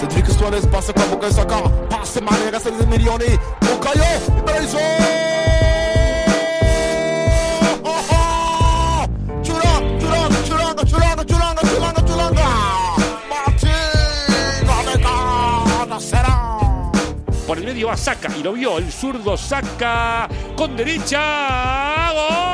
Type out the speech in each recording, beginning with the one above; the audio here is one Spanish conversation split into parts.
Cedric Suarez passa com a boca Saka Passe Mané, gasta 10 milioni Bukayo, preso Churanga, Churanga, Churanga, Churanga, Churanga, Churanga, Churanga Martín, Odegaard, será Por el medio va Saca y lo vio el zurdo Saca con derecha.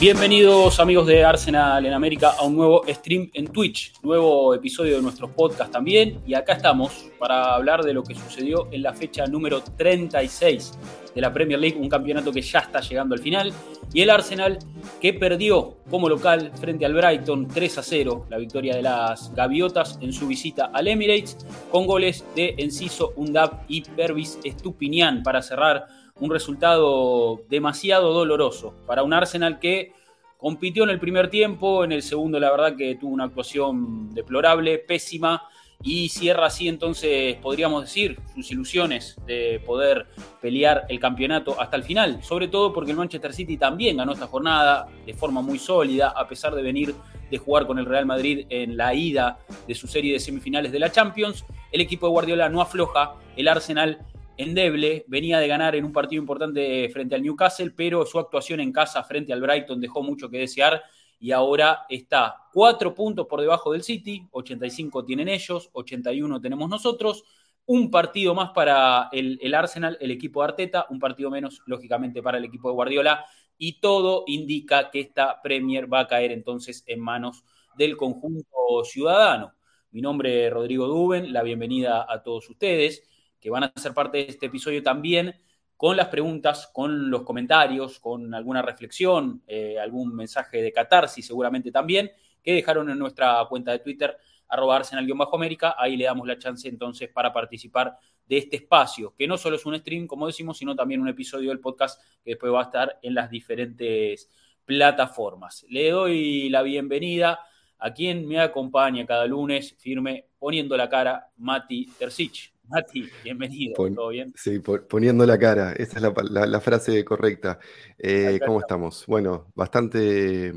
Bienvenidos amigos de Arsenal en América a un nuevo stream en Twitch, nuevo episodio de nuestro podcast también. Y acá estamos para hablar de lo que sucedió en la fecha número 36 de la Premier League, un campeonato que ya está llegando al final. Y el Arsenal que perdió como local frente al Brighton 3 a 0, la victoria de las Gaviotas en su visita al Emirates con goles de Enciso Undab y Pervis Estupinian para cerrar un resultado demasiado doloroso para un Arsenal que compitió en el primer tiempo, en el segundo la verdad que tuvo una actuación deplorable, pésima, y cierra así entonces, podríamos decir, sus ilusiones de poder pelear el campeonato hasta el final, sobre todo porque el Manchester City también ganó esta jornada de forma muy sólida, a pesar de venir de jugar con el Real Madrid en la ida de su serie de semifinales de la Champions, el equipo de Guardiola no afloja, el Arsenal endeble, venía de ganar en un partido importante frente al Newcastle, pero su actuación en casa frente al Brighton dejó mucho que desear y ahora está cuatro puntos por debajo del City, 85 tienen ellos, 81 tenemos nosotros, un partido más para el, el, Arsenal, el equipo de Arteta, un partido menos, lógicamente, para el equipo de Guardiola, y todo indica que esta Premier va a caer entonces en manos del conjunto ciudadano. Mi nombre es Rodrigo Duben, la bienvenida a todos ustedes que van a ser parte de este episodio también con las preguntas, con los comentarios, con alguna reflexión, eh, algún mensaje de catarsis seguramente también, que dejaron en nuestra cuenta de Twitter, arroba arsenal-américa, ahí le damos la chance entonces para participar de este espacio, que no solo es un stream, como decimos, sino también un episodio del podcast que después va a estar en las diferentes plataformas. Le doy la bienvenida a quien me acompaña cada lunes, firme, poniendo la cara, Mati Tercich. Mati, bienvenido. Pon, ¿Todo bien? Sí, por, poniendo la cara, esa es la, la, la frase correcta. Eh, ¿Cómo estamos? Bueno, bastante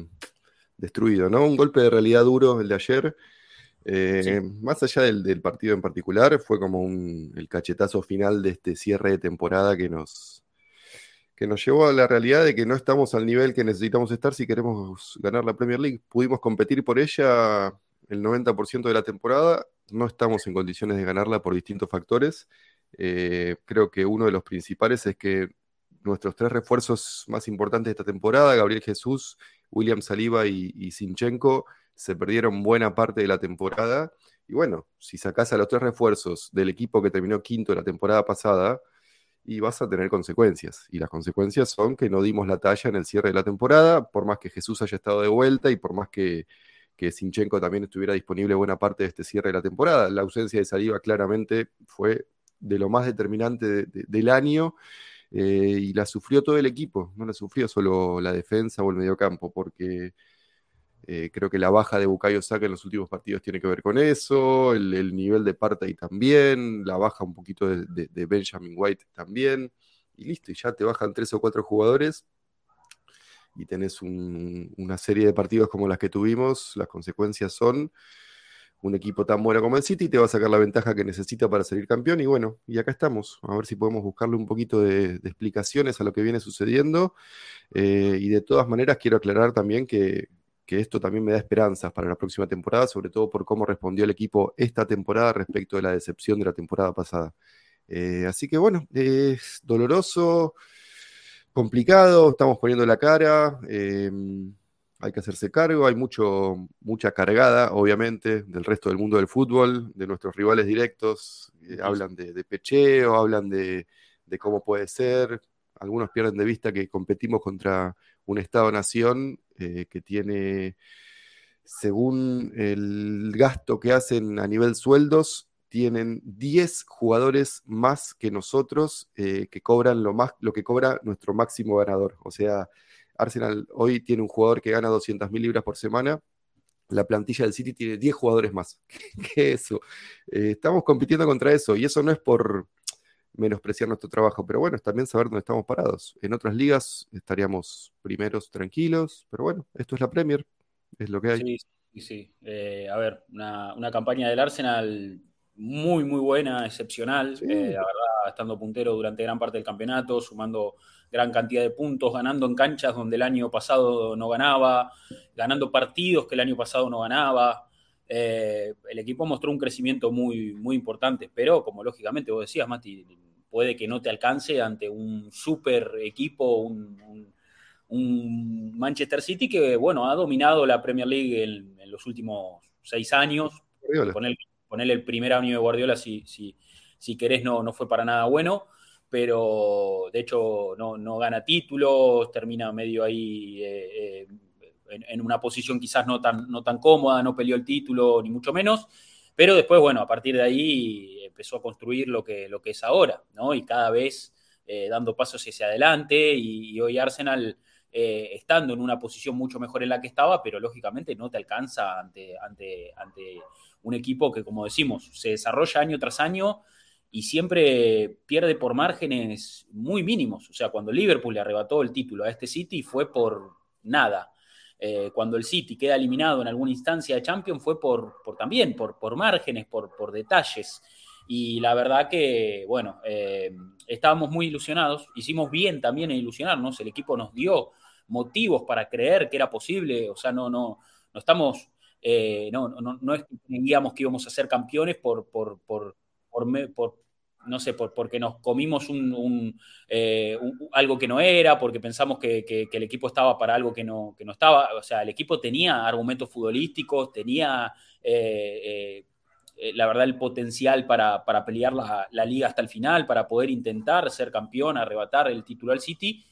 destruido, ¿no? Un golpe de realidad duro el de ayer. Eh, sí. Más allá del, del, partido en particular, fue como un, el cachetazo final de este cierre de temporada que nos, que nos llevó a la realidad de que no estamos al nivel que necesitamos estar si queremos ganar la Premier League. Pudimos competir por ella el 90% de la temporada no estamos en condiciones de ganarla por distintos factores. Eh, creo que uno de los principales es que nuestros tres refuerzos más importantes de esta temporada, Gabriel Jesús, William Saliba y, y Sinchenko, se perdieron buena parte de la temporada. Y bueno, si sacás a los tres refuerzos del equipo que terminó quinto la temporada pasada, y vas a tener consecuencias. Y las consecuencias son que no dimos la talla en el cierre de la temporada, por más que Jesús haya estado de vuelta y por más que que Sinchenko también estuviera disponible buena parte de este cierre de la temporada. La ausencia de Saliba claramente fue de lo más determinante de, de, del año eh, y la sufrió todo el equipo, no la sufrió solo la defensa o el mediocampo, porque eh, creo que la baja de Bukayo Saka en los últimos partidos tiene que ver con eso, el, el nivel de Partey también, la baja un poquito de, de Benjamin White también, y listo, y ya te bajan tres o cuatro jugadores y tenés un, una serie de partidos como las que tuvimos, las consecuencias son un equipo tan bueno como el City te va a sacar la ventaja que necesita para salir campeón y bueno, y acá estamos, a ver si podemos buscarle un poquito de, de explicaciones a lo que viene sucediendo eh, y de todas maneras quiero aclarar también que, que, esto también me da esperanzas para la próxima temporada, sobre todo por cómo respondió el equipo esta temporada respecto de la decepción de la temporada pasada. Eh, así que bueno, es doloroso, complicado, estamos poniendo la cara, eh, hay que hacerse cargo, hay mucho, mucha cargada, obviamente, del resto del mundo del fútbol, de nuestros rivales directos, eh, hablan de, de, pecheo, hablan de, de, cómo puede ser, algunos pierden de vista que competimos contra un Estado-nación eh, que tiene, según el gasto que hacen a nivel sueldos, tienen 10 jugadores más que nosotros eh, que cobran lo, más, lo que cobra nuestro máximo ganador. O sea, Arsenal hoy tiene un jugador que gana 200 mil libras por semana. La plantilla del City tiene 10 jugadores más que eso. Eh, estamos compitiendo contra eso y eso no es por, menospreciar nuestro trabajo, pero bueno, es también saber dónde estamos parados. En otras ligas estaríamos primeros tranquilos, pero bueno, esto es la Premier, es lo que hay. Sí, sí, sí. Eh, a ver, una, una, campaña del Arsenal muy, muy buena, excepcional, eh, la verdad, estando puntero durante gran parte del campeonato, sumando gran cantidad de puntos, ganando en canchas donde el año pasado no ganaba, ganando partidos que el año pasado no ganaba. Eh, el equipo mostró un crecimiento muy, muy importante, pero como lógicamente vos decías, Mati, puede que no te alcance ante un super equipo, un, Manchester City que, bueno, ha dominado la Premier League en, los últimos seis años. Ponerle el primer año de Guardiola, si, si, si querés, no, no fue para nada bueno pero de hecho no, gana títulos, termina medio ahí eh, eh, en, una posición quizás no tan, no tan cómoda, no peleó el título, ni mucho menos, pero después, bueno, a partir de ahí empezó a construir lo que, lo que es ahora, ¿no? Y cada vez eh, dando pasos hacia adelante y, hoy Arsenal... estando en una posición mucho mejor en la que estaba, pero lógicamente no te alcanza ante, ante, ante un equipo que, como decimos, se desarrolla año tras año y siempre pierde por márgenes muy mínimos. O sea, cuando Liverpool le arrebató el título a este City fue por nada. Eh, cuando el City queda eliminado en alguna instancia de Champions fue por, por también, por, por márgenes, por, por detalles. Y la verdad que, bueno, eh, estábamos muy ilusionados, hicimos bien también en ilusionarnos, el equipo nos dio motivos para creer que era posible, o sea, no, no, no estamos, eh, no, no, no, es que que íbamos a ser campeones por, por, por, por, no sé, por, porque nos comimos eh, un, algo que no era, porque pensamos que, el equipo estaba para algo que no, que no estaba. O sea, el equipo tenía argumentos futbolísticos, tenía, eh, eh, la verdad, el potencial para, pelear la, liga hasta el final, para poder intentar ser campeón, arrebatar el título al City.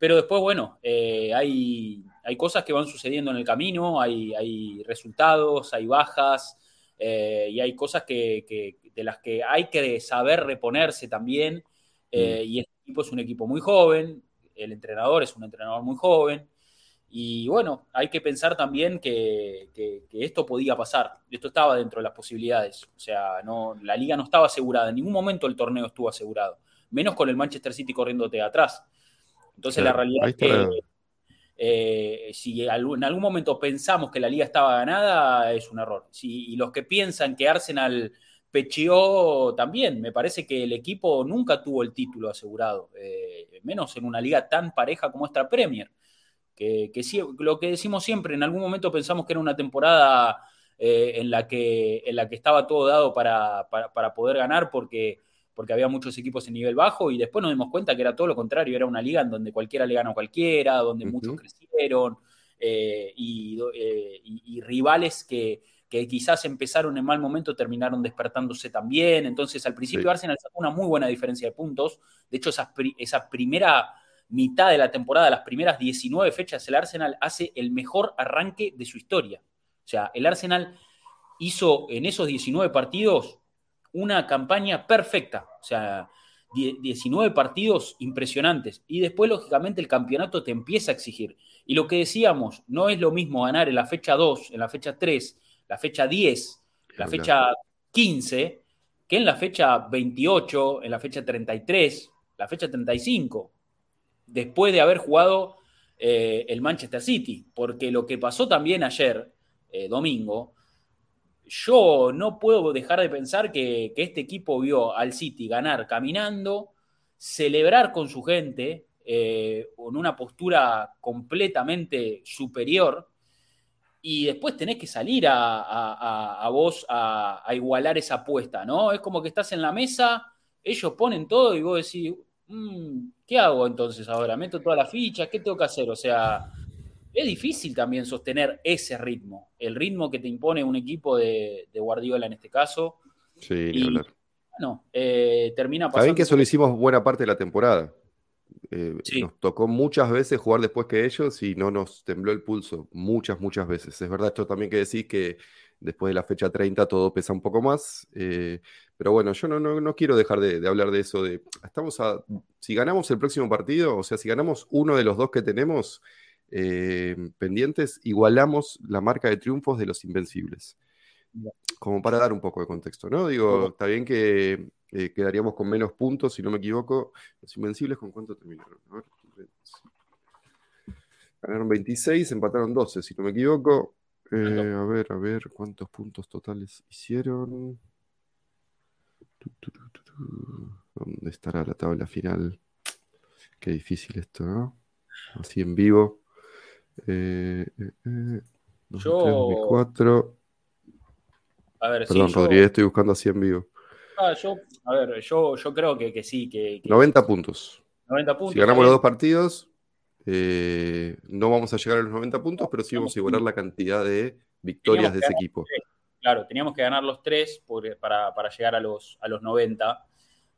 Pero después, bueno, hay, hay cosas que van sucediendo en el camino, hay, hay resultados, hay bajas, y hay cosas que, de las que hay que saber reponerse también. Eh, mm. Y este equipo es un equipo muy joven, el entrenador es un entrenador muy joven. Y bueno, hay que pensar también que, esto podía pasar, esto estaba dentro de las posibilidades. O sea, no, la liga no estaba asegurada, en ningún momento el torneo estuvo asegurado, menos con el Manchester City corriéndote atrás. Entonces la realidad es que eh, si en algún momento pensamos que la liga estaba ganada, es un error. Si, y los que piensan que Arsenal pecheó también. Me parece que el equipo nunca tuvo el título asegurado, eh, menos en una liga tan pareja como esta Premier. Que, lo que decimos siempre, en algún momento pensamos que era una temporada eh, en, la que, en la que estaba todo dado para, poder ganar porque, porque había muchos equipos en nivel bajo y después nos dimos cuenta que era todo lo contrario, era una liga en donde cualquiera le gana a cualquiera, donde muchos crecieron eh, y rivales que, que quizás empezaron en mal momento, terminaron despertándose también. Entonces, al principio Arsenal sacó una muy buena diferencia de puntos. De hecho, esa, esa primera mitad de la temporada, las primeras 19 fechas, el Arsenal hace el mejor arranque de su historia. O sea, el Arsenal hizo en esos 19 partidos una campaña perfecta. O sea, 19 partidos impresionantes. Y después, lógicamente, el campeonato te empieza a exigir. Y lo que decíamos, no es lo mismo ganar en la fecha 2, en la fecha 3, la fecha 10, la fecha 15, que en la fecha 28, en la fecha 33, la fecha 35, después de haber jugado eh, el Manchester City. Porque lo que pasó también ayer, eh, domingo, yo no puedo dejar de pensar que, este equipo vio al City ganar caminando, celebrar con su gente, eh, con una postura completamente superior, y después tenés que salir a, vos a, igualar esa apuesta, ¿no? Es como que estás en la mesa, ellos ponen todo y vos decís, mm, ¿qué hago entonces ahora? ¿Meto todas las fichas? ¿Qué tengo que hacer? O sea, es difícil también sostener ese ritmo, el ritmo que te impone un equipo de, Guardiola en este caso. Sí, y, Bueno, eh, termina pasando. Saben que eso lo hicimos buena parte de la temporada. Eh, nos tocó muchas veces jugar después que ellos y no nos tembló el pulso. Muchas, muchas veces. Es verdad, esto también que decís que después de la fecha 30 todo pesa un poco más. Eh, pero bueno, yo no, no, quiero dejar de, hablar de eso. De, estamos a, si ganamos el próximo partido, o sea, si ganamos uno de los dos que tenemos eh, pendientes, igualamos la marca de triunfos de los invencibles. Como para dar un poco de contexto, ¿no? Digo, está bien que quedaríamos con menos puntos, si no me equivoco. Los Invencibles, ¿con cuánto terminaron? Ganaron 26, empataron 12, si no me equivoco. a ver, a ver, ¿cuántos puntos totales hicieron? ¿Dónde estará la tabla final? Qué difícil esto, ¿no? Así en vivo. Eh, eh, eh. yo... A ver, Perdón, Rodríguez, estoy buscando así en vivo. Ah, yo, a ver, yo, yo creo que, sí. Que, 90 puntos. 90 puntos. Si ganamos los dos partidos, no vamos a llegar a los 90 puntos, pero sí vamos a igualar la cantidad de victorias de ese equipo. Claro, teníamos que ganar los tres para, llegar a los, a los 90.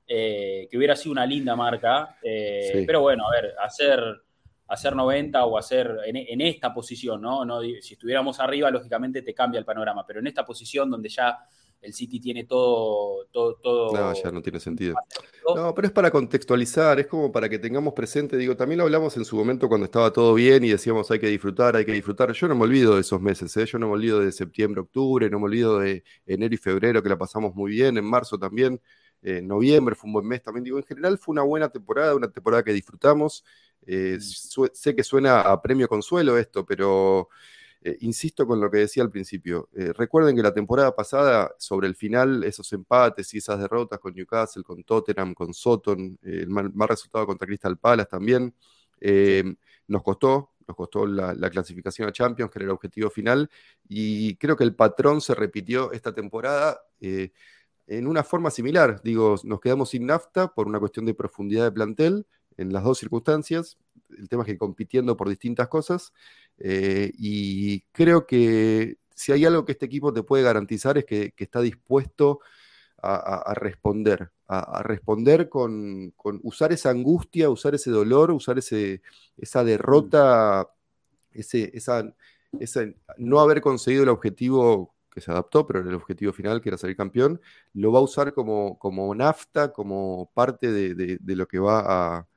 Eh, que hubiera sido una linda marca. Eh, pero bueno, a ver, hacer, hacer 90 o hacer en, esta posición, ¿no? ¿no? Si estuviéramos arriba, lógicamente te cambia el panorama, pero en esta posición donde ya el City tiene todo, todo, No, ya no tiene sentido. No, pero es para contextualizar, es como para que tengamos presente, digo, también lo hablamos en su momento cuando estaba todo bien y decíamos hay que disfrutar, hay que disfrutar. Yo no me olvido de esos meses, ¿eh? yo no me olvido de septiembre, octubre, no me olvido de enero y febrero que la pasamos muy bien, en marzo también. Eh, noviembre fue un buen mes también. Digo, en general fue una buena temporada, una temporada que disfrutamos. Eh, mm. sé que suena a premio consuelo esto, pero eh, insisto con lo que decía al principio. recuerden que la temporada pasada, sobre el final, esos empates y esas derrotas con Newcastle, con Tottenham, con Soton, el mal, resultado contra Crystal Palace también, nos costó, nos costó la, la, clasificación a Champions, que era el objetivo final, y creo que el patrón se repitió esta temporada en una forma similar. Digo, nos quedamos sin nafta por una cuestión de profundidad de plantel en las dos circunstancias. El tema es que compitiendo por distintas cosas. Eh, y creo que si hay algo que este equipo te puede garantizar es que, está dispuesto a, responder, a, responder con, usar esa angustia, usar ese dolor, usar ese, esa derrota, ese, esa, no haber conseguido el objetivo que se adaptó, pero el objetivo final, que era salir campeón, lo va a usar como, como nafta, como parte de, lo que va a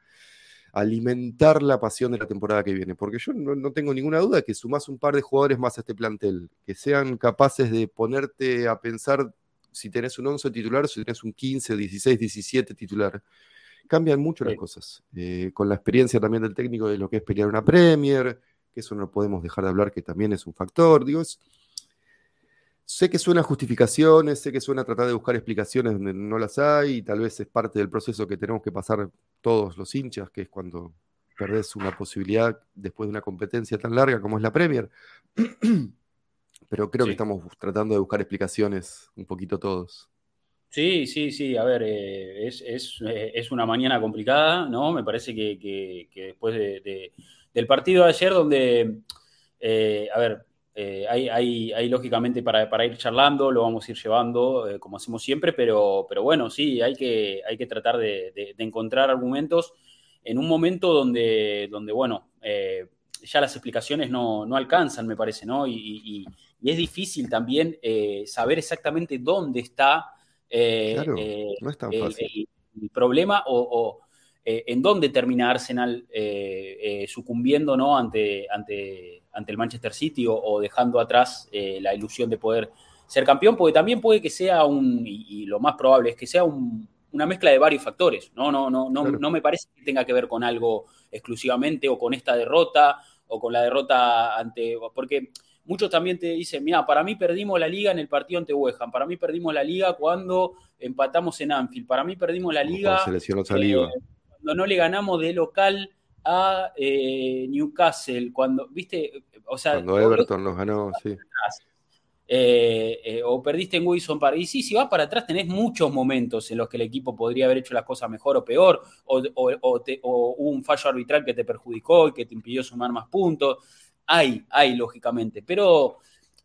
alimentar la pasión de la temporada que viene. Porque yo no, tengo ninguna duda que sumás un par de jugadores más a este plantel, que sean capaces de ponerte a pensar si tenés un 11 titular, si tenés un 15, 16, 17 titular. Cambian mucho las cosas. Eh, con la experiencia también del técnico de lo que es pelear una Premier, que eso no podemos dejar de hablar, que también es un factor. Digo, es, Sé que suena justificaciones, sé que suena tratar de buscar explicaciones donde no las hay y tal vez es parte del proceso que tenemos que pasar todos los hinchas, que es cuando perdés una posibilidad después de una competencia tan larga como es la Premier. Pero creo que estamos tratando de buscar explicaciones un poquito todos. Sí, sí, sí. A ver, eh, eh, es, una mañana complicada, ¿no? Me parece que, después del partido de ayer, donde, eh, a ver, eh, hay, lógicamente para, ir charlando, lo vamos a ir llevando eh, como hacemos siempre, pero, pero bueno, sí, hay que, hay que tratar de, encontrar argumentos en un momento donde, donde bueno, eh, ya las explicaciones no, alcanzan, me parece, ¿no? Y, es difícil también saber exactamente dónde está el, problema o, en dónde termina Arsenal sucumbiendo, ¿no? Ante, ante ante el Manchester City o, dejando atrás eh, la ilusión de poder ser campeón, porque también puede que sea un, y, lo más probable es que sea una mezcla de varios factores. No, no, no, no, no me parece que tenga que ver con algo exclusivamente o con esta derrota o con la derrota ante. Porque muchos también te dicen, mira, para mí perdimos la liga en el partido ante West Ham, para mí perdimos la liga cuando empatamos en Anfield, para mí perdimos la liga eh, cuando no le ganamos de local a eh, Newcastle, cuando, viste, o sea... Cuando Everton los ganó, sí. Eh, eh, o perdiste en Wilson Park. Y sí, si vas para atrás tenés muchos momentos en los que el equipo podría haber hecho las cosas mejor o peor, o, hubo un fallo arbitral que te perjudicó y que te impidió sumar más puntos. Hay, hay, lógicamente, pero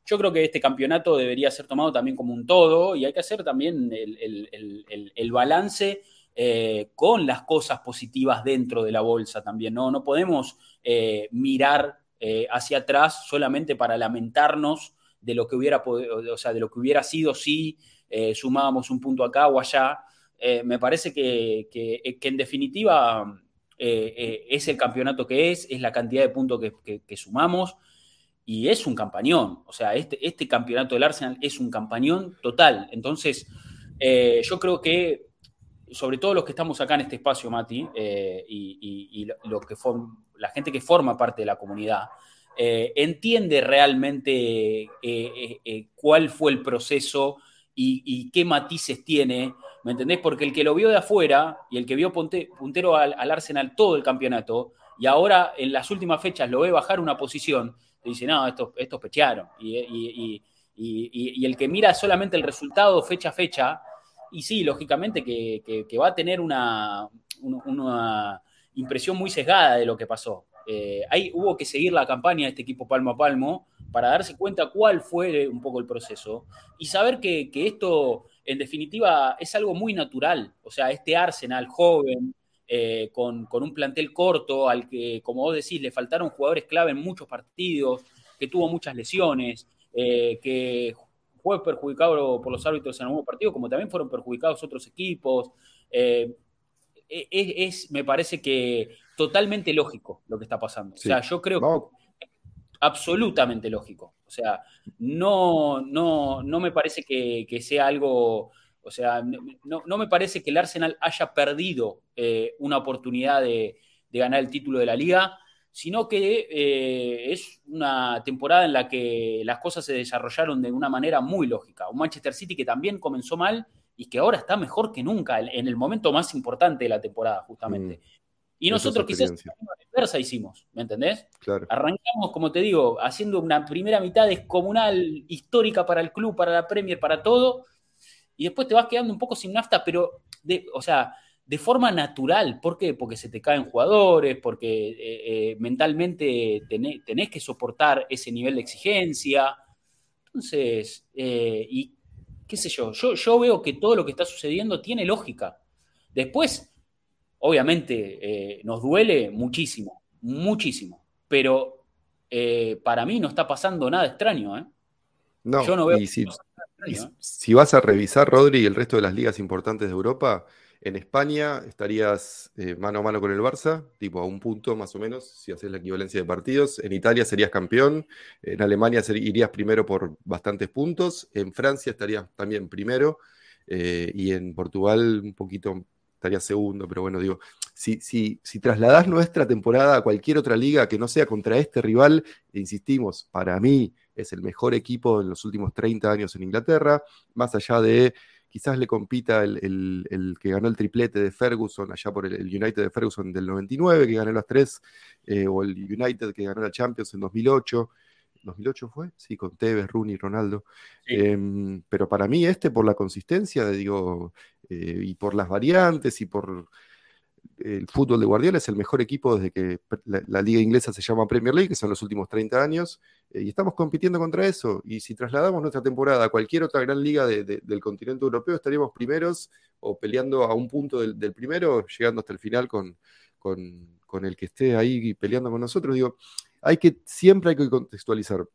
yo creo que este campeonato debería ser tomado también como un todo y hay que hacer también el balance eh, con las cosas positivas dentro de la bolsa también, ¿no? No podemos eh, mirar eh, hacia atrás solamente para lamentarnos de lo que hubiera, o sea, de lo que hubiera sido si sumábamos un punto acá o allá. me parece que, en definitiva es el campeonato que es, es la cantidad de puntos que, sumamos y es un campañón. O sea, este, este campeonato del Arsenal es un campañón total. Entonces, yo creo que sobre todo los que estamos acá en este espacio, Mati, eh, y, lo que la gente que forma parte de la comunidad, eh, entiende realmente cuál fue el proceso y, qué matices tiene, ¿me entendés? Porque el que lo vio de afuera y el que vio puntero al, Arsenal todo el campeonato, y ahora en las últimas fechas lo ve bajar una posición, te dice, no, estos, estos pechearon. Y, el que mira solamente el resultado fecha a fecha, y sí, lógicamente que, va a tener una, una, impresión muy sesgada de lo que pasó. Eh, ahí hubo que seguir la campaña de este equipo palmo a palmo para darse cuenta cuál fue un poco el proceso y saber que, esto, en definitiva, es algo muy natural. O sea, este Arsenal joven, eh, con, un plantel corto, al que, como vos decís, le faltaron jugadores clave en muchos partidos, que tuvo muchas lesiones, eh, que fue perjudicado por los árbitros en algún partido, como también fueron perjudicados otros equipos. Eh, e, e, es, me parece que totalmente lógico lo que está pasando. O sea, yo creo que absolutamente lógico. O sea, no, no, no me parece que, sea algo, o sea, no, me parece que el Arsenal haya perdido eh, una oportunidad de, ganar el título de la liga, sino que eh, es una temporada en la que las cosas se desarrollaron de una manera muy lógica. Un Manchester City que también comenzó mal y que ahora está mejor que nunca en el momento más importante de la temporada, justamente. Mm. Y nosotros quizás la inversa hicimos, ¿me entendés? Claro. Arrancamos, como te digo, haciendo una primera mitad descomunal, histórica para el club, para la Premier, para todo, y después te vas quedando un poco sin nafta, pero, de, o sea, de forma natural. ¿Por qué? Porque se te caen jugadores, porque eh, eh, mentalmente tenés, que soportar ese nivel de exigencia. Entonces, eh, y qué sé yo, yo, veo que todo lo que está sucediendo tiene lógica. Después, obviamente, nos duele muchísimo, muchísimo, pero para mí no está pasando nada extraño. ¿eh? No, yo no veo. si, si vas a revisar, Rodri, y el resto de las ligas importantes de Europa, en España estarías eh, mano a mano con el Barça, tipo a un punto más o menos, si haces la equivalencia de partidos. En Italia serías campeón. En Alemania irías primero por bastantes puntos. En Francia estarías también primero. Eh, y en Portugal un poquito estarías segundo. Pero bueno, digo, si, si, si trasladás nuestra temporada a cualquier otra liga que no sea contra este rival, insistimos, para mí es el mejor equipo en los últimos 30 años en Inglaterra, más allá de quizás le compita el, que ganó el triplete de Ferguson, allá por el, United de Ferguson del 99, que ganó las tres, eh, o el United que ganó la Champions en 2008. ¿2008 fue? Sí, con Tevez, Rooney, Ronaldo. Em, pero para mí este, por la consistencia, digo, eh, y por las variantes y por el fútbol de Guardiola es el mejor equipo desde que la, liga inglesa se llama Premier League, que son los últimos 30 años, y estamos compitiendo contra eso. Y si trasladamos nuestra temporada a cualquier otra gran liga del continente europeo, estaríamos primeros o peleando a un punto del, primero, llegando hasta el final con, con, el que esté ahí peleando con nosotros. Digo, hay que, siempre hay que contextualizar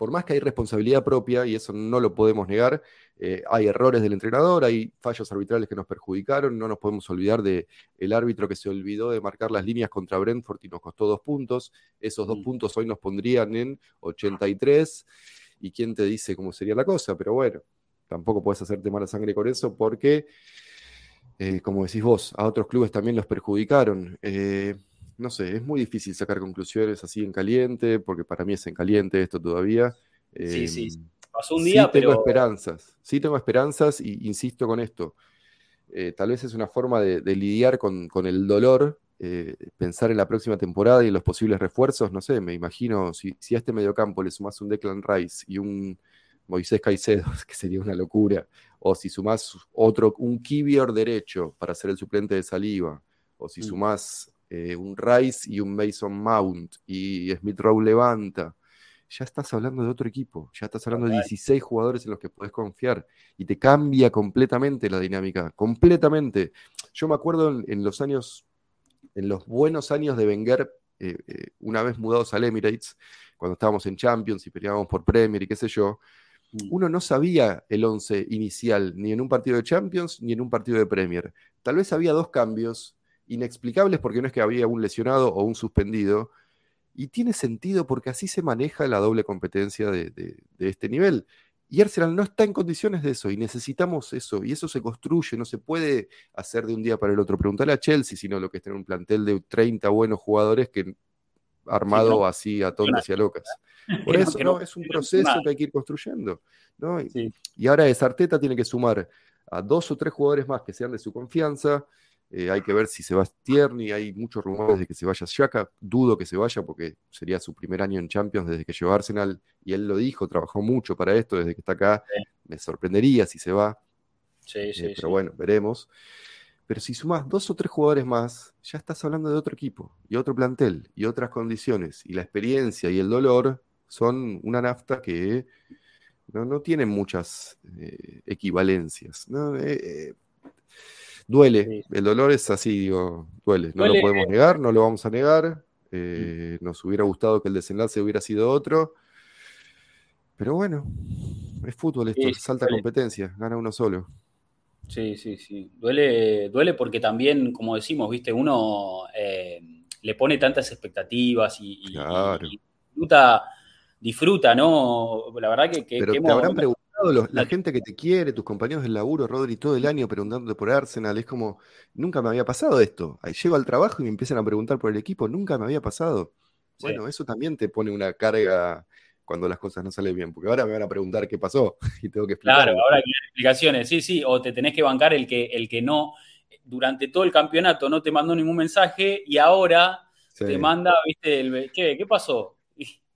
por más que hay responsabilidad propia, y eso no lo podemos negar, eh, hay errores del entrenador, hay fallos arbitrales que nos perjudicaron, no nos podemos olvidar del el árbitro que se olvidó de marcar las líneas contra Brentford y nos costó dos puntos, esos dos mm. puntos hoy nos pondrían en 83, y quién te dice cómo sería la cosa, pero bueno, tampoco puedes hacerte mala sangre con eso porque, eh, como decís vos, a otros clubes también los perjudicaron. Eh, no sé, es muy difícil sacar conclusiones así en caliente, porque para mí es en caliente esto todavía. Sí, sí, em, pasó un día, sí tengo esperanzas, sí tengo esperanzas y insisto con esto. Eh, tal vez es una forma de, lidiar con, el dolor, eh, pensar en la próxima temporada y en los posibles refuerzos, no sé, me imagino, si, a este mediocampo le sumas un Declan Rice y un Moisés Caicedo, que sería una locura, o si sumás otro, un Kibior derecho para ser el suplente de Saliva, o si mm. sumás eh, un Rice y un Mason Mount y Smith Rowe levanta, ya estás hablando de otro equipo, ya estás hablando de 16 jugadores en los que puedes confiar y te cambia completamente la dinámica, completamente. Yo me acuerdo en, los años, en los buenos años de Wenger, eh, eh, una vez mudados al Emirates, cuando estábamos en Champions y peleábamos por Premier y qué sé yo, mm. uno no sabía el 11 inicial, ni en un partido de Champions, ni en un partido de Premier. Tal vez había dos cambios inexplicables porque no es que había un lesionado o un suspendido, y tiene sentido porque así se maneja la doble competencia de, este nivel. Y Arsenal no está en condiciones de eso y necesitamos eso. Y eso se construye, no se puede hacer de un día para el otro. Preguntarle a Chelsea, sino lo que es tener un plantel de 30 buenos jugadores que armado así a tontas y a locas. Por eso no, es un proceso que hay que ir construyendo. Y, ahora es Arteta tiene que sumar a dos o tres jugadores más que sean de su confianza. Eh, hay que ver si se va Tierney, hay muchos rumores de que se vaya Shaka, dudo que se vaya porque sería su primer año en Champions desde que llegó a Arsenal y él lo dijo, trabajó mucho para esto desde que está acá, me sorprendería si se va, sí, eh, sí, pero bueno, veremos. Pero si sumas dos o tres jugadores más, ya estás hablando de otro equipo y otro plantel y otras condiciones y la experiencia y el dolor son una nafta que no, no tienen muchas eh, equivalencias. ¿no? Duele, el dolor es así, digo, duele. No lo podemos negar, no lo vamos a negar. Eh, nos hubiera gustado que el desenlace hubiera sido otro. Pero bueno, es fútbol esto, es alta competencia, gana uno solo. Sí, sí, sí. Duele, duele porque también, como decimos, viste, uno eh, le pone tantas expectativas y, disfruta, disfruta, ¿no? La verdad que, Pero te habrán la gente que te quiere, tus compañeros del laburo, Rodri, todo el año preguntándote por Arsenal, es como, nunca me había pasado esto. Ahí llego al trabajo y me empiezan a preguntar por el equipo, nunca me había pasado. Bueno, eso también te pone una carga cuando las cosas no salen bien, porque ahora me van a preguntar qué pasó y tengo que explicar. Claro, ahora hay explicaciones, sí, sí, o te tenés que bancar el que, el que no, durante todo el campeonato no te mandó ningún mensaje y ahora te manda, viste, el, ¿qué pasó?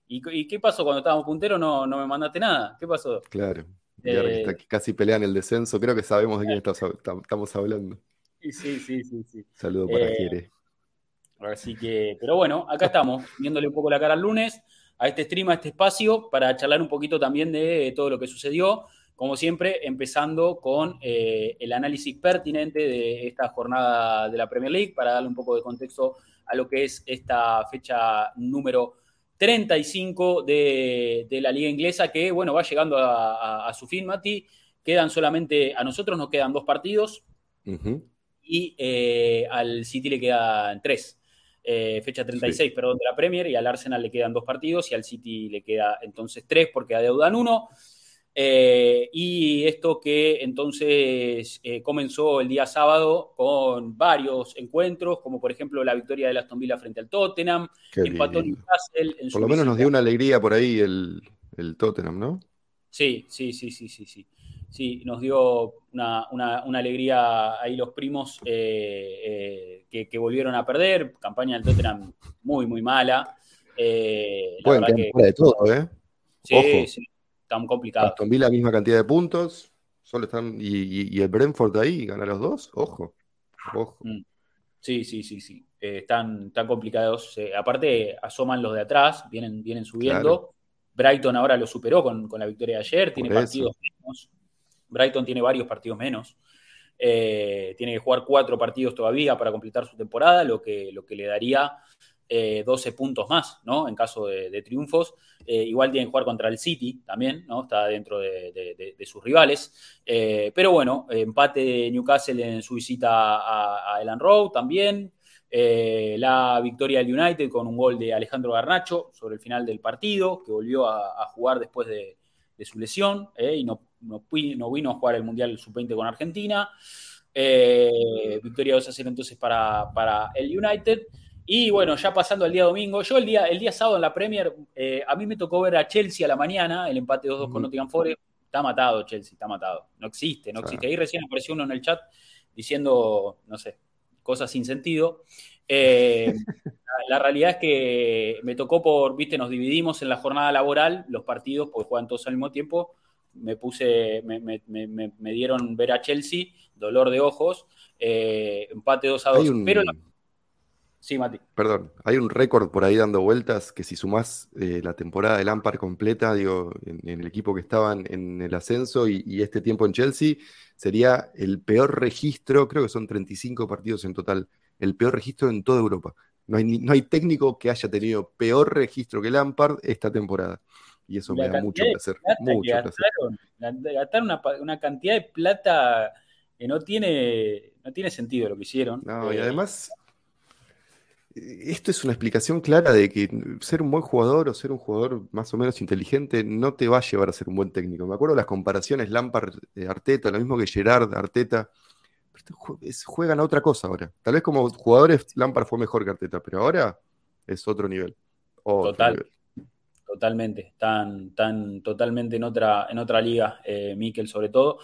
¿Y, qué pasó cuando estábamos punteros? No, no me mandaste nada. ¿Qué pasó? Claro. Eh, casi pelean el descenso. Creo que sabemos de quién estamos hablando. Sí, sí, sí, sí. Saludo para eh, Así que, pero bueno, acá estamos, viéndole un poco la cara al lunes, a este stream, a este espacio, para charlar un poquito también de todo lo que sucedió. Como siempre, empezando con eh, el análisis pertinente de esta jornada de la Premier League, para darle un poco de contexto a lo que es esta fecha número 35 de, la liga inglesa que, bueno, va llegando a, su fin, Mati. Quedan solamente, a nosotros nos quedan dos partidos y eh, al City le quedan tres. Eh, fecha 36, perdón, de la Premier, y al Arsenal le quedan dos partidos y al City le queda entonces tres porque adeudan uno. Eh, y esto que entonces eh, comenzó el día sábado con varios encuentros, como por ejemplo la victoria de Aston Villa frente al Tottenham, empató Newcastle. En por lo menos nos dio una alegría por ahí el, Tottenham, ¿no? Sí, sí, sí, sí, sí, sí. Sí, nos dio una, alegría ahí los primos eh, que, volvieron a perder. Campaña del Tottenham muy, muy mala. bueno, de todo, ¿eh? Sí, sí tan complicado. Aston Villa la misma cantidad de puntos, solo están, y, el Brentford ahí, gana los dos, ojo, ojo. Mm. Sí, sí, sí, sí. Eh, están tan complicados. Eh, aparte, asoman los de atrás, vienen, vienen subiendo. Brighton ahora lo superó con, la victoria de ayer, tiene partidos menos. Brighton tiene varios partidos menos. Eh, tiene que jugar cuatro partidos todavía para completar su temporada, lo que, lo que le daría 12 puntos más, ¿no? En caso de triunfos. Eh, igual tienen que jugar contra el City también, ¿no? Está dentro de, sus rivales. Eh, pero bueno, empate de Newcastle en su visita a, Elan Road también. Eh, la victoria del United con un gol de Alejandro Garnacho sobre el final del partido, que volvió a, jugar después de, su lesión y no, vino a jugar el Mundial Sub-20 con Argentina. victoria 2 a 0 entonces para, para el United. Y bueno, ya pasando al día domingo, yo el día, el día sábado en la Premier, eh, a mí me tocó ver a Chelsea a la mañana, el empate 2-2 con Nottingham Forest. Está matado Chelsea, está matado. No existe, no existe. Ahí recién apareció uno en el chat diciendo, no sé, cosas sin sentido. Eh, la, realidad es que me tocó por, viste, nos dividimos en la jornada laboral, los partidos, porque juegan todos al mismo tiempo. Me puse, me, me, me, dieron ver a Chelsea, dolor de ojos, eh, empate 2 a 2. Pero Sí, Mati. Perdón, hay un récord por ahí dando vueltas que si sumás eh, la temporada del Lampard completa, digo, en, el equipo que estaban en el ascenso y, este tiempo en Chelsea, sería el peor registro, creo que son 35 partidos en total, el peor registro en toda Europa. No hay, no hay técnico que haya tenido peor registro que Lampard esta temporada. Y eso me da mucho placer. Mucho placer. Gastaron una, una, cantidad de plata que no tiene, no tiene sentido lo que hicieron. No, y eh, además esto es una explicación clara de que ser un buen jugador o ser un jugador más o menos inteligente no te va a llevar a ser un buen técnico. Me acuerdo las comparaciones Lampard-Arteta, lo mismo que Gerard-Arteta. Juegan a otra cosa ahora. Tal vez como jugadores Lampard fue mejor que Arteta, pero ahora es otro nivel. Total. Totalmente. Están, tan totalmente en otra, en otra liga, eh, Mikel sobre todo.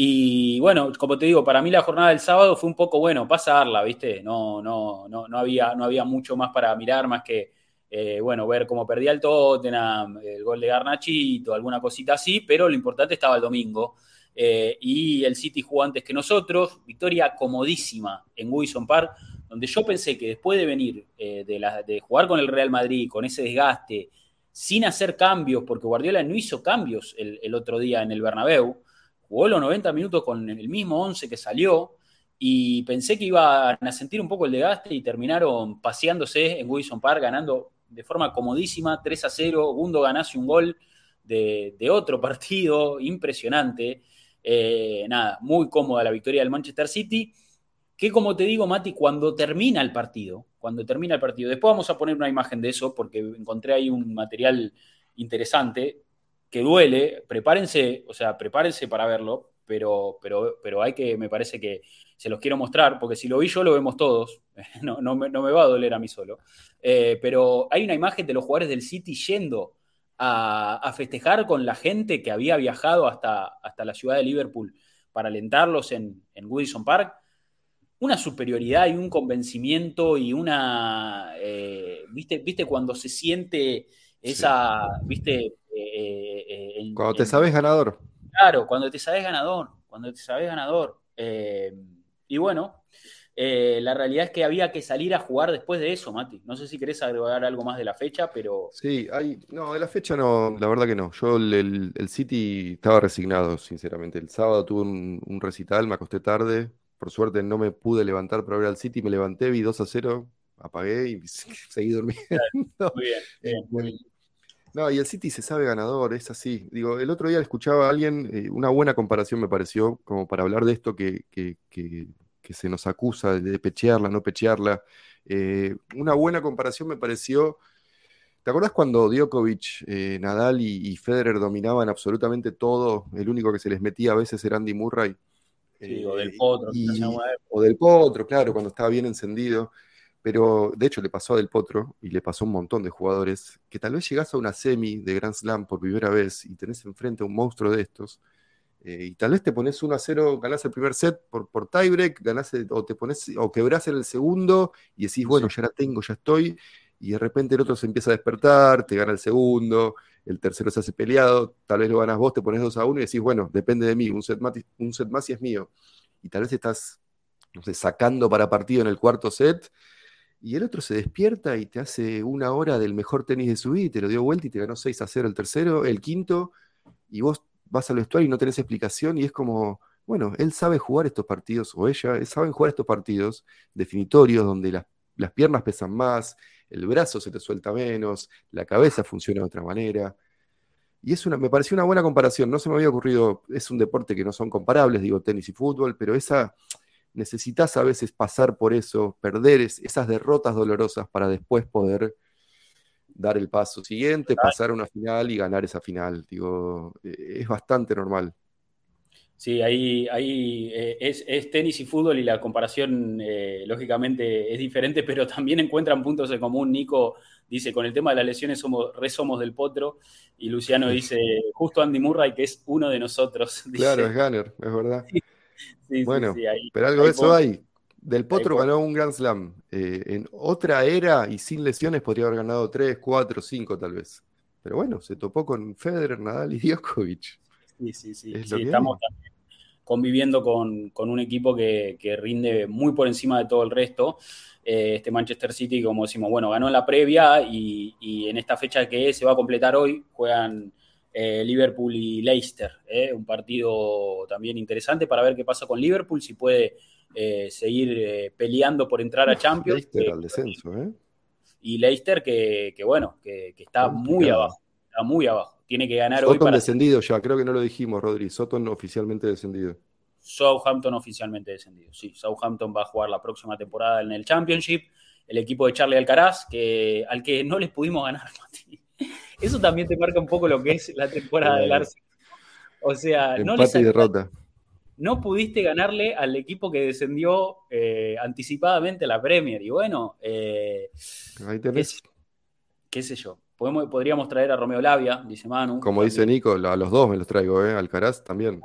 Y bueno, como te digo, para mí la jornada del sábado fue un poco, bueno, pasarla, ¿viste? No, no, no, no, había, no había mucho más para mirar, más que, eh, bueno, ver cómo perdía el Tottenham, el gol de Garnachito, alguna cosita así, pero lo importante estaba el domingo. Eh, y el City jugó antes que nosotros, victoria comodísima en Wilson Park, donde yo pensé que después de venir eh, de, de jugar con el Real Madrid, con ese desgaste, sin hacer cambios, porque Guardiola no hizo cambios el, el otro día en el Bernabéu, jugó los 90 minutos con el mismo 11 que salió y pensé que iban a sentir un poco el desgaste y terminaron paseándose en Wilson Park, ganando de forma comodísima 3 a 0. Gundo ganase un gol de, otro partido impresionante. Eh, nada, muy cómoda la victoria del Manchester City. Que como te digo, Mati, cuando termina el partido, cuando termina el partido, después vamos a poner una imagen de eso porque encontré ahí un material interesante que duele, prepárense, o sea, prepárense para verlo, pero, pero, pero hay que, me parece que se los quiero mostrar, porque si lo vi yo, lo vemos todos, no, no, me, va a doler a mí solo. Eh, pero hay una imagen de los jugadores del City yendo a, festejar con la gente que había viajado hasta, hasta la ciudad de Liverpool para alentarlos en, en Wilson Park. Una superioridad y un convencimiento y una, eh, ¿viste, viste cuando se siente esa, viste, eh, cuando te sabes ganador. Claro, cuando te sabes ganador, cuando te sabes ganador. Eh, y bueno, eh, la realidad es que había que salir a jugar después de eso, Mati. No sé si querés agregar algo más de la fecha, pero... Sí, hay... no, de la fecha no, la verdad que no. Yo el, City estaba resignado, sinceramente. El sábado tuve un, recital, me acosté tarde. Por suerte no me pude levantar para ver al City, me levanté, vi 2 a 0, apagué y seguí durmiendo. Muy bien, muy bien. No, y el City se sabe ganador, es así. Digo, el otro día escuchaba a alguien, eh, una buena comparación me pareció, como para hablar de esto que, que, se nos acusa de pechearla, no pechearla. Eh, una buena comparación me pareció. ¿Te acordás cuando Djokovic, eh, Nadal y, Federer dominaban absolutamente todo? El único que se les metía a veces era Andy Murray. Sí, o del Potro. o del Potro, claro, cuando estaba bien encendido. Pero de hecho le pasó a Del Potro y le pasó a un montón de jugadores que tal vez llegás a una semi de Grand Slam por primera vez y tenés enfrente a un monstruo de estos. Eh, y tal vez te pones 1 a 0, ganás el primer set por, por tiebreak, ganás o te pones, o quebrás en el segundo y decís, bueno, ya la tengo, ya estoy, y de repente el otro se empieza a despertar, te gana el segundo, el tercero se hace peleado, tal vez lo ganas vos, te pones 2 a 1 y decís, bueno, depende de mí, un set más, un set más y es mío. Y tal vez estás, no sé, sacando para partido en el cuarto set y el otro se despierta y te hace una hora del mejor tenis de su vida y te lo dio vuelta y te ganó 6 a 0 el tercero, el quinto, y vos vas al vestuario y no tenés explicación y es como, bueno, él sabe jugar estos partidos, o ella, saben jugar estos partidos definitorios donde las, las piernas pesan más, el brazo se te suelta menos, la cabeza funciona de otra manera. Y es una, me pareció una buena comparación, no se me había ocurrido, es un deporte que no son comparables, digo tenis y fútbol, pero esa, necesitas a veces pasar por eso, perder esas derrotas dolorosas para después poder dar el paso siguiente, pasar a una final y ganar esa final. Digo, e, es bastante normal. Sí, ahí, ahí eh, es, tenis y fútbol y la comparación eh, lógicamente es diferente, pero también encuentran puntos en común. Nico dice, con el tema de las lesiones somos, re somos del potro, y Luciano dice, justo Andy Murray, que es uno de nosotros. claro, es Gunner, es verdad bueno, pero algo de eso hay. Del Potro ganó un Grand Slam. Eh, en otra era y sin lesiones podría haber ganado 3, 4, 5 tal vez. Pero bueno, se topó con Federer, Nadal y Djokovic. Sí, sí, sí. estamos conviviendo con, un equipo que, rinde muy por encima de todo el resto. Eh, este Manchester City, como decimos, bueno, ganó en la previa y, y en esta fecha que se va a completar hoy, juegan eh, Liverpool y Leicester. Eh, un partido también interesante para ver qué pasa con Liverpool, si puede eh, seguir peleando por entrar a Champions. Leicester al descenso, Y Leicester que, bueno, que, está muy abajo. Está muy abajo. Tiene que ganar hoy para. descendido ya, creo que no lo dijimos, Rodri. Soton oficialmente descendido. Southampton oficialmente descendido. Sí, Southampton va a jugar la próxima temporada en el Championship. el equipo de Charlie Alcaraz, que, al que no les pudimos ganar, Mati. Eso también te marca un poco lo que es la temporada del Arsenal. O sea, no y derrota. No pudiste ganarle al equipo que descendió eh, anticipadamente a la Premier. Y bueno, eh, Ahí tenés. Qué, sé yo. podríamos traer a Romeo Labia, dice Manu. Como dice Nico, a los dos me los traigo, ¿eh? Alcaraz también.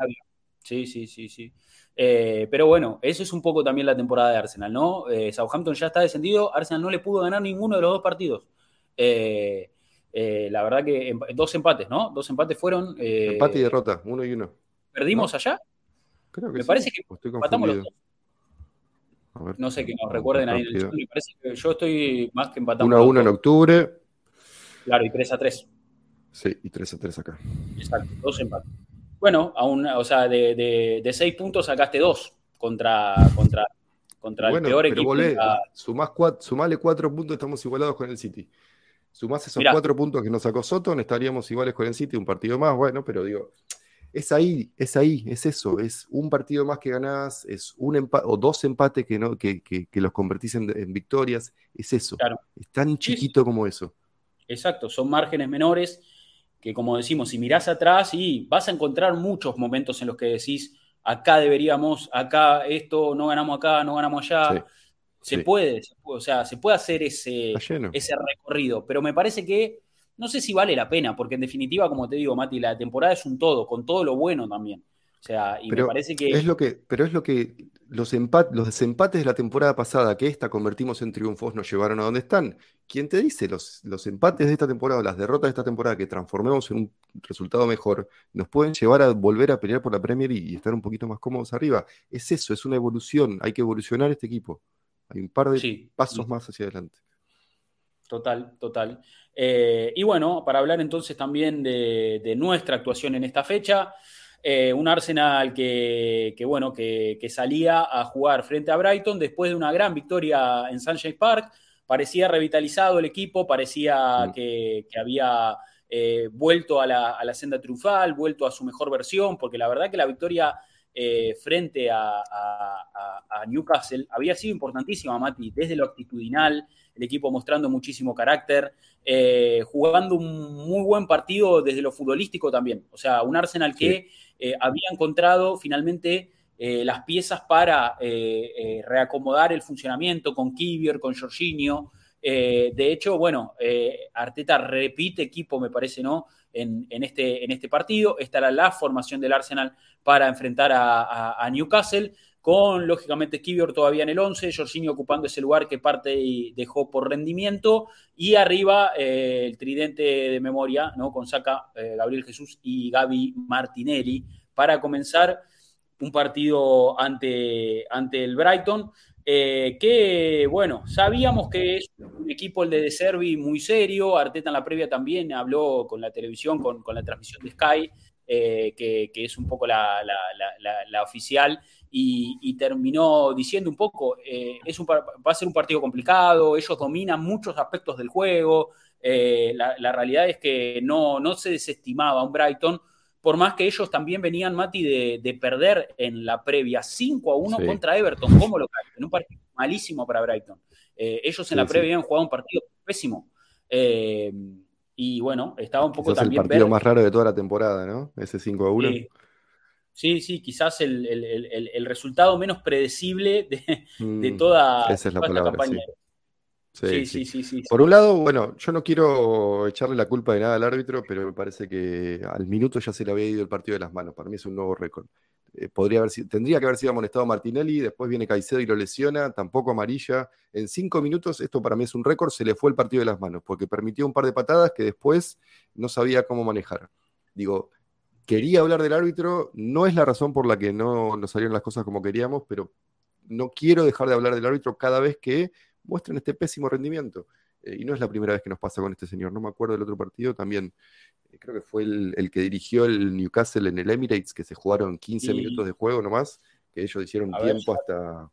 Sí, sí, sí, sí. Eh, pero bueno, eso es un poco también la temporada de Arsenal, ¿no? Southampton ya está descendido, Arsenal no le pudo ganar ninguno de los dos partidos. La verdad que dos empates, ¿no? Dos empates fueron. Empate y derrota, uno y uno. ¿Perdimos allá? Creo que Me parece que empatamos los dos. no sé, que nos recuerden ahí. Me parece que yo estoy más que empatado. 1 a 1 en octubre. Claro, y 3 a 3. Sí, y 3 a 3 acá. Exacto, dos empates. Bueno, a o sea, de, de, de 6 puntos sacaste 2 contra, contra, contra el peor pero equipo. Volé, sumás cuatro, sumale 4 puntos, estamos igualados con el City. Sumás esos 4 puntos que nos sacó Soto, estaríamos iguales con el City, un partido más, bueno, pero digo, es ahí, es ahí, es eso, es un partido más que ganás, es un empate o dos empates que, no, que, los convertís en, victorias, es eso. Es tan chiquito como eso. Exacto, son márgenes menores que como decimos, si mirás atrás y vas a encontrar muchos momentos en los que decís, acá deberíamos, acá esto, no ganamos acá, no ganamos allá. Se, Puede, o sea, se puede hacer ese, ese recorrido, pero me parece que no sé si vale la pena, porque en definitiva, como te digo, Mati, la temporada es un todo, con todo lo bueno también. O sea, y me parece que. Es lo que. Pero es lo que. Los, los desempates de la temporada pasada, que esta convertimos en triunfos, nos llevaron a donde están. ¿Quién te dice? Los, los empates de esta temporada, las derrotas de esta temporada que transformemos en un resultado mejor, nos pueden llevar a volver a pelear por la Premier y, estar un poquito más cómodos arriba. Es eso, es una evolución. Hay que evolucionar este equipo. Hay un par de pasos más hacia adelante. Total, total. Eh, y bueno, para hablar entonces también de, nuestra actuación en esta fecha, eh, un Arsenal que, bueno, que, salía a jugar frente a Brighton después de una gran victoria en Sunshine Park. Parecía revitalizado el equipo, parecía mm. que, había eh, vuelto a la, senda triunfal, vuelto a su mejor versión, porque la verdad que la victoria frente a, a, Newcastle había sido importantísima, Mati, desde lo actitudinal, el equipo mostrando muchísimo carácter, eh, jugando un muy buen partido desde lo futbolístico también. O sea, un Arsenal que eh, había encontrado finalmente eh, las piezas para reacomodar el funcionamiento con Kivior, con Jorginho. de hecho, bueno, Arteta repite equipo, me parece, ¿no? En, este, en este partido. Esta era la formación del Arsenal para enfrentar a Newcastle con lógicamente Kivior todavía en el 11, Jorginho ocupando ese lugar que parte y dejó por rendimiento, y arriba eh, el tridente de memoria, ¿no? con Saca, eh, Gabriel Jesús y Gaby Martinelli, para comenzar un partido ante, ante el Brighton, eh, que bueno, sabíamos que es un equipo el de De Servi muy serio, Arteta en la previa también habló con la televisión, con, la transmisión de Sky, que, es un poco la, la oficial, y, terminó diciendo un poco, eh, es va a ser un partido complicado, ellos dominan muchos aspectos del juego, eh, la, realidad es que no, no se desestimaba un Brighton, por más que ellos también venían, Mati, de, perder en la previa 5 a 1 contra Everton como local, en un partido malísimo para Brighton. Eh, ellos en la previa habían jugado un partido pésimo. y bueno, estaba un poco Quizás también. el partido más raro de toda la temporada, ¿no? Ese 5 a 1. Sí, sí, quizás el, resultado menos predecible de, mm, toda, esa es la palabra, campaña. Sí. Sí, sí. sí, Por un lado, bueno, yo no quiero echarle la culpa de nada al árbitro, pero me parece que al minuto ya se le había ido el partido de las manos. Para mí es un nuevo récord. Eh, podría haber tendría que haber sido amonestado Martinelli, después viene Caicedo y lo lesiona, tampoco amarilla. En cinco minutos, esto para mí es un récord, se le fue el partido de las manos, porque permitió un par de patadas que después no sabía cómo manejar. Digo, quería hablar del árbitro, no es la razón por la que no nos salieron las cosas como queríamos, pero no quiero dejar de hablar del árbitro cada vez que muestren este pésimo rendimiento. Eh, y no es la primera vez que nos pasa con este señor, no me acuerdo del otro partido, también eh, creo que fue el, que dirigió el Newcastle en el Emirates, que se jugaron 15 minutos de juego nomás, que ellos hicieron tiempo hasta...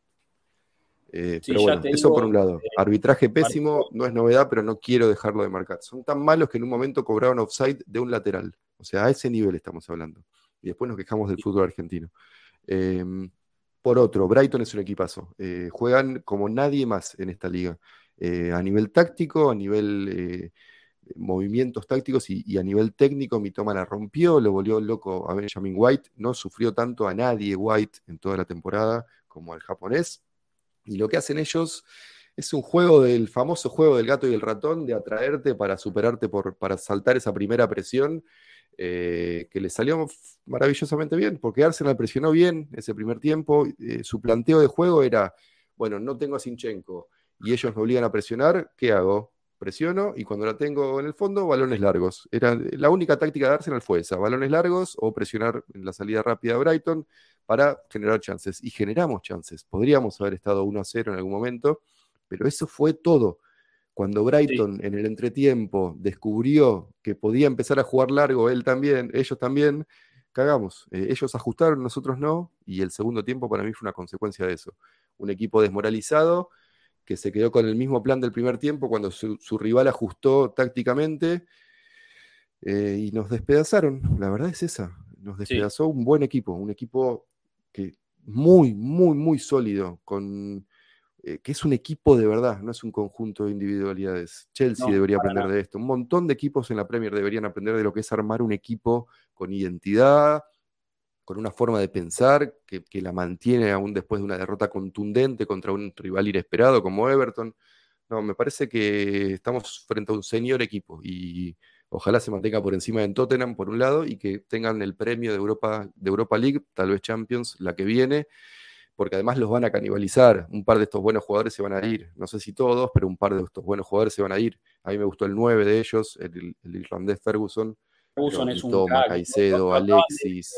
Eh, pero bueno, eso por un lado. Arbitraje pésimo, no es novedad, pero no quiero dejarlo de marcar. Son tan malos que en un momento cobraron offside de un lateral. O sea, a ese nivel estamos hablando. Y después nos quejamos del fútbol argentino. Em, por otro, Brighton es un equipazo. Eh, juegan como nadie más en esta liga. eh, a nivel táctico, a nivel eh, movimientos tácticos y, a nivel técnico, Mitoma la rompió, lo volvió loco a Benjamin White, no sufrió tanto a nadie White en toda la temporada como al japonés. Y lo que hacen ellos es un juego del famoso juego del gato y el ratón, de atraerte para superarte, por, para saltar esa primera presión, eh, que le salió maravillosamente bien, porque Arsenal presionó bien ese primer tiempo. su planteo de juego era, bueno, no tengo a Sinchenko, y ellos me obligan a presionar, ¿qué hago? Presiono y cuando la tengo en el fondo, balones largos. Era, la única táctica de Arsenal fue esa, balones largos o presionar en la salida rápida de Brighton para generar chances. Y generamos chances. Podríamos haber estado 1 a 0 en algún momento, pero eso fue todo. Cuando Brighton en el entretiempo descubrió que podía empezar a jugar largo él también, ellos también, cagamos. Eh, ellos ajustaron, nosotros no, y el segundo tiempo para mí fue una consecuencia de eso. Un equipo desmoralizado que se quedó con el mismo plan del primer tiempo cuando su, rival ajustó tácticamente eh, y nos despedazaron. La verdad es esa. Nos despedazó un buen equipo, un equipo que muy, muy, muy sólido, con, eh, que es un equipo de verdad, no es un conjunto de individualidades. Chelsea debería aprender de esto. Un montón de equipos en la Premier deberían aprender de lo que es armar un equipo con identidad, con una forma de pensar que, la mantiene aún después de una derrota contundente contra un rival inesperado como Everton. No, me parece que estamos frente a un señor equipo y ojalá se mantenga por encima de Tottenham por un lado y que tengan el premio de Europa, de Europa League, tal vez Champions, la que viene, porque además los van a canibalizar. Un par de estos buenos jugadores se van a ir, no sé si todos, pero un par de estos buenos jugadores se van a ir. A mí me gustó el 9 de ellos, el, irlandés Ferguson. Ferguson es un Toma, Caicedo, Alexis.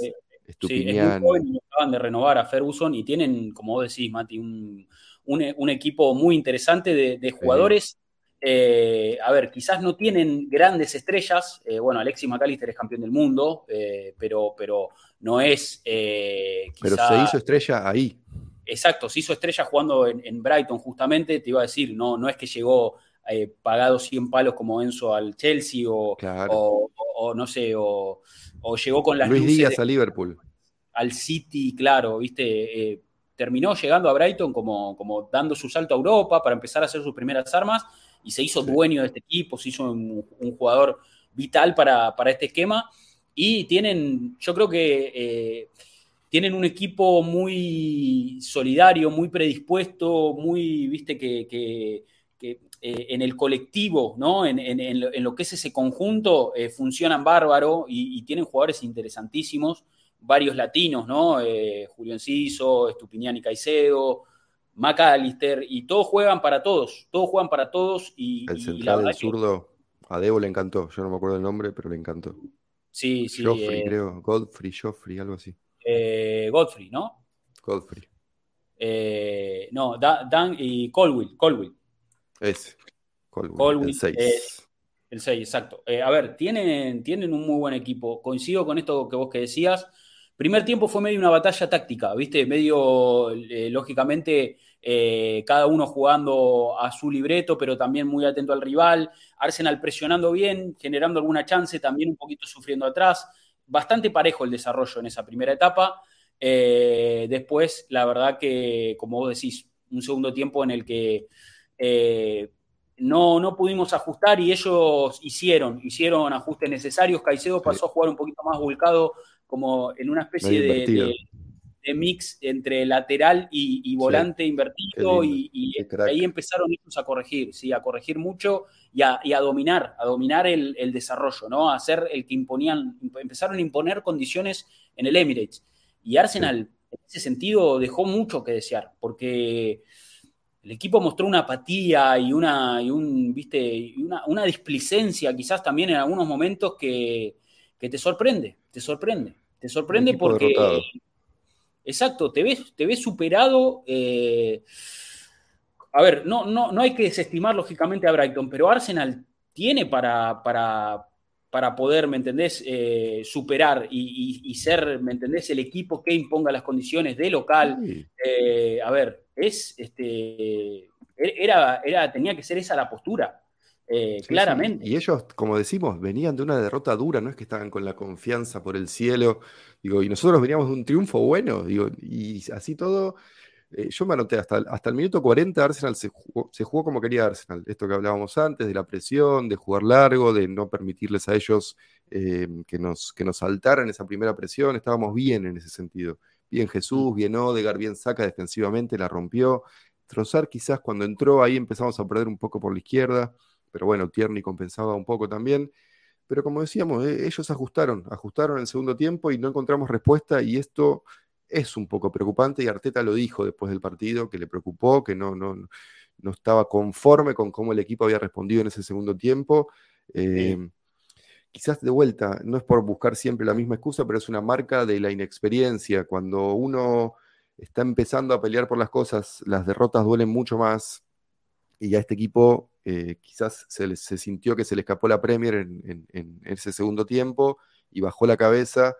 Sí, es muy acaban de renovar a Ferguson y tienen, como vos decís, Mati, un, un, equipo muy interesante de, jugadores. Eh, a ver, quizás no tienen grandes estrellas. Eh, bueno, Alexis McAllister es campeón del mundo, eh, pero, pero no es. pero se hizo estrella ahí. Exacto, se hizo estrella jugando en, Brighton, justamente. Te iba a decir, no, no es que llegó pagado 100 palos como Enzo al Chelsea o, o no sé, o o llegó con las Luis Díaz a Liverpool. Al City, claro, viste, eh, terminó llegando a Brighton como, como dando su salto a Europa para empezar a hacer sus primeras armas y se hizo dueño de este equipo, se hizo un, jugador vital para, este esquema y tienen, yo creo que eh, tienen un equipo muy solidario, muy predispuesto, muy, viste, que eh, en el colectivo, ¿no? En, lo que es ese conjunto, eh, funcionan bárbaro y, tienen jugadores interesantísimos, varios latinos, ¿no? Eh, Julio Enciso, Estupiniani Caicedo, McAllister, y todos juegan para todos, todos juegan para todos. Y, el central del zurdo, a Debo le encantó, yo no me acuerdo el nombre, pero le encantó. Sí, sí. Joffrey, creo, Godfrey, Joffrey, algo así. Godfrey, ¿no? Godfrey. no, Dan y Colwill, Colwill. Ese. Colwyn, el 6. Eh, el 6, exacto. Eh, a ver, tienen, tienen un muy buen equipo. Coincido con esto que vos que decías. Primer tiempo fue medio una batalla táctica, ¿viste? Medio, eh, lógicamente, cada uno jugando a su libreto, pero también muy atento al rival. Arsenal presionando bien, generando alguna chance, también un poquito sufriendo atrás. Bastante parejo el desarrollo en esa primera etapa. después, la verdad que, como vos decís, un segundo tiempo en el que eh, no, no pudimos ajustar y ellos hicieron, hicieron ajustes necesarios. Caicedo pasó a jugar un poquito más volcado, como en una especie de, mix entre lateral y, volante invertido, y, ahí empezaron ellos a corregir, sí, a corregir mucho y a, dominar, a dominar el, desarrollo, ¿no? A ser el que imponían, empezaron a imponer condiciones en el Emirates. Y Arsenal, en ese sentido, dejó mucho que desear, porque el equipo mostró una apatía y una, y un, ¿viste? una, una, displicencia quizás también en algunos momentos que, te sorprende, te sorprende, te sorprende porque... Exacto, te ves, te ves superado. Eh, a ver, no, no, no hay que desestimar lógicamente a Brighton, pero Arsenal tiene para, para, para poder, ¿me entendés?, eh, superar y, ser, ¿me entendés?, el equipo que imponga las condiciones de local. Eh, a ver, es, este, era, era, tenía que ser esa la postura. Eh, claramente. Y ellos, como decimos, venían de una derrota dura, no es que estaban con la confianza por el cielo, digo, y nosotros veníamos de un triunfo bueno, digo, y así todo, eh, yo me anoté, hasta, hasta el minuto 40 Arsenal se jugó, como quería Arsenal. Esto que hablábamos antes, de la presión, de jugar largo, de no permitirles a ellos eh, que, nos, que nos saltaran esa primera presión. Estábamos bien en ese sentido. Bien Jesús, bien Odegar, bien Saca defensivamente, la rompió. Trozar quizás cuando entró ahí empezamos a perder un poco por la izquierda, pero bueno, Tierney compensaba un poco también. Pero como decíamos, eh, ellos ajustaron, ajustaron en el segundo tiempo y no encontramos respuesta y esto es un poco preocupante y Arteta lo dijo después del partido, que le preocupó, que no, no, no estaba conforme con cómo el equipo había respondido en ese segundo tiempo. Eh, quizás de vuelta, no es por buscar siempre la misma excusa, pero es una marca de la inexperiencia. Cuando uno está empezando a pelear por las cosas, las derrotas duelen mucho más y a este equipo eh, quizás se, se, sintió que se le escapó la Premier en, en ese segundo tiempo y bajó la cabeza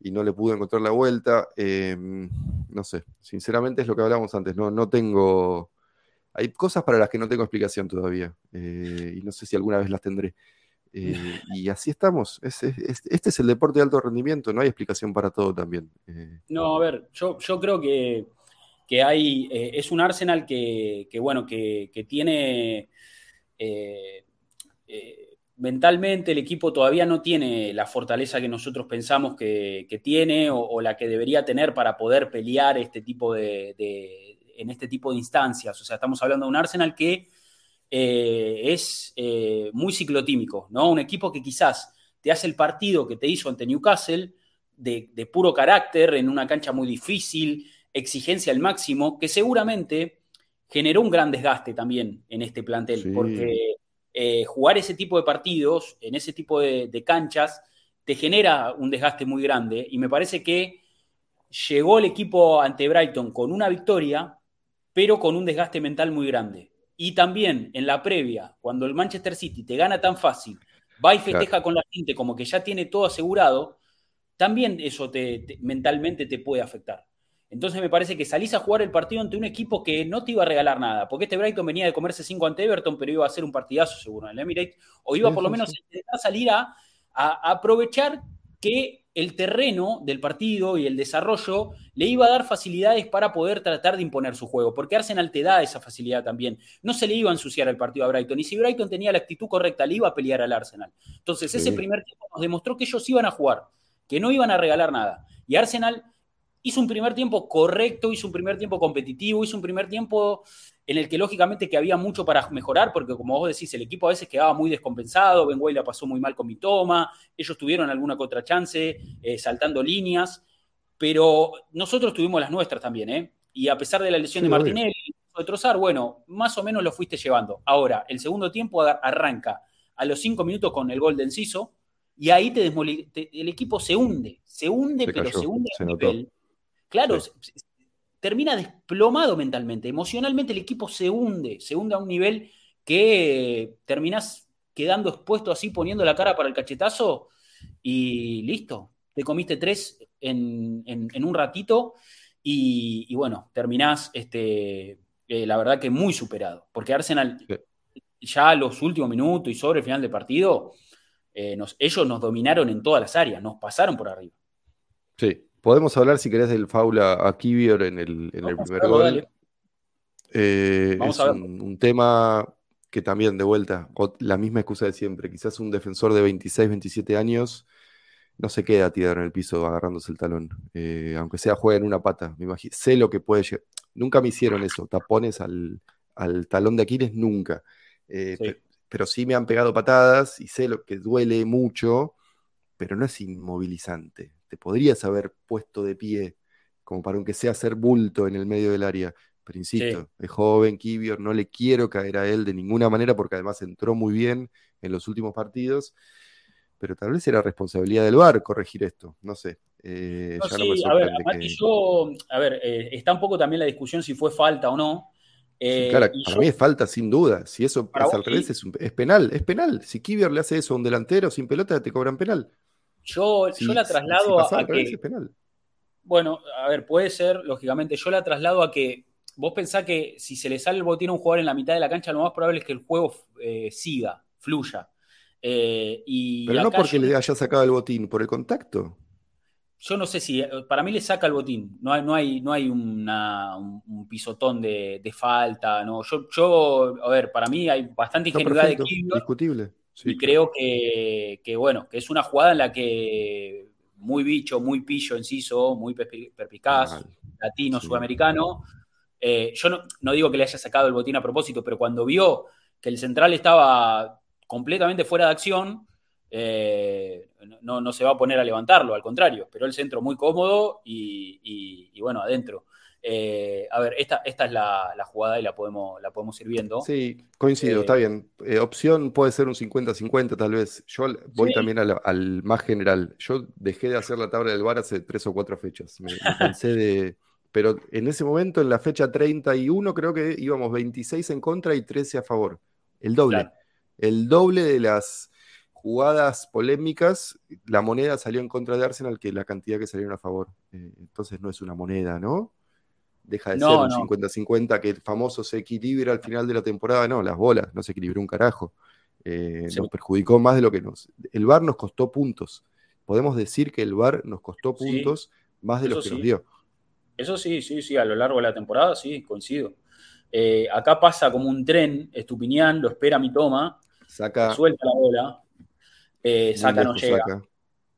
y no le pudo encontrar la vuelta. Em, no sé, sinceramente es lo que hablábamos antes, no, no tengo... Hay cosas para las que no tengo explicación todavía eh, y no sé si alguna vez las tendré. Eh, y así estamos. este es el deporte de alto rendimiento, no hay explicación para todo también. No, a ver, yo, yo creo que, que hay, es un Arsenal que, que bueno, que, que tiene mentalmente el equipo todavía no tiene la fortaleza que nosotros pensamos que, tiene o, la que debería tener para poder pelear este tipo de, en este tipo de instancias. O sea, estamos hablando de un Arsenal que eh, es eh, muy ciclotímico, ¿no? Un equipo que quizás te hace el partido que te hizo ante Newcastle de, puro carácter, en una cancha muy difícil, exigencia al máximo, que seguramente generó un gran desgaste también en este plantel, porque eh, jugar ese tipo de partidos, en ese tipo de, canchas, te genera un desgaste muy grande y me parece que llegó el equipo ante Brighton con una victoria, pero con un desgaste mental muy grande. Y también en la previa, cuando el Manchester City te gana tan fácil, va y festeja con la gente como que ya tiene todo asegurado, también eso te, mentalmente te puede afectar. Entonces me parece que salís a jugar el partido ante un equipo que no te iba a regalar nada, porque este Brighton venía de comerse 5 ante Everton, pero iba a ser un partidazo seguro en el Emirates, o iba por lo menos a intentar salir a, aprovechar que el terreno del partido y el desarrollo le iba a dar facilidades para poder tratar de imponer su juego, porque Arsenal te da esa facilidad también. No se le iba a ensuciar el partido a Brighton, y si Brighton tenía la actitud correcta, le iba a pelear al Arsenal. Entonces, ese primer tiempo nos demostró que ellos iban a jugar, que no iban a regalar nada. Y Arsenal hizo un primer tiempo correcto, hizo un primer tiempo competitivo, hizo un primer tiempo en el que lógicamente que había mucho para mejorar, porque como vos decís, el equipo a veces quedaba muy descompensado, Ben la pasó muy mal con mi toma, ellos tuvieron alguna contrachance, eh, saltando líneas, pero nosotros tuvimos las nuestras también, ¿eh? Y a pesar de la lesión de Martinelli, de Trozar, bueno, más o menos lo fuiste llevando. Ahora, el segundo tiempo arranca a los cinco minutos con el gol de Enciso, y ahí te, el equipo se hunde, se hunde, pero se hunde a nivel Claro, termina desplomado mentalmente. Emocionalmente el equipo se hunde, se hunde a un nivel que terminas quedando expuesto así, poniendo la cara para el cachetazo y listo. Te comiste tres en, un ratito y, bueno, terminás, este, eh, la verdad que muy superado. Porque Arsenal, ya los últimos minutos y sobre el final del partido, eh, ellos nos dominaron en todas las áreas, nos pasaron por arriba. Sí, Podemos hablar, si querés, del faula a Kivior en el, primer gol. Eh, es un, tema que también, de vuelta, la misma excusa de siempre. Quizás un defensor de 26, 27 años no se queda tirado en el piso agarrándose el talón. Eh, aunque sea juega en una pata. Me imagino, sé lo que puede llegar. Nunca me hicieron eso, tapones al, talón de Aquiles, nunca. Eh, pero sí me han pegado patadas y sé lo que duele mucho, pero no es inmovilizante podrías haber puesto de pie, como para aunque sea hacer bulto en el medio del área. Pero insisto, es joven, Kivior, no le quiero caer a él de ninguna manera porque además entró muy bien en los últimos partidos. Pero tal vez era responsabilidad del VAR corregir esto, no sé. Eh, a ver, a ver, eh, está un poco también la discusión si fue falta o no. Eh, claro, para mí es falta sin duda. Si eso pasa al revés, es, es, penal, es penal. Si Kivior le hace eso a un delantero sin pelota, te cobran penal. Yo, la traslado a, que. Bueno, a ver, puede ser, lógicamente, yo la traslado a que vos pensás que si se le sale el botín a un jugador en la mitad de la cancha, lo más probable es que el juego eh, siga, fluya. Eh, y Pero no porque le haya sacado el botín, por el contacto. yo no sé si, eh, para mí le saca el botín, no hay, no hay, no hay un, pisotón de, falta, no. Yo, yo, a ver, para mí hay bastante ingenuidad de Kivior. Discutible. Y creo que, bueno, que es una jugada en la que muy bicho, muy pillo, enciso, muy perpicaz, latino, sudamericano. Eh, yo no, no, digo que le haya sacado el botín a propósito, pero cuando vio que el central estaba completamente fuera de acción, eh, no, se va a poner a levantarlo, al contrario, pero el centro muy cómodo y, bueno, adentro. Eh, a ver, esta, esta es la, jugada y la podemos, la podemos ir viendo. Sí, coincido, está bien. opción puede ser un 50-50 tal vez. Yo voy también al, más general. Yo dejé de hacer la tabla del bar hace tres o cuatro fechas. Me, cansé de, pero en ese momento, en la fecha 31, creo que íbamos 26 en contra y 13 a favor. El doble. El doble de las jugadas polémicas, la moneda salió en contra de Arsenal que la cantidad que salieron a favor. Eh, entonces no es una moneda, ¿no? Deja de ser un 50-50 que el famoso se equilibra al final de la temporada. No, las bolas, no se equilibró un carajo. Eh, nos perjudicó más de lo que nos. El VAR nos costó puntos. Podemos decir que el VAR nos costó puntos más de lo que nos dio. Eso sí, sí, sí, a lo largo de la temporada, sí, coincido. Eh, acá pasa como un tren, Estupiñán lo espera mi toma, saca, suelta la bola, eh, saca no llega.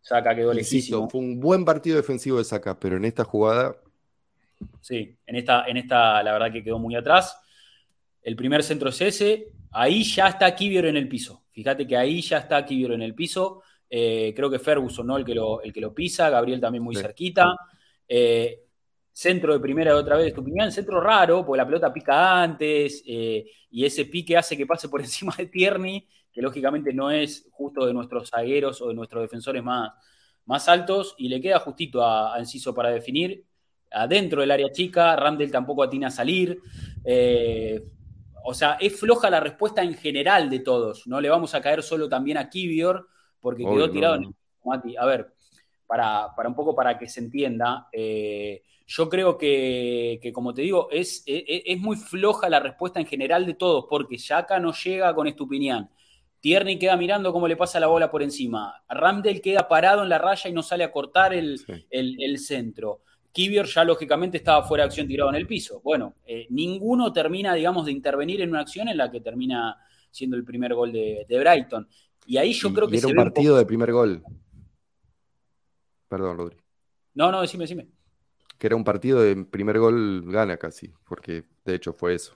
Saca, quedó lejísimo. Fue un buen partido defensivo de Saca, pero en esta jugada. Sí, en esta, en esta la verdad que quedó muy atrás. El primer centro es ese. Ahí ya está Kivior en el piso. Fíjate que ahí ya está Kivior en el piso. Eh, creo que Ferguson no el que lo, el que lo pisa, Gabriel también muy cerquita centro de primera de otra vez tu opinión, centro raro, porque la pelota pica antes eh, y ese pique hace que pase por encima de Tierney, que lógicamente no es justo de nuestros zagueros o de nuestros defensores más, más altos, y le queda justito a, Enciso para definir. Adentro del área chica, Randall tampoco atina a salir. Eh, o sea, es floja la respuesta en general de todos. No le vamos a caer solo también a Kivior, porque quedó tirado en el... A ver, para, para, un poco para que se entienda, eh, yo creo que, como te digo, es, e, e, es, muy floja la respuesta en general de todos, porque Yaka no llega con Estupiñán. Tierney queda mirando cómo le pasa la bola por encima. Ramdel queda parado en la raya y no sale a cortar el, centro. Kivior ya lógicamente estaba fuera de acción tirado en el piso. Bueno, eh, ninguno termina, digamos, de intervenir en una acción en la que termina siendo el primer gol de, Brighton. Y ahí yo creo que... Era un partido de primer gol. Perdón, Rodri. No, no, decime, decime que era un partido de primer gol gana casi, porque de hecho fue eso.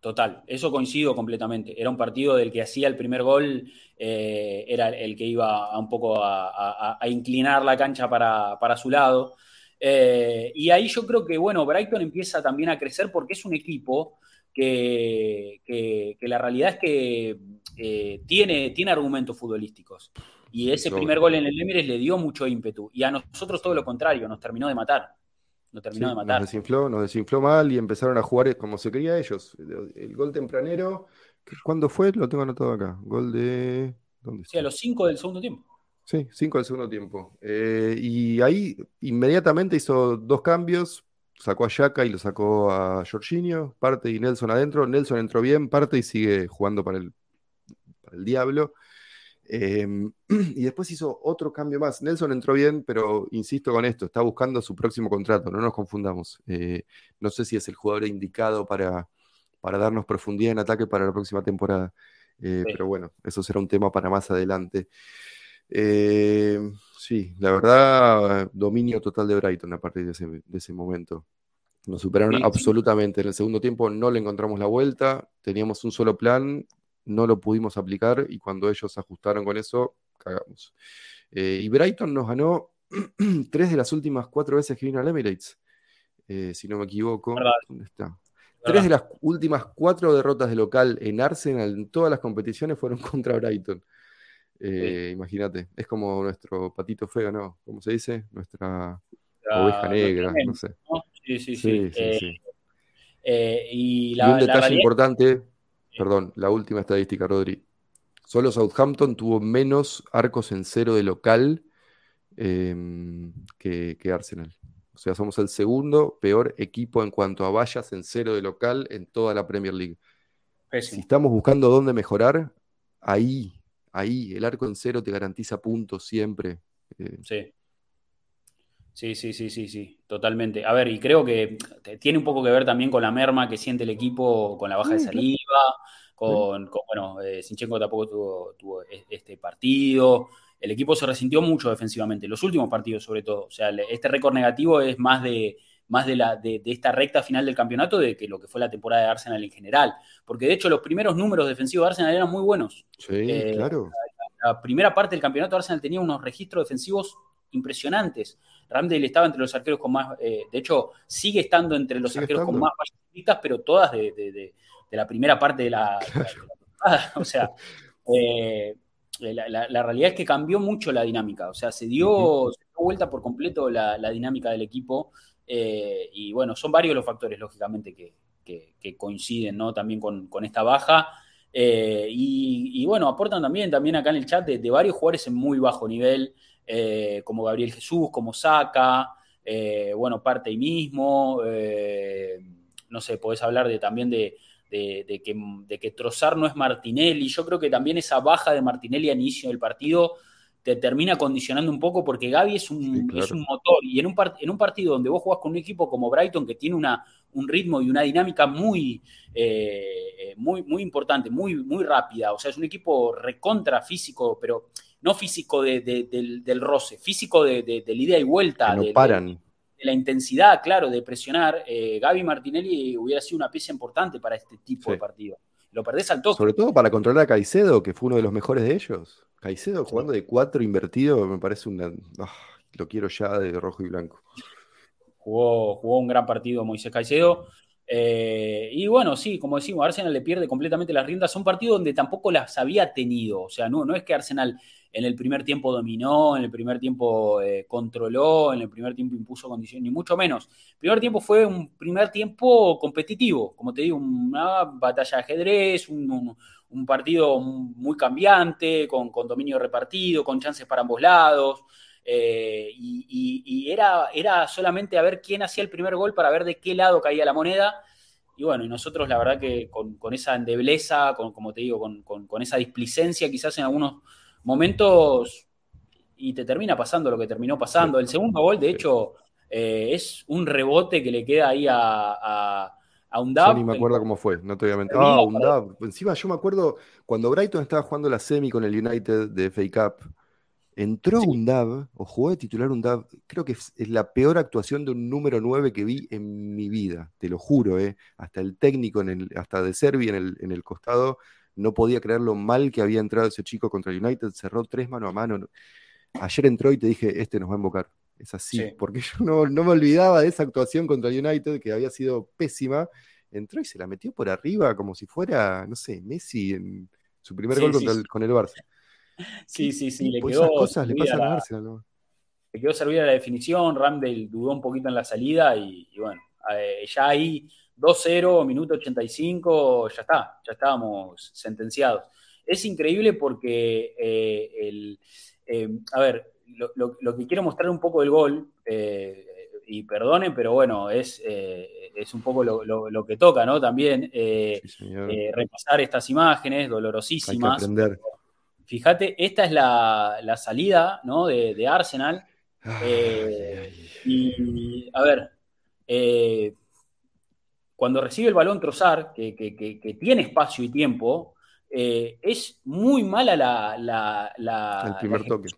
Total, eso coincido completamente. Era un partido del que hacía el primer gol, eh, era el que iba un poco a, inclinar la cancha para, su lado. Eh, y ahí yo creo que, bueno, Brighton empieza también a crecer porque es un equipo que, la realidad es que eh, tiene, tiene argumentos futbolísticos. Y ese primer gol en el Emirates le dio mucho ímpetu. Y a nosotros todo lo contrario, nos terminó de matar. Nos terminó de matar. Nos desinfló, nos desinfló mal y empezaron a jugar como se quería ellos. El gol tempranero, ¿cuándo fue? Lo tengo anotado acá. Gol de. ¿Dónde sí, a los cinco del segundo tiempo. Sí, cinco del segundo tiempo. Eh, y ahí inmediatamente hizo dos cambios. Sacó a Yaka y lo sacó a Jorginho. Parte y Nelson adentro. Nelson entró bien, parte y sigue jugando para el, para el Diablo. Em, y después hizo otro cambio más. Nelson entró bien, pero insisto con esto, está buscando su próximo contrato, no nos confundamos. Eh, no sé si es el jugador indicado para, para darnos profundidad en ataque para la próxima temporada. Eh, pero bueno, eso será un tema para más adelante. Em, sí, la verdad, dominio total de Brighton a partir de ese, momento. Nos superaron absolutamente. En el segundo tiempo no le encontramos la vuelta, teníamos un solo plan no lo pudimos aplicar y cuando ellos ajustaron con eso, cagamos. Eh, y Brighton nos ganó tres de las últimas cuatro veces que vino al Emirates, eh, si no me equivoco. ¿Dónde está? Tres de las últimas cuatro derrotas de local en Arsenal en todas las competiciones fueron contra Brighton. Eh, imagínate, es como nuestro patito feo, ¿no? ¿Cómo se dice? Nuestra oveja negra, no sé. Sí, sí, sí. y, un detalle importante, Perdón, la última estadística, Rodri. Solo Southampton tuvo menos arcos en cero de local em, que, Arsenal. O sea, somos el segundo peor equipo en cuanto a vallas en cero de local en toda la Premier League. Si estamos buscando dónde mejorar, ahí, ahí, el arco en cero te garantiza puntos siempre. Eh, sí. Sí, sí, sí, sí, sí, totalmente. A ver, y creo que tiene un poco que ver también con la merma que siente el equipo, con la baja de saliva, con, bueno, eh, Sinchenko tampoco tuvo, e, este partido. El equipo se resintió mucho defensivamente, los últimos partidos sobre todo. O sea, este récord negativo es más de, más de, la, de, esta recta final del campeonato de que lo que fue la temporada de Arsenal en general. Porque de hecho los primeros números defensivos de Arsenal eran muy buenos. Sí, eh, claro. La, primera parte del campeonato Arsenal tenía unos registros defensivos impresionantes. Ramdale estaba entre los arqueros con más, eh, de hecho, sigue estando entre los arqueros con más fallas pero todas de, la primera parte de la, temporada. O sea, eh, la, realidad es que cambió mucho la dinámica. O sea, se dio, vuelta por completo la, dinámica del equipo. Eh, y bueno, son varios los factores, lógicamente, que, coinciden ¿no? también con, esta baja. y, bueno, aportan también, también acá en el chat de, varios jugadores en muy bajo nivel. Eh, como Gabriel Jesús, como Saca, eh, bueno, parte ahí mismo, eh, no sé, podés hablar de, también de, que, de que Trozar no es Martinelli, yo creo que también esa baja de Martinelli a inicio del partido te termina condicionando un poco porque Gaby es un, motor y en un, en un partido donde vos jugás con un equipo como Brighton que tiene una, un ritmo y una dinámica muy, muy, muy importante, muy, muy rápida, o sea, es un equipo recontra físico, pero no físico del, roce, físico de, la ida y vuelta. no paran. De, la intensidad, claro, de presionar. Eh, Gaby Martinelli hubiera sido una pieza importante para este tipo de partido. Lo perdés al toque. Sobre todo para controlar a Caicedo, que fue uno de los mejores de ellos. Caicedo jugando de cuatro invertido me parece una. Ah, lo quiero ya de rojo y blanco. Jugó, jugó un gran partido Moisés Caicedo. Eh, y bueno, sí, como decimos, Arsenal le pierde completamente las riendas. Son partidos donde tampoco las había tenido. O sea, no, no es que Arsenal en el primer tiempo dominó, en el primer tiempo eh, controló, en el primer tiempo impuso condiciones, ni mucho menos. El primer tiempo fue un primer tiempo competitivo, como te digo, una batalla de ajedrez, un, partido muy cambiante, con, dominio repartido, con chances para ambos lados. Eh, y, era, era solamente a ver quién hacía el primer gol para ver de qué lado caía la moneda. Y bueno, y nosotros la verdad que con, esa endebleza, con, como te digo, con, esa displicencia quizás en algunos momentos y te termina pasando lo que terminó pasando. El segundo gol, de hecho, eh, es un rebote que le queda ahí a, a, a un Yo ni me acuerdo cómo fue, no te voy a mentir. Ah, un Encima yo me acuerdo cuando Brighton estaba jugando la semi con el United de FA Cup Entró un DAB, o jugó de titular un DAB, creo que es, la peor actuación de un número 9 que vi en mi vida, te lo juro, eh. hasta el técnico, en el, hasta de Serbia en el, en el costado, no podía creer lo mal que había entrado ese chico contra el United, cerró tres mano a mano. Ayer entró y te dije, este nos va a invocar. Es así, porque yo no, me olvidaba de esa actuación contra el United, que había sido pésima. Entró y se la metió por arriba como si fuera, no sé, Messi en su primer gol con el Barça. Sí, sí, sí, le quedó. cosas le pasan a Arsenal, Le quedó servir la definición. Ramdale dudó un poquito en la salida y, bueno, eh, ya ahí 2-0, minuto 85, ya está, ya estábamos sentenciados. Es increíble porque eh, el, eh, a ver, lo, que quiero mostrar un poco del gol, y perdonen, pero bueno, es, es un poco lo, que toca, ¿no? También repasar estas imágenes dolorosísimas. Hay que Fíjate, esta es la, salida de, Arsenal. Eh, y, a ver, eh, cuando recibe el balón Trozar, que, tiene espacio y tiempo, eh, es muy mala la. el primer toque.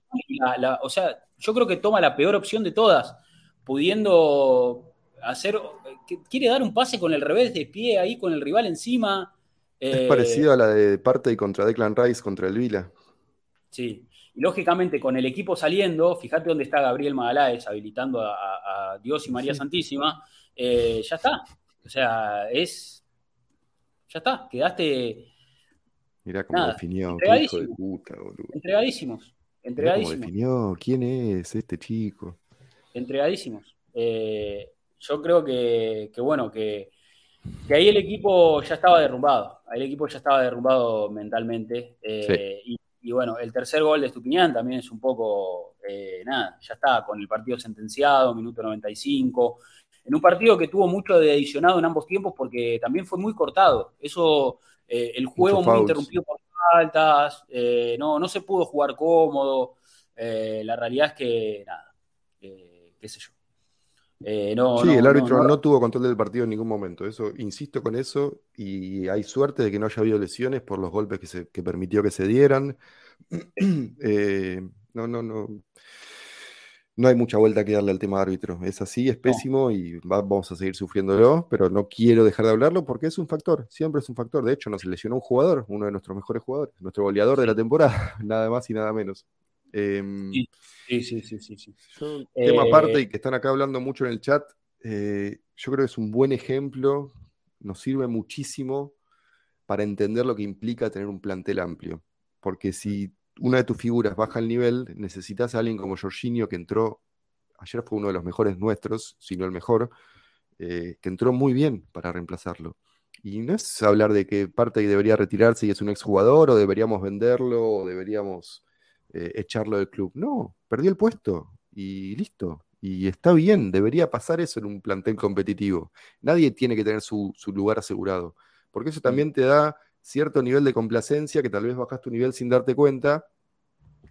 o sea, yo creo que toma la peor opción de todas, pudiendo hacer. Quiere dar un pase con el revés de pie ahí, con el rival encima. Es parecido a la de parte y contra Declan Rice contra el Vila. Sí. Y lógicamente, con el equipo saliendo, fíjate dónde está Gabriel Magaláes habilitando a, Dios y María Santísima, eh, ya está. O sea, es. Ya está, quedaste. Mirá cómo definió, qué hijo de puta, boludo. Entregadísimos. Entregadísimos. Cómo definió quién es este chico. Entregadísimos. Eh, yo creo que, bueno, que, ahí el equipo ya estaba derrumbado. Ahí el equipo ya estaba derrumbado mentalmente. Eh, y y bueno, el tercer gol de Estupiñán también es un poco, eh, nada, ya está, con el partido sentenciado, minuto 95. En un partido que tuvo mucho de adicionado en ambos tiempos porque también fue muy cortado. Eso, eh, el juego muy interrumpido por faltas, eh, no, no se pudo jugar cómodo. la realidad es que, nada, qué sé yo. Eh, sí, el árbitro no, tuvo control del partido en ningún momento. Eso, insisto con eso, y hay suerte de que no haya habido lesiones por los golpes que, se, permitió que se dieran. Eh, no, no, no. No hay mucha vuelta que darle al tema árbitro. Es así, es pésimo y vamos a seguir sufriéndolo, pero no quiero dejar de hablarlo porque es un factor, siempre es un factor. De hecho, nos lesionó un jugador, uno de nuestros mejores jugadores, nuestro goleador de la temporada, nada más y nada menos. Em, sí, sí, sí, sí. sí, tema aparte y que están acá hablando mucho en el chat, eh, yo creo que es un buen ejemplo, nos sirve muchísimo para entender lo que implica tener un plantel amplio. Porque si una de tus figuras baja el nivel, necesitas a alguien como Jorginho que entró, ayer fue uno de los mejores nuestros, si no el mejor, eh, que entró muy bien para reemplazarlo. Y no es hablar de que parte debería retirarse y es un exjugador, o deberíamos venderlo, o deberíamos eh, echarlo del club. No, perdió el puesto y listo. Y está bien, debería pasar eso en un plantel competitivo. Nadie tiene que tener su, su lugar asegurado, porque eso también te da cierto nivel de complacencia que tal vez bajas tu nivel sin darte cuenta.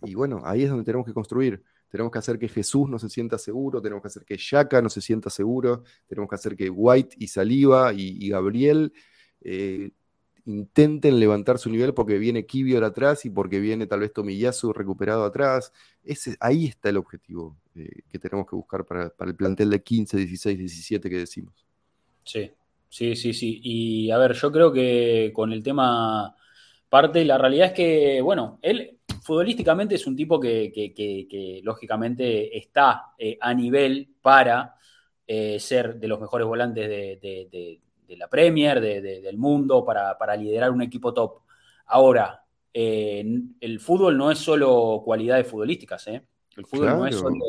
Y bueno, ahí es donde tenemos que construir. Tenemos que hacer que Jesús no se sienta seguro, tenemos que hacer que Yaka no se sienta seguro, tenemos que hacer que White y Saliva y, Gabriel eh, intenten levantar su nivel porque viene Kibior atrás y porque viene tal vez Tomiyasu recuperado atrás. Ese, ahí está el objetivo eh, que tenemos que buscar para, para, el plantel de 15, 16, 17 que decimos. Sí, Sí, sí, sí. Y a ver, yo creo que con el tema parte, la realidad es que, bueno, él futbolísticamente es un tipo que, lógicamente está eh, a nivel para eh, ser de los mejores volantes de, la Premier, del mundo, para, liderar un equipo top. Ahora, eh, el fútbol no es solo cualidades futbolísticas, ¿eh? El fútbol no es solo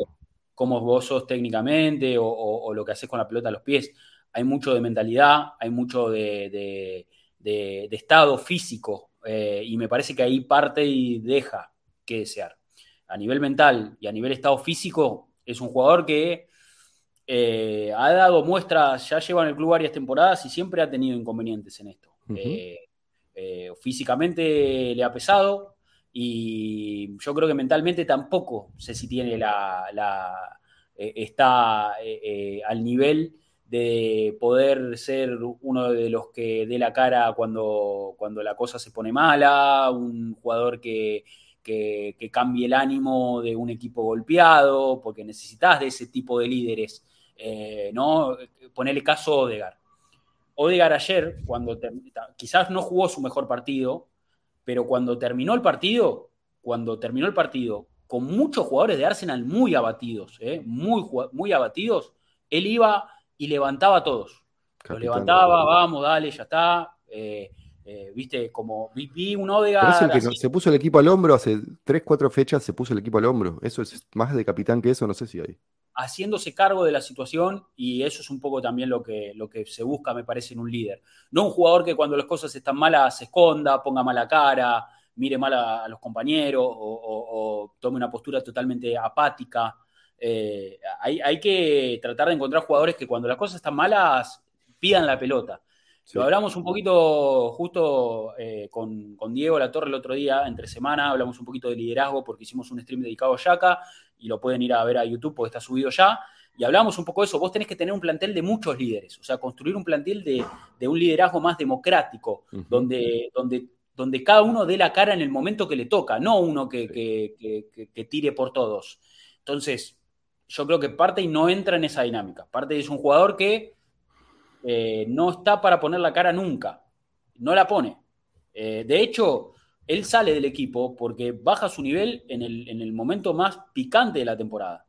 cómo vos sos técnicamente o, o lo que haces con la pelota a los pies hay mucho de mentalidad, hay mucho de, estado físico, eh, y me parece que ahí parte y deja que desear. A nivel mental y a nivel estado físico, es un jugador que eh, ha dado muestras, ya lleva en el club varias temporadas y siempre ha tenido inconvenientes en esto. Eh, físicamente le ha pesado y yo creo que mentalmente tampoco sé si tiene la, está al nivel de poder ser uno de los que dé la cara cuando, cuando la cosa se pone mala, un jugador que, cambie el ánimo de un equipo golpeado, porque necesitas de ese tipo de líderes. Eh, ¿no? Ponerle caso a Odegar. Odegar ayer, cuando quizás no jugó su mejor partido, pero cuando terminó el partido, cuando terminó el partido, con muchos jugadores de Arsenal muy abatidos, ¿eh? muy, muy abatidos, él iba y levantaba a todos. Lo levantaba, vamos, dale, ya está. Eh, eh, viste, como vi, un Odegaard. que se puso el equipo al hombro hace 3, 4 fechas, se puso el equipo al hombro. Eso es más de capitán que eso, no sé si hay. Haciéndose cargo de la situación, y eso es un poco también lo que, lo que se busca, me parece, en un líder. No un jugador que cuando las cosas están malas se esconda, ponga mala cara, mire mal a, los compañeros o, tome una postura totalmente apática. Eh, hay, que tratar de encontrar jugadores que cuando las cosas están malas pidan la pelota. Lo hablamos un poquito justo eh, con, Diego La Torre el otro día, entre semana, hablamos un poquito de liderazgo porque hicimos un stream dedicado a Yaka y lo pueden ir a ver a YouTube porque está subido ya. Y hablamos un poco de eso. Vos tenés que tener un plantel de muchos líderes, o sea, construir un plantel de, un liderazgo más democrático, donde, donde, donde cada uno dé la cara en el momento que le toca, no uno que, que tire por todos. Entonces, yo creo que Partey no entra en esa dinámica. Partey es un jugador que eh, no está para poner la cara nunca. No la pone. Eh, de hecho, él sale del equipo porque baja su nivel en el, momento más picante de la temporada.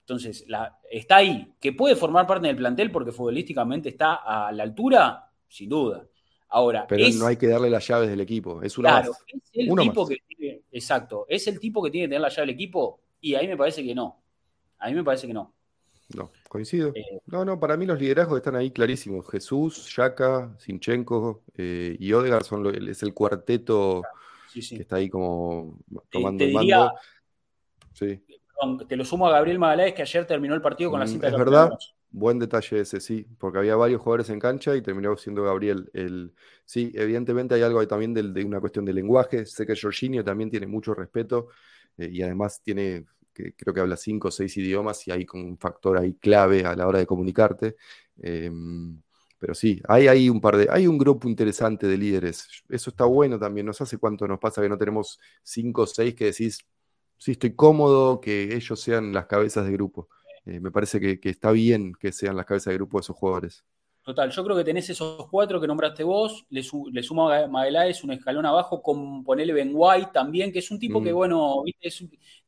Entonces, está ahí, que puede formar parte del plantel porque futbolísticamente está a la altura, sin duda. Ahora, pero no hay que darle las llaves del equipo, es una claro, Es el tipo que tiene, exacto, es el tipo que tiene que tener la llave del equipo y ahí me parece que no. A mí me parece que no. No, coincido. Eh, no, no, para mí los liderazgos están ahí clarísimos. Jesús, Yaka, Sinchenko eh, y Odegaard son es el cuarteto que está ahí como tomando el mando. Sí. Te lo sumo a Gabriel Magaláes que ayer terminó el partido con la mm, cinta Es verdad, buen detalle ese, sí, porque había varios jugadores en cancha y terminó siendo Gabriel el... Sí, evidentemente hay algo ahí también de, una cuestión de lenguaje. Sé que Jorginho también tiene mucho respeto eh, y además tiene que creo que habla cinco o seis idiomas y hay un factor ahí clave a la hora de comunicarte. Em, pero sí, hay ahí un par de, hay un grupo interesante de líderes. Eso está bueno también. Nos hace cuánto nos pasa que no tenemos cinco o seis que decís, sí, estoy cómodo que ellos sean las cabezas de grupo. Eh, me parece que, está bien que sean las cabezas de grupo de esos jugadores. Total, yo creo que tenés esos cuatro que nombraste vos, le, suma Magaláes un escalón abajo con ponerle Ben White también, que es un tipo que, mm. bueno,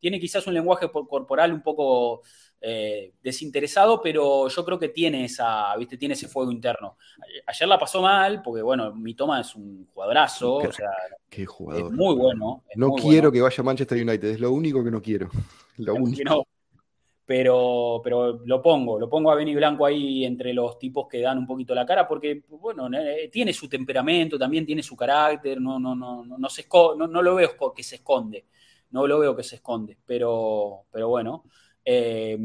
tiene quizás un lenguaje corporal un poco eh, desinteresado, pero yo creo que tiene esa, ¿viste? Tiene ese fuego interno. Ayer la pasó mal, porque bueno, mi toma es un jugadorazo, o sea, qué jugador. Es muy bueno. no quiero que vaya a Manchester United, es lo único que no quiero. Lo único pero, pero lo pongo, lo pongo a Benny Blanco ahí entre los tipos que dan un poquito la cara, porque, bueno, tiene su temperamento, también tiene su carácter, no, no, no, no, se no, no lo veo que se esconde, no lo veo que se esconde, pero, pero bueno. Eh,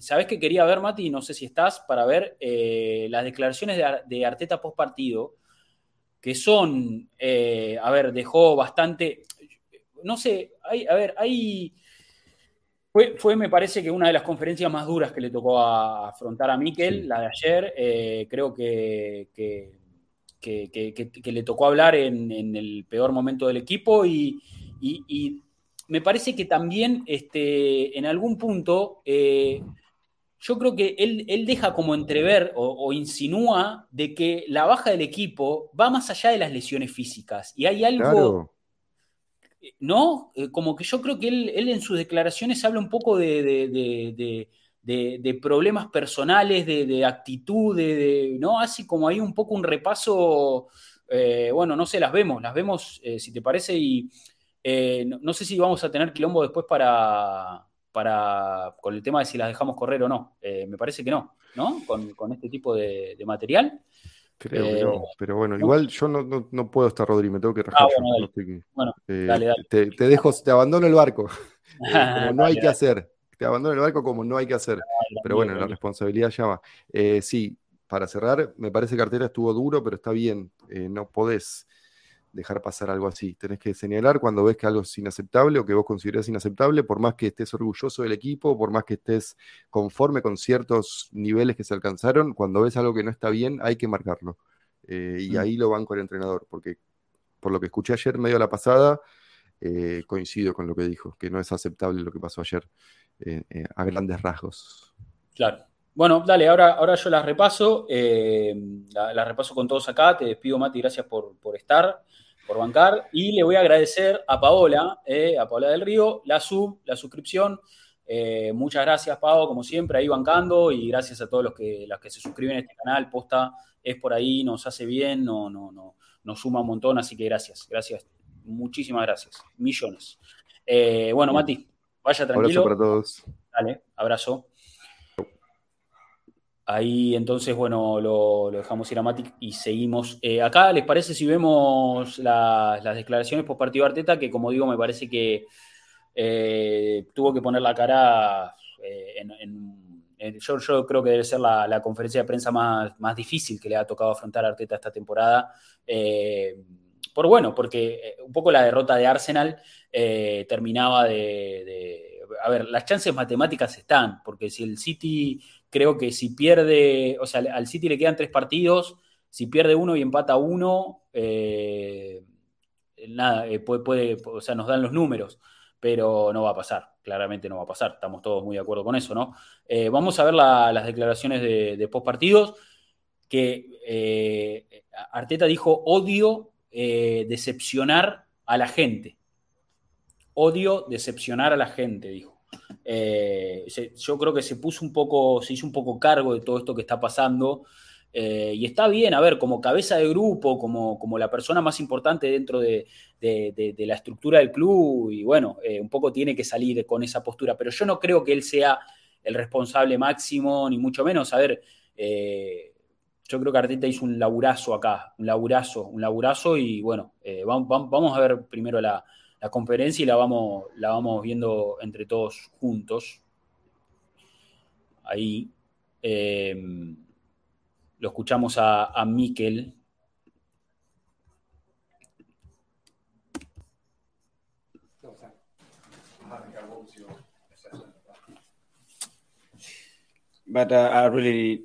¿Sabes qué quería ver, Mati? No sé si estás para ver eh, las declaraciones de, Arteta post partido, que son, eh, a ver, dejó bastante, no sé, hay, a ver, hay fue, me parece que una de las conferencias más duras que le tocó afrontar a Miquel, la de ayer. Eh, creo que, que, le tocó hablar en, el peor momento del equipo y, me parece que también este, en algún punto eh, yo creo que él, deja como entrever o, insinúa de que la baja del equipo va más allá de las lesiones físicas y hay algo... ¿no? Eh, como que yo creo que él, en sus declaraciones habla un poco de, problemas personales, de, actitud, ¿no? Así como hay un poco un repaso, eh, bueno, no sé, las vemos, las vemos, eh, si te parece, y no, sé si vamos a tener quilombo después para, para, con el tema de si las dejamos correr o no. me parece que no, ¿no? Con, con este tipo de material. Creo que no, eh, pero bueno, igual yo no, no, puedo estar, Rodri, me tengo que rajar. bueno, eh, Te, dejo, te abandono el barco, como no hay que hacer. Te abandono el barco como no hay que hacer. pero bueno, la responsabilidad llama. Eh, sí, para cerrar, me parece que Arteta estuvo duro, pero está bien. no podés dejar pasar algo así. Tenés que señalar cuando ves que algo es inaceptable o que vos considerás inaceptable, por más que estés orgulloso del equipo, por más que estés conforme con ciertos niveles que se alcanzaron, cuando ves algo que no está bien, hay que marcarlo. Eh, y mm. ahí lo banco el entrenador, porque por lo que escuché ayer, medio a la pasada, eh, coincido con lo que dijo, que no es aceptable lo que pasó ayer eh, a grandes rasgos. Claro. Bueno, dale, ahora, ahora yo las repaso, las repaso con todos acá, te despido Mati, gracias por, por estar por bancar. Y le voy a agradecer a Paola, eh, a Paola del Río, la sub, la suscripción. Eh, muchas gracias, Pau, como siempre, ahí bancando. Y gracias a todos los que, que se suscriben a este canal. Posta es por ahí, nos hace bien, no, no, no, nos suma un montón. Así que gracias, gracias. Muchísimas gracias. Millones. Eh, bueno, Mati, vaya tranquilo. Abrazo para todos. Dale, abrazo. Ahí entonces, bueno, lo, dejamos ir a Matic y seguimos. Eh, acá, ¿les parece si vemos las declaraciones post partido Arteta? Que como digo, me parece que eh, tuvo que poner la cara eh, en, yo, creo que debe ser la, conferencia de prensa más, más, difícil que le ha tocado afrontar a Arteta esta temporada. por bueno, porque un poco la derrota de Arsenal terminaba de, A ver, las chances matemáticas están, porque si el City creo que si pierde, o sea, al City le quedan tres partidos, si pierde uno y empata uno, eh, nada, eh, puede, o sea, nos dan los números, pero no va a pasar, claramente no va a pasar, estamos todos muy de acuerdo con eso, ¿no? Eh, vamos a ver las declaraciones de, de post partidos, que Arteta dijo, odio decepcionar a la gente, odio decepcionar a la gente, dijo. Eh, yo creo que se puso un poco, se hizo un poco cargo de todo esto que está pasando. Eh, y está bien, a ver, como cabeza de grupo, como, como la persona más importante dentro de, la estructura del club, y bueno, eh, un poco tiene que salir con esa postura, pero yo no creo que él sea el responsable máximo, ni mucho menos. A ver, yo creo que Arteta hizo un laburazo acá, un laburazo, un laburazo, y bueno, vamos, vamos, a ver primero la, la conferencia y la vamos, la vamos viendo entre todos juntos. Ahí em, lo escuchamos a, a Miquel. But uh, a really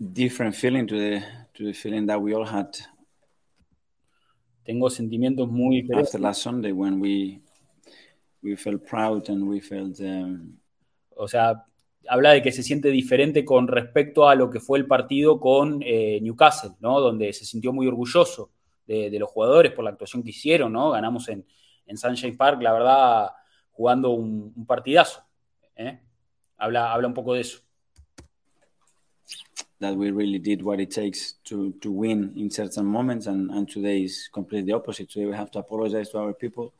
different feeling to the to the feeling that we all had Tengo sentimientos muy diferentes. after last Sunday when we we felt proud and we felt um, O sea, habla de que se siente diferente con respecto a lo que fue el partido con eh, Newcastle, ¿no? Donde se sintió muy orgulloso de, de los jugadores por la actuación que hicieron, ¿no? Ganamos en, en Sunshine Park, la verdad, jugando un, un partidazo. ¿eh? Habla, habla un poco de eso. That we really did what it takes to to win in certain moments and, and today is completely the opposite. Today we have to apologize to our people.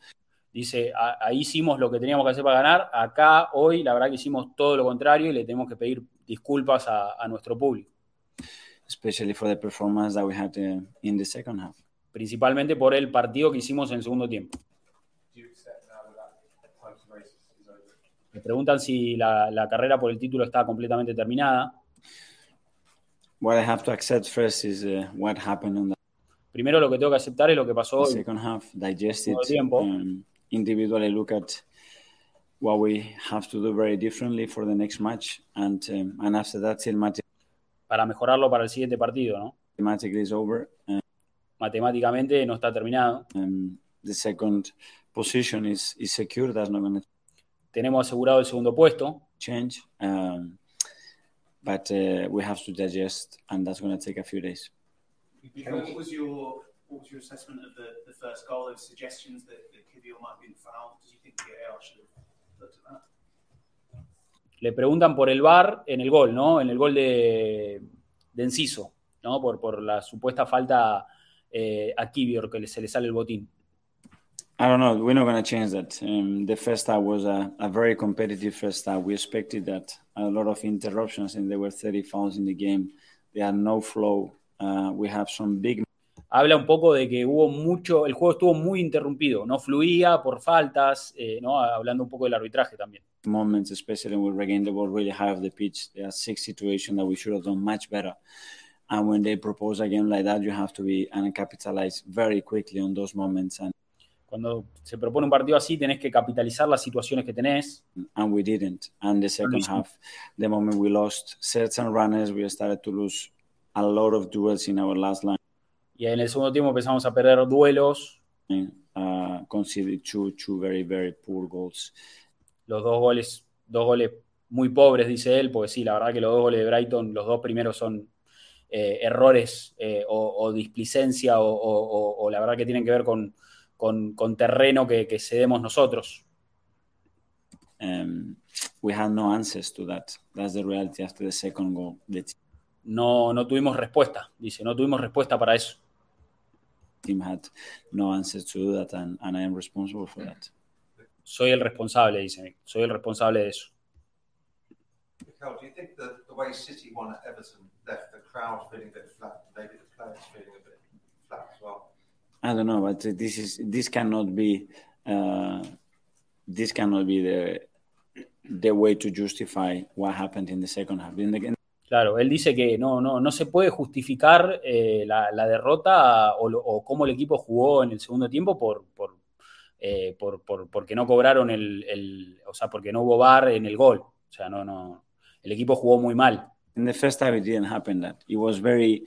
Dice, "A- ahí hicimos lo que teníamos que hacer para ganar, acá hoy la verdad que hicimos todo lo contrario y le tenemos que pedir disculpas a, a nuestro público, especially for the performance that we had uh, in the second half. Principalmente por el partido que hicimos en el segundo tiempo. Me preguntan si la, la carrera por el título está completamente terminada. What I have to accept first is uh, what happened on the Primero lo que tengo que aceptar es lo que pasó hoy. second half digest it Todo el tiempo. um, individually look at what we have to do very differently for the next match and um, and after that till para mejorarlo para el siguiente partido, ¿no? mathematically is over uh, Matemáticamente no está terminado. um, the second position is is secure that's not going to Tenemos asegurado el segundo puesto, change. Um, but uh, we have to digest, and that's going to take a few days. What was your what was your assessment of the, the first goal? There were suggestions that, that Kivior might have been fouled. Did you think the VAR should have looked at that? le preguntan por el VAR en el gol, ¿no? En el gol de, de Enciso, ¿no? Por, por la supuesta falta eh, a Kivior que se le sale el botín. I don't know. We're not going to change that. Um, the first half was a, a very competitive first half. We expected that a lot of interruptions, and there were 30 fouls in the game. They had no flow. Uh, we have some big Habla un poco de que hubo mucho, el juego estuvo muy interrumpido, no fluía por faltas, eh, ¿no? Hablando un poco del arbitraje también. moments, especially when we regained the ball really high off the pitch. There are six situations that we should have done much better. And when they propose a game like that, you have to be and capitalize very quickly on those moments. And Cuando se propone un partido así, tenés que capitalizar las situaciones que tenés. and we didn't. And the second half, the moment we lost certain runners, we started to lose a lot of duels in our last line. Y en el segundo tiempo empezamos a perder duelos, Uh, conceded two two very very poor goals. los dos goles, dos goles muy pobres, dice él, porque sí, la verdad que los dos goles de Brighton, los dos primeros son eh, errores eh, o, o displicencia o, o- o- o la verdad que tienen que ver con, con- con terreno que, que cedemos nosotros. Um, we had no answers to that. That's the reality. After the second goal, the No, no tuvimos respuesta, dice, no tuvimos respuesta para eso. team had no answers to that, and, and I am responsible for that. Soy el responsable, dice, soy el responsable de eso. Mikel, do you think that the way City won at Everton left the crowd feeling a bit flat, maybe the players feeling a bit flat as well? I don't know, but this is this cannot be uh, this cannot be the the way to justify what happened in the second half. In the, Claro, él dice que no, no, no se puede justificar eh, la, la derrota o, o cómo el equipo jugó en el segundo tiempo por, por, eh, por- por- porque no cobraron el, el- o sea, porque no hubo VAR en el gol. O sea, no, no, el equipo jugó muy mal. in the first half, it didn't happen. That it was very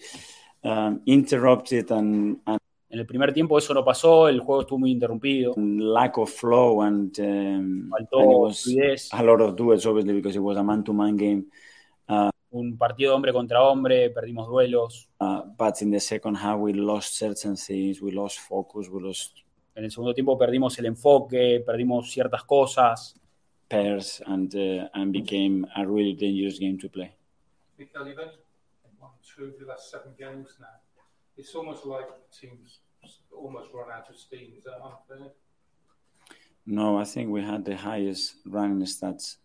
um, interrupted and, and En el primer tiempo eso no pasó, el juego estuvo muy interrumpido, lack of flow, and, um, faltó and it was fluidez, a lot of duels, obviously, because it was a man-to-man game. un partido de hombre contra hombre, perdimos duelos. Uh, but in the second half, we lost certain things. We lost focus. We lost En el segundo tiempo perdimos el enfoque, perdimos ciertas cosas. pairs, and uh, and became a really dangerous game to play. You've only won two of the last seven games now. It's almost like teams almost run out of steam. Is that unfair? No, I think we had the highest running stats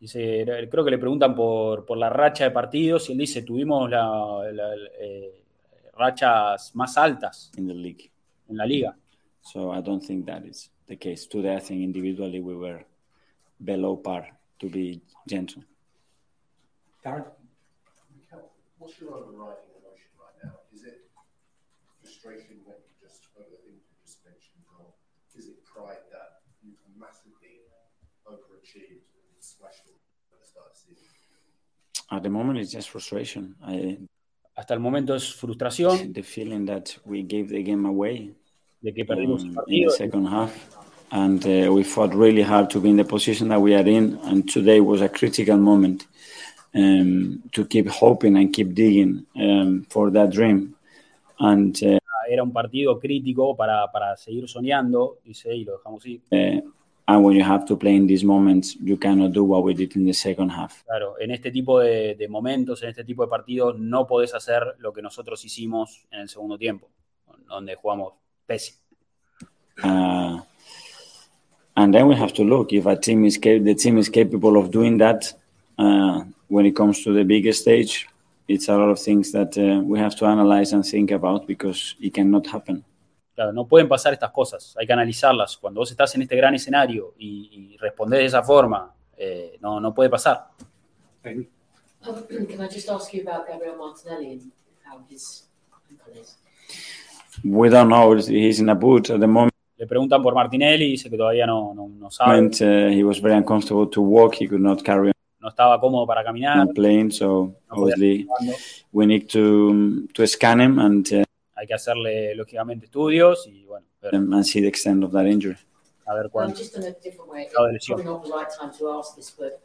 Dice, creo que le preguntan por, por la racha de partidos y él dice, tuvimos la, la- eh, rachas más altas in the league. en la liga. So I don't think that is the case. Today, I think individually we were below par, to be gentle. Darren? What's your overriding emotion right now? Is it frustration that you just, I think you just mentioned, or is it pride that you've massively overachieved and smashed it at the start of the season? At the moment, it's just frustration. I, Hasta el momento es frustración the feeling that we gave the game away de que perdimos el um, in partido. the second half. And uh, we fought really hard to be in the position that we are in. And today was a critical moment um, to keep hoping and keep digging um, for that dream. And uh, Era un partido crítico para, para seguir soñando, dice, y lo dejamos ir. uh, and when you have to play in these moments, you cannot do what we did in the second half. Claro, en este tipo de, de momentos, en este tipo de partidos, no podés hacer lo que nosotros hicimos en el segundo tiempo, donde jugamos pésimo. Uh, and then we have to look if a team is cap- the team is capable of doing that uh, when it comes to the biggest stage. It's a lot of things that uh, we have to analyze and think about because it cannot happen. Claro, no pueden pasar estas cosas, hay que analizarlas. Cuando vos estás en este gran escenario y, y respondés de esa forma, eh, no, no puede pasar. Um, Can I just ask you about Gabriel Martinelli and how his ankle is? We don't know. He's in a boot at the moment. Le preguntan por Martinelli y dice que todavía no, no, no sabe, Uh, he was very uncomfortable to walk. He could not carry no estaba cómodo para caminar. playing. So no obviously estar jugando. we need to to scan him and uh, Hay que hacerle, lógicamente, estudios y, bueno, ver, and see the extent of that injury. a ver cuál. just in a different way, Grado de it's lesión. probably not the right time to ask this, but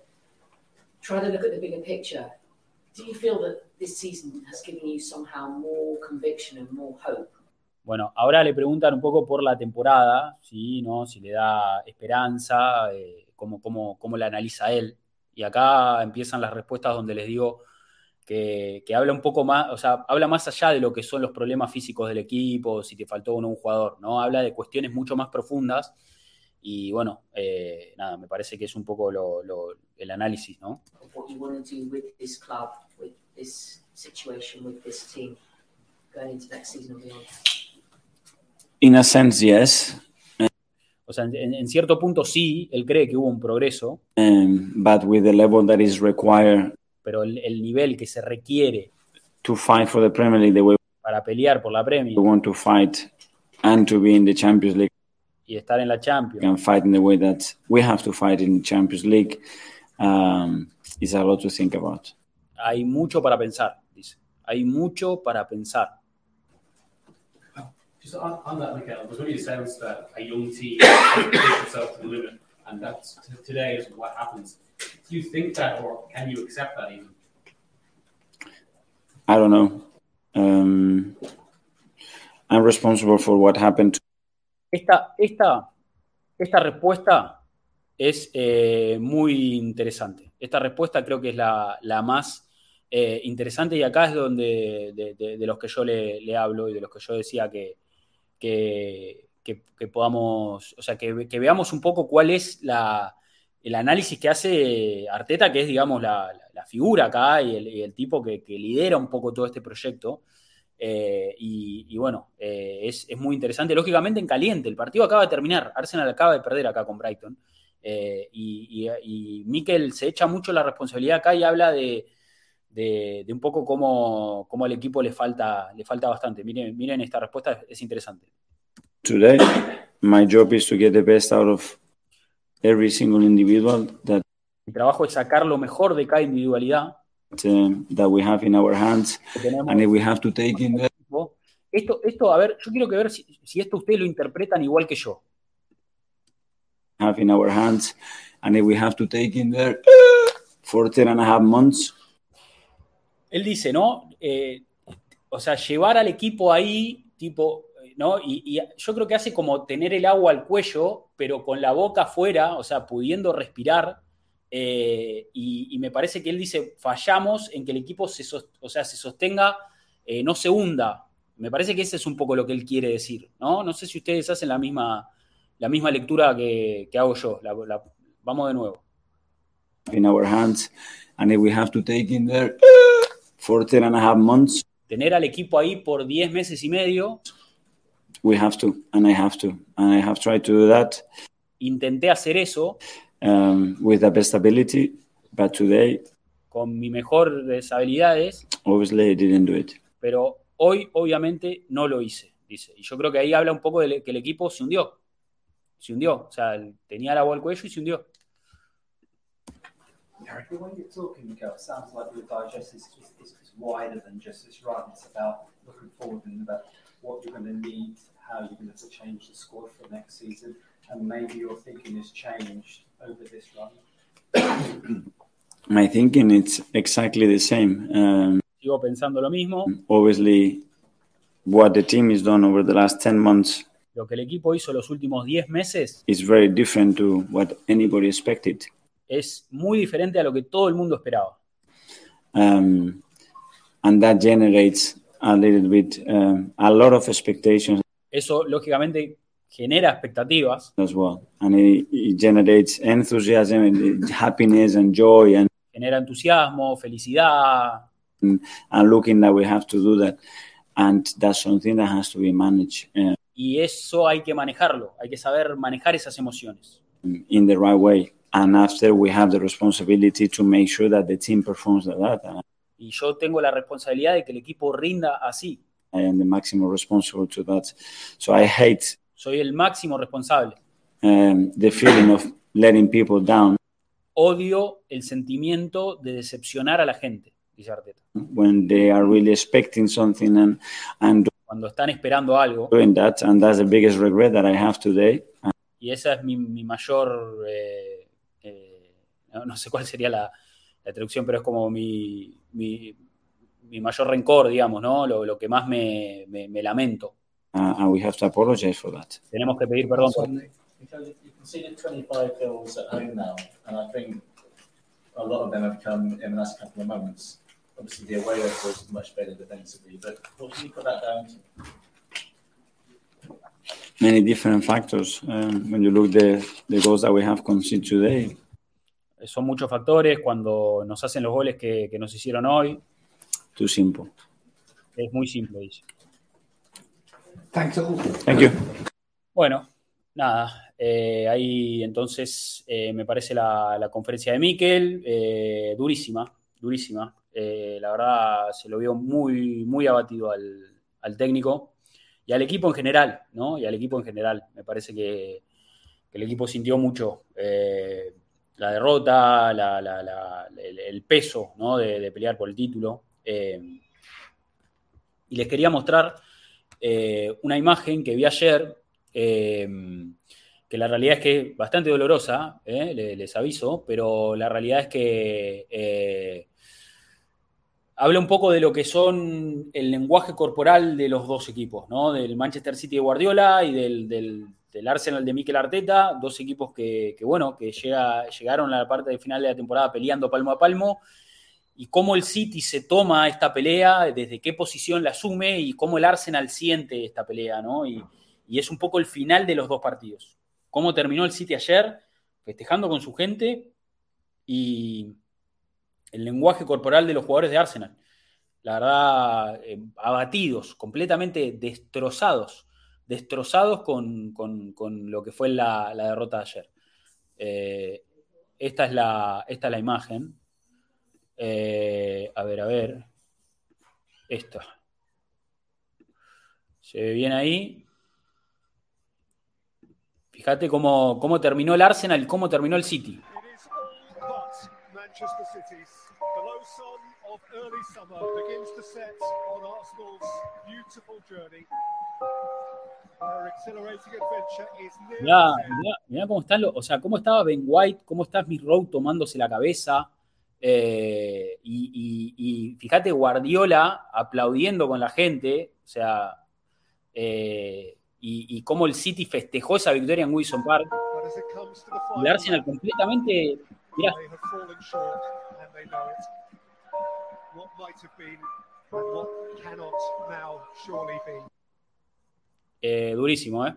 try to look at the bigger picture. Do you feel that this season has given you somehow more conviction and more hope? Bueno, ahora le preguntan un poco por la temporada, ¿sí? ¿no? si le da esperanza, eh, cómo, cómo, cómo la analiza él. Y acá empiezan las respuestas donde les digo que, que habla un poco más, o sea, habla más allá de lo que son los problemas físicos del equipo, si te faltó o no un jugador, ¿no? Habla de cuestiones mucho más profundas. Y bueno, eh, nada, me parece que es un poco lo- lo- el análisis, ¿no? Of what you want to do with this club, with this situation, with this team going into next season and beyond? In a sense, yes. O sea, en, en cierto punto sí, él cree que hubo un progreso, Um, but with the level that is required pero el, el nivel que se requiere to fight for the Premier League the way para pelear por la Premier we want to fight and to be in the Champions League y estar en la Champions and fight in the way that we have to fight in Champions League um, is a lot to think about. hay mucho para pensar, dice. Hay mucho para pensar. Just on, on that, Michael, there's really a sense that a young team push itself to the limit, and that's today is what happens. Do you think that, or can you accept that even? I don't know. Um, I'm responsible for what happened. Esta, esta, esta respuesta es eh, muy interesante. Esta respuesta creo que es la, la más eh, interesante y acá es donde de, de- de los que yo le, le hablo y de los que yo decía que, que, que- que podamos, o sea, que, que veamos un poco cuál es la, el análisis que hace Arteta, que es, digamos, la, figura acá y el, tipo que, lidera un poco todo este proyecto. Eh, y, bueno, eh, es, muy interesante. Lógicamente en caliente, el partido acaba de terminar, Arsenal acaba de perder acá con Brighton. Eh, y, y, Mikel se echa mucho la responsabilidad acá y habla de un poco cómo, cómo al equipo le falta, le falta bastante. Miren, miren esta respuesta, es interesante. Today, my job is to get the best out of every single individual that Mi trabajo es sacar lo mejor de cada individualidad that we have in our hands, and if we have to take in Esto, esto, a ver, yo quiero que ver si, si esto ustedes lo interpretan igual que yo. have in our hands, and if we have to take in there for 10 and a half months, Él dice, ¿no? Eh, o sea, llevar al equipo ahí, tipo, eh, ¿no? Y, y yo creo que hace como tener el agua al cuello, pero con la boca afuera, o sea, pudiendo respirar. eh, y, y me parece que él dice, fallamos en que el equipo se, o sea, se sostenga, eh, no se hunda. Me parece que ese es un poco lo que él quiere decir, ¿no? No sé si ustedes hacen la misma, la misma lectura que, que hago yo. La- la- vamos de nuevo. in our hands, and if we have to take in there for 10 and a half months, Tener al equipo ahí por 10 meses y medio, we have to, and I have to, and I have tried to do that intenté hacer eso um, with the best ability, but today, con mi mejor de habilidades, obviously, I didn't do it. pero hoy obviamente no lo hice, dice. Y yo creo que ahí habla un poco de que el equipo se hundió. Se hundió. O sea, tenía la agua al cuello y se hundió. Eric, the way you're talking, Miguel, it sounds like your digest is, is, is, is wider than just this run. It's about looking forward and about what you're going to need, how you're going to change the squad for next season, and maybe your thinking has changed over this run. My thinking it's exactly the same. Um, Sigo pensando lo mismo. obviously, what the team has done over the last 10 months Lo que el equipo hizo los últimos 10 meses is very different to what anybody expected. es muy diferente a lo que todo el mundo esperaba. Um, and that generates a little bit, um, a lot of expectations Eso, lógicamente, genera expectativas as well. And it, it generates enthusiasm and happiness and joy and, genera entusiasmo, felicidad, and looking that we have to do that. And that's something that has to be managed uh, y eso hay que manejarlo, hay que saber manejar esas emociones. in the right way. And after we have the responsibility to make sure that the team performs like that. And Y yo tengo la responsabilidad de que el equipo rinda así. I am the maximum responsible to that. So I hate Soy el máximo responsable. um, the feeling of letting people down Odio el sentimiento de decepcionar a la gente, dice Arteta. when they are really expecting something and, and Cuando están esperando algo, doing that. And that's the biggest regret that I have today. y esa es mi, mi mayor, eh, eh, no, no sé cuál sería la, la traducción, pero es como mi, mi, mi mayor rencor, digamos, ¿no? Lo, lo que más me, me- me lamento. Uh, and we have to apologize for that. Tenemos que pedir perdón. por- Because you conceded 25 goals at home now, and I think a lot of them have come in the last couple of moments. Obviously, the away record was much better defensively, but what do you put that down to? Many different factors. Um, when you look the the goals that we have conceded today, Son muchos factores cuando nos hacen los goles que, que nos hicieron hoy. Too simple. Es muy simple, dice. Thanks all. Thank you. Bueno, nada, eh, ahí entonces eh, me parece la, la conferencia de Miquel, eh, durísima, durísima. Eh, la verdad se lo vio muy, muy abatido al, al técnico y al equipo en general, ¿no? Y al equipo en general. Me parece que, que el equipo sintió mucho eh, la derrota, la- la- la- el, el peso, ¿no? de, de pelear por el título. Eh, y les quería mostrar eh, una imagen que vi ayer, eh, que la realidad es que es bastante dolorosa, le- les aviso, pero la realidad es que habla un poco de lo que son el lenguaje corporal de los dos equipos, ¿no? Del Manchester City de Guardiola y del, del- Arsenal de Mikel Arteta, dos equipos que, bueno, que llega- llegaron a la parte de final de la temporada peleando palmo a palmo, y cómo el City se toma esta pelea, desde qué posición la asume y cómo el Arsenal siente esta pelea, ¿no? Y, es un poco el final de los dos partidos. Cómo terminó el City ayer, festejando con su gente y el lenguaje corporal de los jugadores de Arsenal. La verdad, eh, abatidos, completamente destrozados, destrozados con, con- lo que fue la, la derrota de ayer. Eh, esta, es la, esta es la imagen. Eh, a ver, a ver. Esta. Se ve bien ahí. Fíjate cómo, cómo terminó el Arsenal y cómo terminó el City. Mirá, mirá- mirá cómo están los, o sea, cómo estaba Ben White, cómo está Smith Rowe tomándose la cabeza. Eh, y, y- y fíjate Guardiola aplaudiendo con la gente, o sea, eh, y, y cómo el City festejó esa victoria en Wilson Park. Y Arsenal completamente, mirá. Eh, durísimo, ¿eh?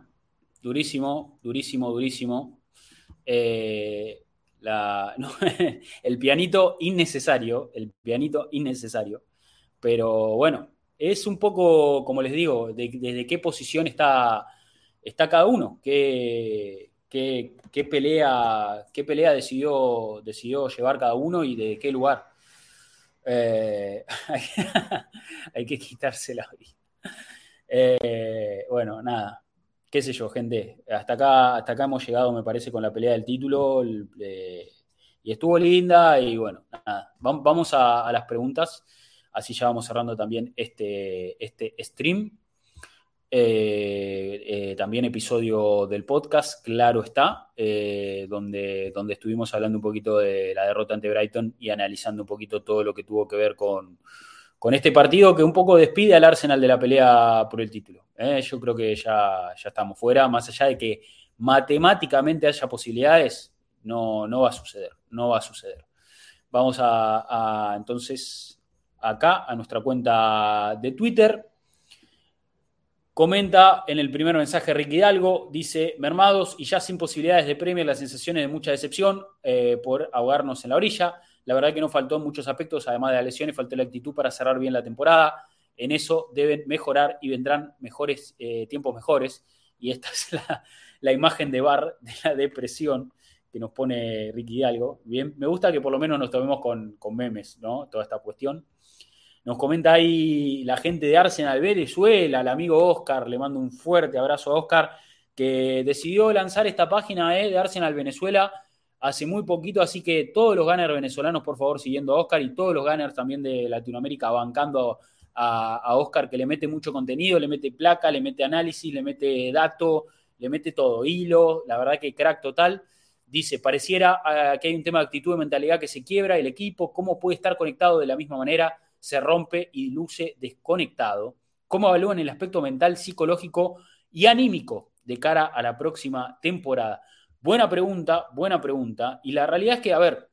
Durísimo, durísimo, durísimo. Eh, el pianito innecesario, el pianito innecesario. Pero bueno, es un poco, como les digo, de- desde qué posición está, está cada uno, qué, qué- qué pelea, qué pelea decidió, decidió llevar cada uno y de qué lugar. Eh, hay, que quitarse la. Eh, bueno, nada, qué sé yo, gente. Hasta acá, hasta acá hemos llegado, me parece, con la pelea del título. eh, y estuvo linda y bueno, nada, vamos a, las preguntas, así ya vamos cerrando también este, este stream. Eh, eh, también episodio del podcast, claro está, donde, donde estuvimos hablando un poquito de la derrota ante Brighton y analizando un poquito todo lo que tuvo que ver con, con este partido que un poco despide al Arsenal de la pelea por el título. Yo creo que ya, ya estamos fuera, más allá de que matemáticamente haya posibilidades, no, no va a suceder, no va a suceder. Vamos a entonces acá a nuestra cuenta de Twitter, Comenta en el primer mensaje Ricky Hidalgo, dice, mermados y ya sin posibilidades de premio, las sensaciones de mucha decepción eh, por ahogarnos en la orilla. La verdad que no faltó en muchos aspectos, además de la lesión, y faltó la actitud para cerrar bien la temporada. En eso deben mejorar y vendrán mejores eh, tiempos mejores. Y esta es la, imagen de bar de la depresión que nos pone Ricky Hidalgo. Bien, me gusta que por lo menos nos tomemos con, con memes, ¿no? Toda esta cuestión. Nos comenta ahí la gente de Arsenal Venezuela, el amigo Oscar, le mando un fuerte abrazo a Oscar, que decidió lanzar esta página eh, de Arsenal Venezuela hace muy poquito, así que todos los gunners venezolanos, por favor, siguiendo a Oscar y todos los gunners también de Latinoamérica bancando a, a Oscar, que le mete mucho contenido, le mete placa, le mete análisis, le mete dato, le mete todo, hilo, la verdad que crack total. Dice, pareciera ah, que hay un tema de actitud y mentalidad que se quiebra, el equipo, cómo puede estar conectado de la misma manera se rompe y luce desconectado? ¿Cómo evalúan el aspecto mental, psicológico y anímico de cara a la próxima temporada? Buena pregunta, buena pregunta. Y la realidad es que, a ver,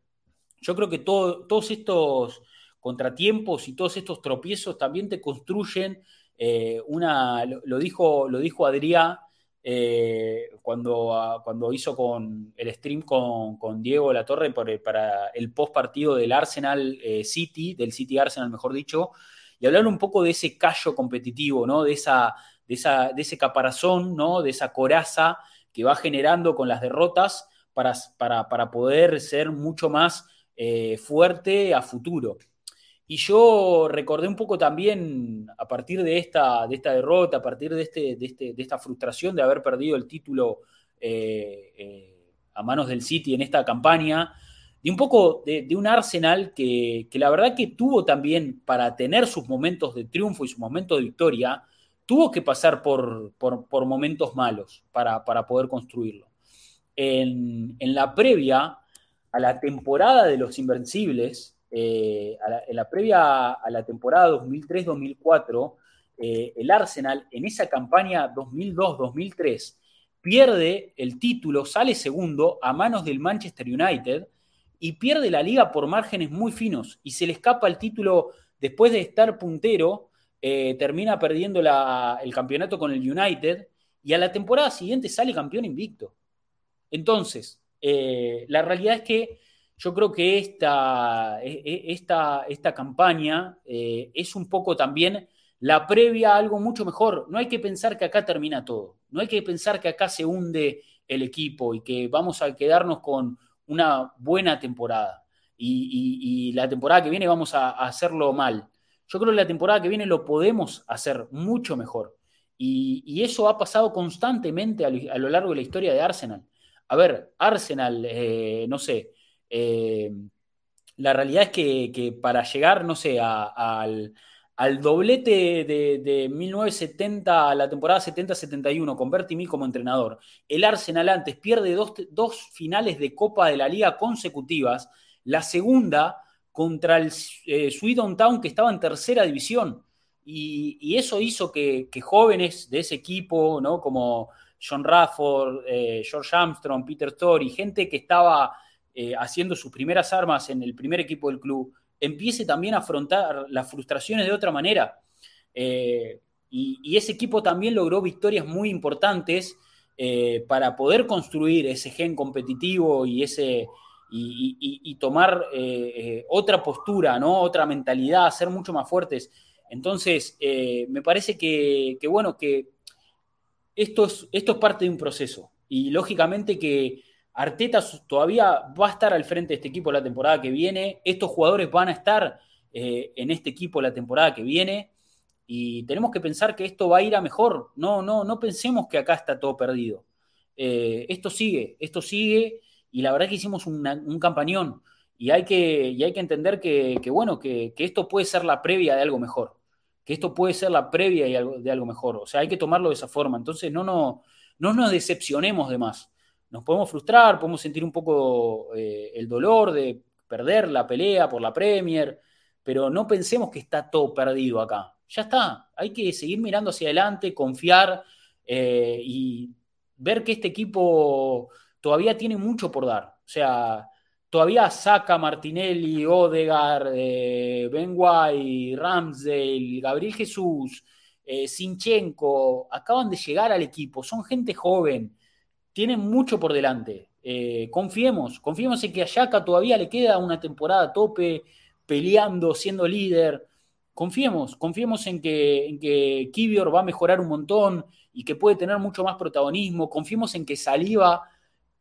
yo creo que todos estos contratiempos y todos estos tropiezos también te construyen eh, una, lo, dijo, lo dijo Adrián eh, cuando, ah, cuando hizo con el stream con, con Diego Latorre por, para el post partido del Arsenal eh, City, del City Arsenal, mejor dicho, y hablar un poco de ese callo competitivo, ¿no? De, esa, de, esa, de ese caparazón, ¿no? De esa coraza que va generando con las derrotas para, para, para poder ser mucho más eh, fuerte a futuro. Y yo recordé un poco también, a partir de esta, de esta derrota, a partir de, este, de, este, de esta frustración de haber perdido el título eh, eh, a manos del City en esta campaña, de un poco de, un Arsenal que, la verdad que tuvo también, para tener sus momentos de triunfo y sus momentos de victoria, tuvo que pasar por, por, momentos malos para, para, poder construirlo. En, en la previa a la temporada de los Invencibles, eh, en la previa a la temporada 2003-2004, eh, el Arsenal en esa campaña 2002-2003 pierde el título, sale segundo a manos del Manchester United y pierde la liga por márgenes muy finos y se le escapa el título después de estar puntero, eh, termina perdiendo el campeonato con el United y a la temporada siguiente sale campeón invicto. Entonces, la realidad es que yo creo que esta, e, e, esta, esta campaña eh, es un poco también la previa a algo mucho mejor. No hay que pensar que acá termina todo. No hay que pensar que acá se hunde el equipo y que vamos a quedarnos con una buena temporada. Y, la temporada que viene vamos a, hacerlo mal. Yo creo que la temporada que viene lo podemos hacer mucho mejor. Y, eso ha pasado constantemente a lo, largo de la historia de Arsenal. A ver, Arsenal, eh, no sé, eh, la realidad es que, para llegar, no sé, al, doblete de, 1970 a la temporada 70-71 con Bertie como entrenador, el Arsenal antes pierde dos, finales de Copa de la Liga consecutivas, la segunda contra el eh, Town que estaba en tercera división. Y, eso hizo que, jóvenes de ese equipo, ¿no? como John Rafford, eh, George Armstrong, Peter Story, gente que estaba eh, haciendo sus primeras armas en el primer equipo del club, empiece también a afrontar las frustraciones de otra manera. Eh, y, ese equipo también logró victorias muy importantes para poder construir ese gen competitivo y, ese, y, tomar otra postura, ¿no? otra mentalidad, ser mucho más fuertes. Entonces, me parece que, bueno, que esto esto es parte de un proceso. Y lógicamente que Arteta todavía va a estar al frente de este equipo la temporada que viene. Estos jugadores van a estar eh, en este equipo la temporada que viene. Y tenemos que pensar que esto va a ir a mejor. No, no, no pensemos que acá está todo perdido. Eh, esto sigue, esto sigue. Y la verdad que hicimos un campañón. Y hay que, y hay que entender que, bueno, que, esto puede ser la previa de algo mejor. Que esto puede ser la previa de algo mejor. O sea, hay que tomarlo de esa forma. Entonces, no, no, no nos decepcionemos de más. Nos podemos frustrar, podemos sentir un poco eh, el dolor de perder la pelea por la Premier, pero no pensemos que está todo perdido acá. Ya está. Hay que seguir mirando hacia adelante, confiar eh, y ver que este equipo todavía tiene mucho por dar. O sea, todavía saca Martinelli, Odegar, eh, Ben White, Ramsdale, Gabriel Jesús, eh, Sinchenko, acaban de llegar al equipo, son gente joven, tienen mucho por delante. Eh, confiemos, confiemos en que a Yaka todavía le queda una temporada a tope, peleando, siendo líder. Confiemos, confiemos en que, en que Kivior va a mejorar un montón y que puede tener mucho más protagonismo. Confiemos en que Saliva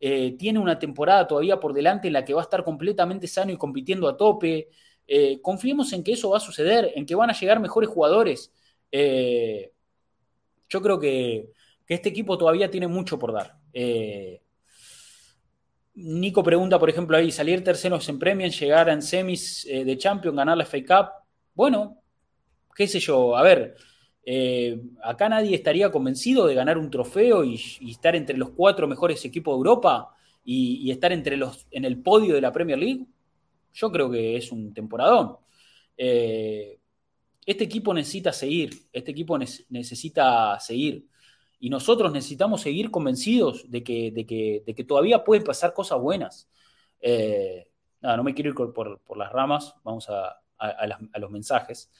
eh, tiene una temporada todavía por delante en la que va a estar completamente sano y compitiendo a tope. Eh, confiemos en que eso va a suceder, en que van a llegar mejores jugadores. Eh, yo creo que, este equipo todavía tiene mucho por dar. Nico pregunta, por ejemplo, ahí, salir terceros en Premier, llegar en semis de Champions, ganar la FA Cup. Bueno, qué sé yo, a ver, eh, acá nadie estaría convencido de ganar un trofeo y, estar entre los cuatro mejores equipos de Europa y, estar entre los, en el podio de la Premier League. Yo creo que es un temporadón. Eh, este equipo necesita seguir, este equipo necesita seguir. Y nosotros necesitamos seguir convencidos de que, de que, todavía pueden pasar cosas buenas. Eh, no me quiero ir por, las ramas, vamos a, a los mensajes.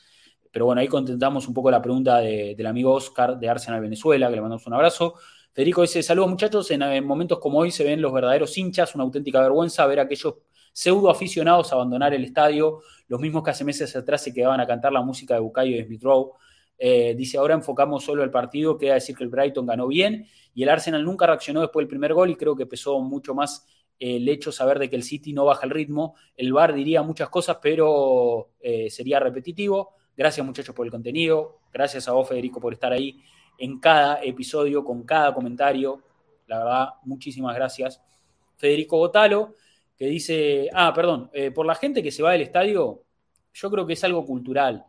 Pero bueno, ahí contentamos un poco la pregunta del amigo Oscar de Arsenal Venezuela, que le mandamos un abrazo. Federico dice, saludos muchachos, en, momentos como hoy se ven los verdaderos hinchas, una auténtica vergüenza ver a aquellos pseudo aficionados abandonar el estadio, los mismos que hace meses atrás se quedaban a cantar la música de Bucayo y de Smith Rowe. Eh, dice, ahora enfocamos solo el partido, queda decir que el Brighton ganó bien y el Arsenal nunca reaccionó después del primer gol y creo que pesó mucho más el hecho saber de que el City no baja el ritmo. El VAR diría muchas cosas, pero eh, sería repetitivo. Gracias muchachos por el contenido. Gracias a vos, Federico, por estar ahí en cada episodio, con cada comentario. La verdad, muchísimas gracias. Federico Botalo, que dice, ah, perdón, eh, por la gente que se va del estadio, yo creo que es algo cultural.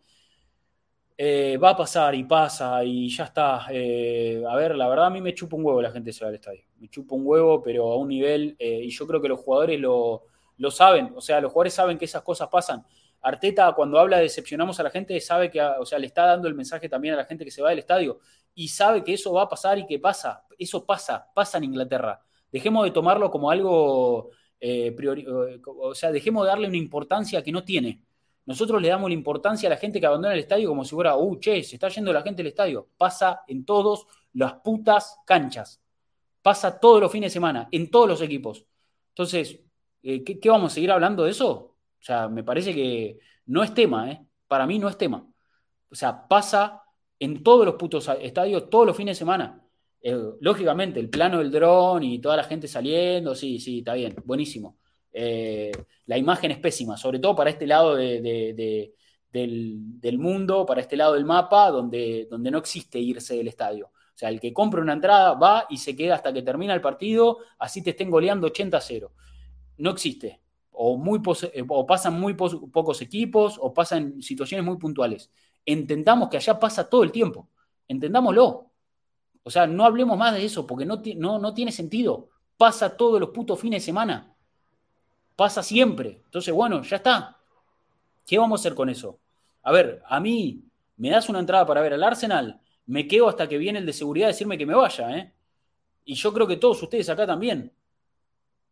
Eh, va a pasar y pasa y ya está. Eh, a ver, la verdad a mí me chupa un huevo la gente que se va del estadio. Me chupa un huevo, pero a un nivel, y yo creo que los jugadores lo, lo saben. O sea, los jugadores saben que esas cosas pasan. Arteta, cuando habla de decepcionamos a la gente, sabe que, o sea, le está dando el mensaje también a la gente que se va del estadio y sabe que eso va a pasar y que pasa. Eso pasa, pasa en Inglaterra. Dejemos de tomarlo como algo, eh, o sea, dejemos de darle una importancia que no tiene. Nosotros le damos la importancia a la gente que abandona el estadio como si fuera, uh, che, se está yendo la gente del estadio. Pasa en todas las putas canchas. Pasa todos los fines de semana, en todos los equipos. Entonces, eh, ¿qué, vamos a seguir hablando de eso? O sea, me parece que no es tema, ¿eh? Para mí no es tema. O sea, pasa en todos los putos estadios, todos los fines de semana. Lógicamente, el plano del dron y toda la gente saliendo, sí, sí, está bien, buenísimo. Eh, la imagen es pésima, sobre todo para este lado del, mundo, para este lado del mapa, donde, donde no existe irse del estadio. O sea, el que compra una entrada va y se queda hasta que termina el partido, así te estén goleando 80 a 0. No existe o, muy eh, o pasan muy pocos equipos o pasan situaciones muy puntuales. Entendamos que allá pasa todo el tiempo. Entendámoslo. O sea, no hablemos más de eso porque no, no, no tiene sentido. Pasa todos los putos fines de semana. Pasa siempre. Entonces, bueno, ya está. ¿Qué vamos a hacer con eso? A ver, a mí me das una entrada para ver al Arsenal, me quedo hasta que viene el de seguridad a decirme que me vaya, ¿eh? Y yo creo que todos ustedes acá también.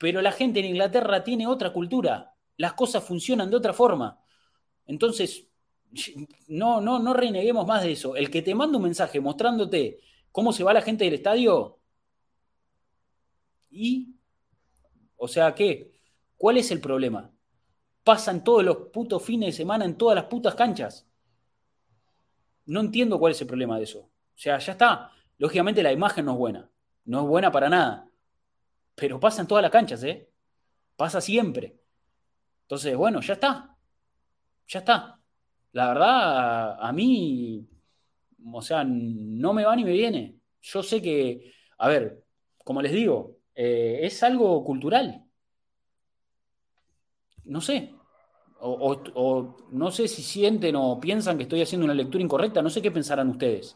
Pero la gente en Inglaterra tiene otra cultura. Las cosas funcionan de otra forma. Entonces, no, no, no reneguemos más de eso. El que te manda un mensaje mostrándote cómo se va la gente del estadio. ¿Y? O sea, ¿qué? ¿Cuál es el problema? Pasan todos los putos fines de semana en todas las putas canchas. No entiendo cuál es el problema de eso. O sea, ya está. Lógicamente la imagen no es buena. No es buena para nada pero pasa en todas las canchas, ¿eh? Pasa siempre. Entonces, bueno, ya está. Ya está. La verdad, a mí, o sea, no me va ni me viene. Yo sé que, a ver, como les digo, eh, es algo cultural. no sé, o, no sé si sienten o piensan que estoy haciendo una lectura incorrecta, no sé qué pensarán ustedes.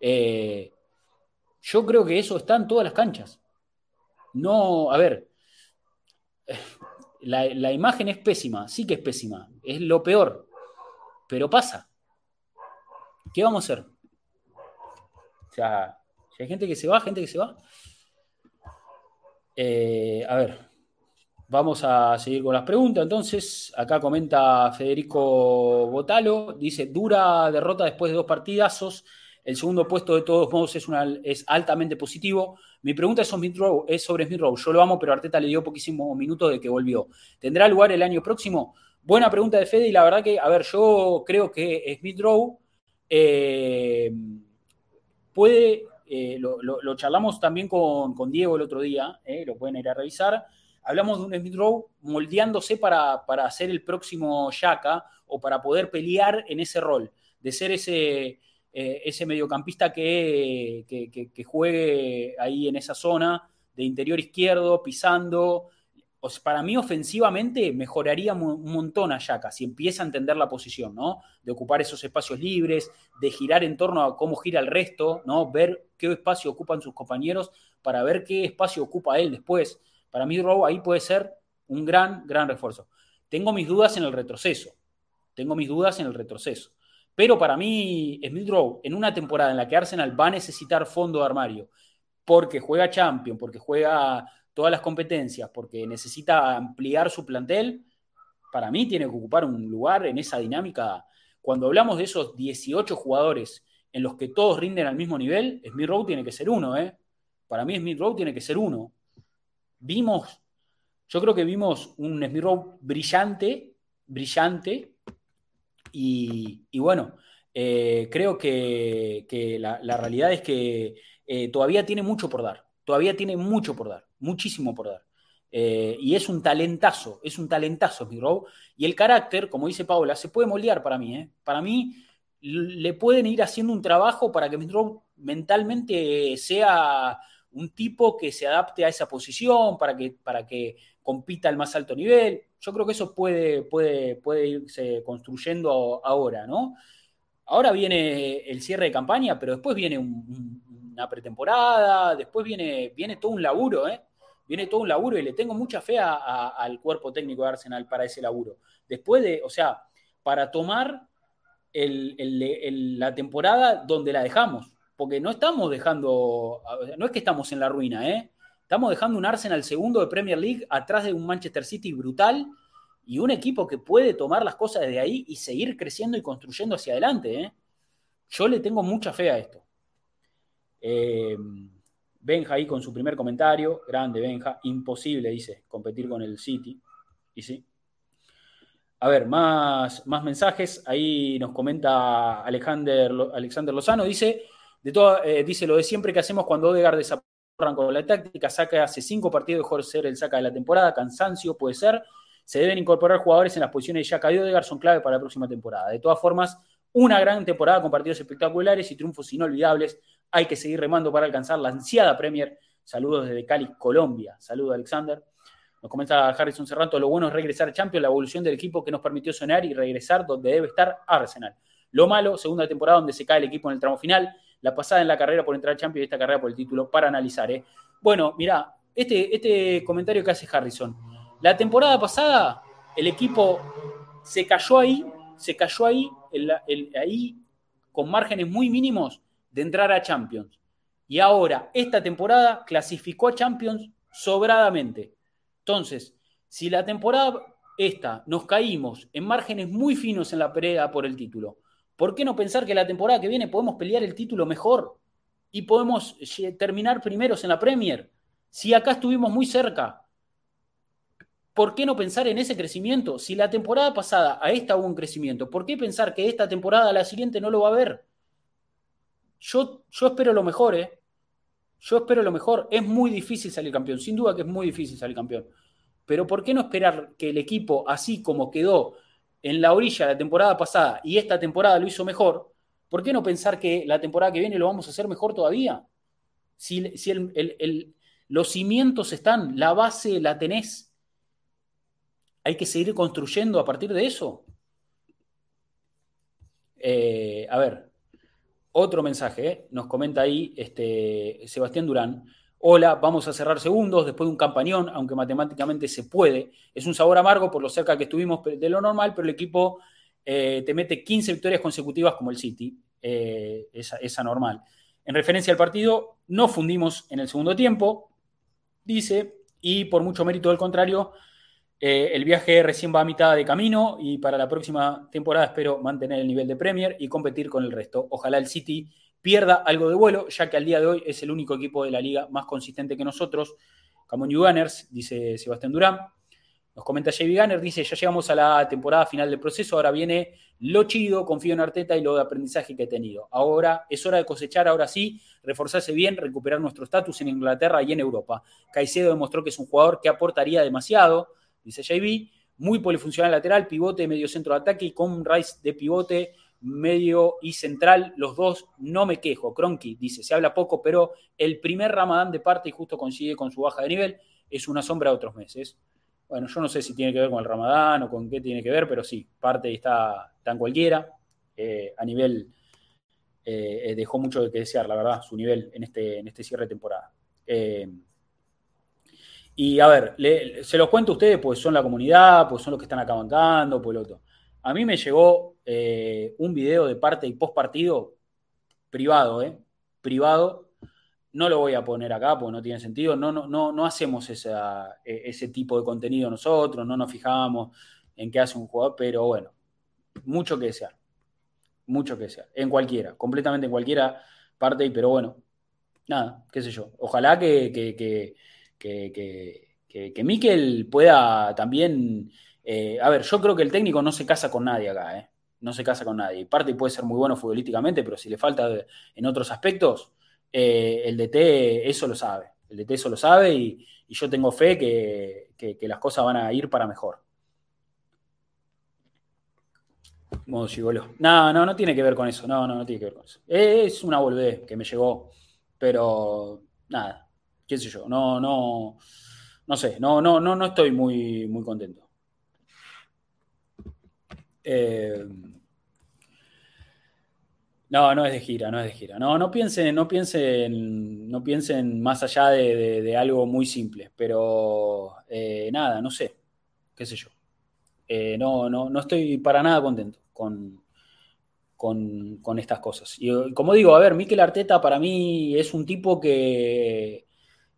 Eh, yo creo que eso está en todas las canchas. No, a ver, la, la, imagen es pésima, sí que es pésima, es lo peor, pero pasa. ¿Qué vamos a hacer? O sea, si hay gente que se va, gente que se va. Eh, a ver, Vamos a seguir con las preguntas. Entonces, acá comenta Federico Botalo, dice, dura derrota después de dos partidazos. El segundo puesto de todos modos es, es altamente positivo. Mi pregunta es sobre, Smith Rowe, es sobre Smith Rowe. Yo lo amo, pero Arteta le dio poquísimos minutos de que volvió. ¿Tendrá lugar el año próximo? Buena pregunta de Fede y la verdad que, a ver, yo creo que Smith Rowe eh, puede, eh, lo, charlamos también con, Diego el otro día, eh, lo pueden ir a revisar hablamos de un Smith Rowe moldeándose para, para ser el próximo Yaka o para poder pelear en ese rol, de ser ese, eh, ese mediocampista que, que, juegue ahí en esa zona de interior izquierdo, pisando. para mí, ofensivamente, mejoraría un montón a Yaka si empieza a entender la posición, ¿no? De ocupar esos espacios libres, de girar en torno a cómo gira el resto, ¿no? Ver qué espacio ocupan sus compañeros para ver qué espacio ocupa él después. Para mí, Rowe ahí puede ser un gran, gran refuerzo. Tengo mis dudas en el retroceso. Tengo mis dudas en el retroceso. Pero para mí, Smith Rowe, en una temporada en la que Arsenal va a necesitar fondo de armario, porque juega Champion, porque juega todas las competencias, porque necesita ampliar su plantel, para mí tiene que ocupar un lugar en esa dinámica. Cuando hablamos de esos 18 jugadores en los que todos rinden al mismo nivel, Smith Rowe tiene que ser uno, ¿eh? Para mí Smith Rowe tiene que ser uno vimos, yo creo que vimos un Smith brillante, brillante, y, bueno, eh, creo que, la, realidad es que eh, todavía tiene mucho por dar, todavía tiene mucho por dar, muchísimo por dar. Eh, y es un talentazo, es un talentazo Smith Y el carácter, como dice Paula, se puede moldear para mí. Para mí, le pueden ir haciendo un trabajo para que Smith mentalmente sea un tipo que se adapte a esa posición para que, para que compita al más alto nivel. Yo creo que eso puede, puede, puede irse construyendo ahora, ¿no? Ahora viene el cierre de campaña, pero después viene una pretemporada, después viene, viene todo un laburo, ¿eh? Viene todo un laburo y le tengo mucha fe al cuerpo técnico de Arsenal para ese laburo. Después de, o sea, para tomar la temporada donde la dejamos porque no estamos dejando, no es que estamos en la ruina, ¿eh? Estamos dejando un Arsenal segundo de Premier League atrás de un Manchester City brutal y un equipo que puede tomar las cosas desde ahí y seguir creciendo y construyendo hacia adelante. ¿eh? Yo le tengo mucha fe a esto. Eh, Benja ahí con su primer comentario, grande Benja, imposible, dice, competir con el City. Y sí. A ver, más, más mensajes. Ahí nos comenta Alexander, Alexander Lozano, dice, de todo, eh, dice lo de siempre que hacemos cuando Odegaard desaparece con la táctica, saca hace cinco partidos, mejor ser el saca de la temporada, cansancio puede ser. Se deben incorporar jugadores en las posiciones de Yaka y Odegaard, son clave para la próxima temporada. De todas formas, una gran temporada con partidos espectaculares y triunfos inolvidables. Hay que seguir remando para alcanzar la ansiada Premier. Saludos desde Cali, Colombia. Saludos, Alexander. Nos comenta Harrison Serranto, lo bueno es regresar a Champions, la evolución del equipo que nos permitió sonar y regresar donde debe estar Arsenal. Lo malo, segunda temporada donde se cae el equipo en el tramo final, la pasada en la carrera por entrar al Champions y esta carrera por el título para analizar. ¿eh? Bueno, mira, este, este comentario que hace Harrison. La temporada pasada el equipo se cayó ahí, se cayó ahí, ahí con márgenes muy mínimos de entrar a Champions. Y ahora, esta temporada clasificó a Champions sobradamente. Entonces, si la temporada esta nos caímos en márgenes muy finos en la pelea por el título, ¿Por qué no pensar que la temporada que viene podemos pelear el título mejor y podemos terminar primeros en la Premier? Si acá estuvimos muy cerca, ¿por qué no pensar en ese crecimiento? Si la temporada pasada a esta hubo un crecimiento, ¿por qué pensar que esta temporada a la siguiente no lo va a haber? Yo, yo espero lo mejor, ¿eh? Yo espero lo mejor. Es muy difícil salir campeón, sin duda que es muy difícil salir campeón. Pero ¿por qué no esperar que el equipo, así como quedó en la orilla la temporada pasada y esta temporada lo hizo mejor, ¿por qué no pensar que la temporada que viene lo vamos a hacer mejor todavía? Si, los cimientos están, la base la tenés. hay que seguir construyendo a partir de eso. Eh, a ver, otro mensaje, ¿eh? nos comenta ahí este, Sebastián Durán. Hola, vamos a cerrar segundos después de un campañón, aunque matemáticamente se puede. Es un sabor amargo por lo cerca que estuvimos de lo normal, pero el equipo eh, te mete 15 victorias consecutivas como el City. Eh, esa, esa normal. En referencia al partido, no fundimos en el segundo tiempo, dice, y por mucho mérito del contrario, eh, el viaje recién va a mitad de camino y para la próxima temporada espero mantener el nivel de Premier y competir con el resto. Ojalá el City pierda algo de vuelo, ya que al día de hoy es el único equipo de la liga más consistente que nosotros. Como New Gunners, dice Sebastián Durán. Nos comenta JB Gunner, dice, ya llegamos a la temporada final del proceso, ahora viene lo chido, confío en Arteta y lo de aprendizaje que he tenido. Ahora es hora de cosechar, ahora sí, reforzarse bien, recuperar nuestro estatus en Inglaterra y en Europa. Caicedo demostró que es un jugador que aportaría demasiado, dice JB, muy polifuncional lateral, pivote, medio centro de ataque y con Rice de pivote, medio y central, los dos, no me quejo. Cronky dice, se habla poco, pero el primer Ramadán de parte y justo coincide con su baja de nivel, es una sombra de otros meses. Bueno, yo no sé si tiene que ver con el Ramadán o con qué tiene que ver, pero sí, parte está tan cualquiera. Eh, a nivel, eh, dejó mucho de que desear, la verdad, su nivel en este, en este cierre de temporada. Eh, y a ver, se los cuento a ustedes, pues son la comunidad, pues son los que están acá bancando, pues lo otro. A mí me llegó eh, un video de parte y post partido privado, ¿eh? Privado. No lo voy a poner acá porque no tiene sentido. No, no, no, no hacemos e, ese tipo de contenido nosotros, no nos fijamos en qué hace un jugador, pero bueno, mucho que desear. Mucho que desear. En cualquiera, completamente en cualquiera parte, pero bueno, nada, qué sé yo. Ojalá que, que, que, que, que Miquel pueda también eh, a ver, yo creo que el técnico no se casa con nadie acá, ¿eh? No se casa con nadie. Parte puede ser muy bueno futbolísticamente, pero si le falta en otros aspectos, eh, el DT eso lo sabe. El DT eso lo sabe y, yo tengo fe que, las cosas van a ir para mejor. Modo No, no, no tiene que ver con eso. No, no, no tiene que ver con eso. Es una boludez que me llegó, pero nada, qué sé yo. No, no, no sé. No, no, no, no estoy muy, muy contento. Eh, no, no es de gira, no es de gira. No, no piensen, no piensen, no piensen más allá de, algo muy simple, pero eh, nada, no sé, qué sé yo. Eh, no, no, no estoy para nada contento con, con, estas cosas. Y como digo, a ver, Mikel Arteta para mí es un tipo que,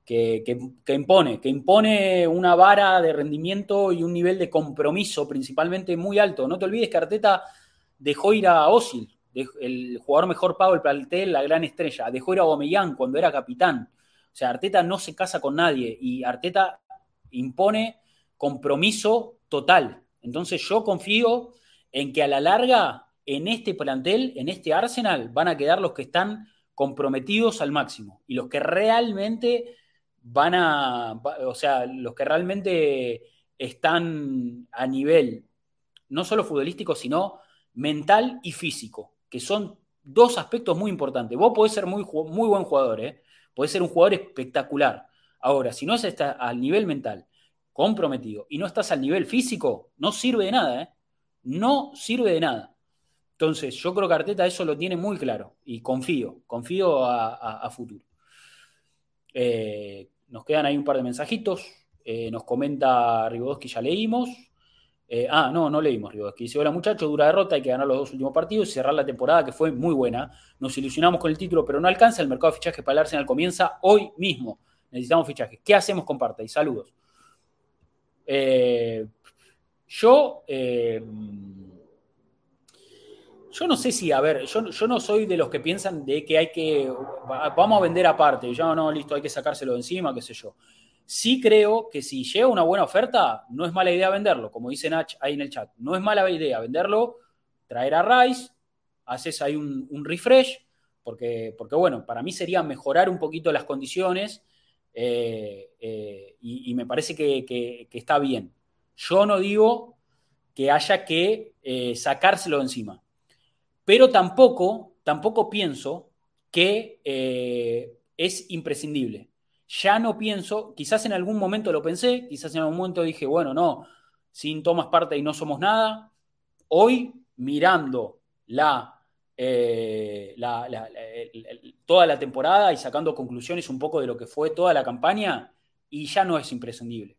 que, impone, que impone una vara de rendimiento y un nivel de compromiso principalmente muy alto. No te olvides que Arteta dejó ir a Osil, el jugador mejor pago del plantel, la gran estrella, dejó ir a Bomellán cuando era capitán. O sea, Arteta no se casa con nadie y Arteta impone compromiso total. Entonces yo confío en que a la larga en este plantel, en este Arsenal, van a quedar los que están comprometidos al máximo y los que realmente van a, o sea, los que realmente están a nivel no solo futbolístico, sino mental y físico, que son dos aspectos muy importantes. Vos podés ser muy, muy buen jugador, ¿eh? podés ser un jugador espectacular. Ahora, si no estás al nivel mental comprometido y no estás al nivel físico, no sirve de nada, ¿eh? No sirve de nada. Entonces, yo creo que Arteta eso lo tiene muy claro y confío, confío a futuro. Eh, nos quedan ahí un par de mensajitos. Eh, nos comenta Ribodowski, ya leímos. Eh, ah, no, no leímos Ribodowski. Dice, hola muchachos, dura derrota, hay que ganar los dos últimos partidos y cerrar la temporada que fue muy buena. Nos ilusionamos con el título, pero no alcanza. El mercado de fichajes para el Arsenal comienza hoy mismo. Necesitamos fichajes. ¿Qué hacemos con Parta? Y saludos. yo yo no sé si, a ver, yo, no soy de los que piensan de que hay que, vamos a vender aparte, ya no, listo, hay que sacárselo de encima, qué sé yo. Sí creo que si llega una buena oferta, no es mala idea venderlo, como dice Nach ahí en el chat. No es mala idea venderlo, traer a Rice, haces ahí un, refresh, porque, porque bueno, para mí sería mejorar un poquito las condiciones eh, eh, y, me parece que, está bien. Yo no digo que haya que eh, sacárselo de encima pero tampoco, tampoco pienso que eh, es imprescindible. Ya no pienso, quizás en algún momento lo pensé, quizás en algún momento dije, bueno, no, sin Thomas Partey y no somos nada. Hoy, mirando la, eh, toda la temporada y sacando conclusiones un poco de lo que fue toda la campaña, y ya no es imprescindible.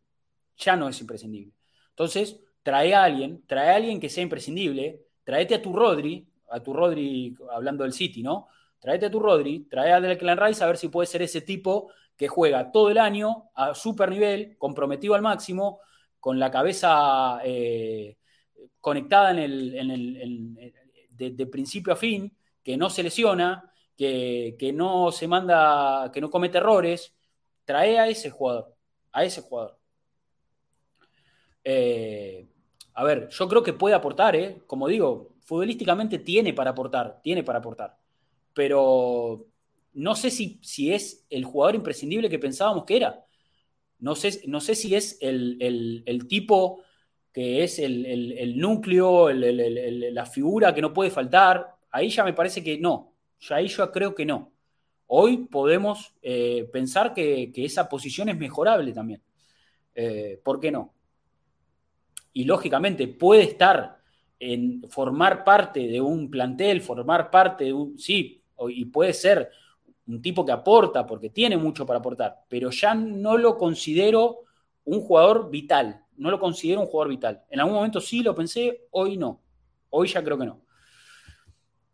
Ya no es imprescindible. Entonces, trae a alguien, trae a alguien que sea imprescindible, tráete a tu Rodri, a tu Rodri, hablando del City, ¿no? Tráete a tu Rodri, trae a Declan Rice a ver si puede ser ese tipo que juega todo el año a super nivel, comprometido al máximo, con la cabeza eh, conectada en el, de principio a fin, que no se lesiona, que, que no se manda, que no comete errores. Trae a ese jugador, a ese jugador. Eh, a ver, yo creo que puede aportar, ¿eh? Como digo, futbolísticamente tiene para aportar, tiene para aportar. Pero no sé si, si es el jugador imprescindible que pensábamos que era. No sé, no sé si es el, el- tipo que es el, el- núcleo, la figura que no puede faltar. Ahí ya me parece que no. Ya ahí yo creo que no. Hoy podemos eh, pensar que, que esa posición es mejorable también. Eh, ¿Por qué no? y lógicamente puede estar en formar parte de un plantel, formar parte de un, sí, y puede ser un tipo que aporta porque tiene mucho para aportar, pero ya no lo considero un jugador vital, no lo considero un jugador vital. En algún momento sí lo pensé, hoy no, hoy ya creo que no.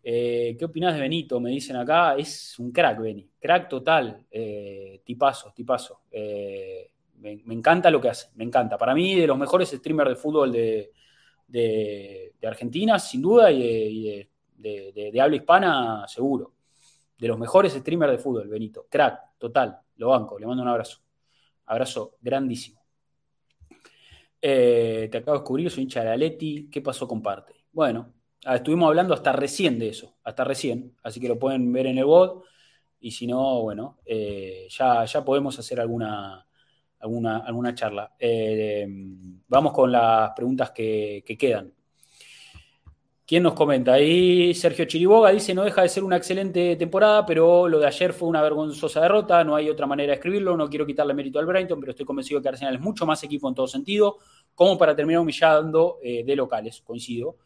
Eh, ¿Qué opinás de Benito? Me dicen acá, es un crack, Beni, crack total, eh, tipazo, tipazo. Eh, me, me encanta lo que hace, me encanta. Para mí, de los mejores streamers de fútbol de, de- Argentina, sin duda, y, de, de- habla hispana, seguro. De los mejores streamers de fútbol, Benito. Crack, total, lo banco, le mando un abrazo. Abrazo grandísimo. Eh, te acabo de descubrir, soy hincha de la Leti. ¿Qué pasó con parte? Bueno, ah, estuvimos hablando hasta recién de eso, hasta recién, así que lo pueden ver en el bot. Y si no, bueno, eh, ya, ya podemos hacer alguna, alguna, alguna charla. Eh, vamos con las preguntas que, que quedan. ¿Quién nos comenta? Ahí Sergio Chiriboga dice, no deja de ser una excelente temporada, pero lo de ayer fue una vergonzosa derrota, no hay otra manera de escribirlo, no quiero quitarle mérito al Brighton, pero estoy convencido que Arsenal es mucho más equipo en todo sentido, como para terminar humillando eh, de locales, coincido.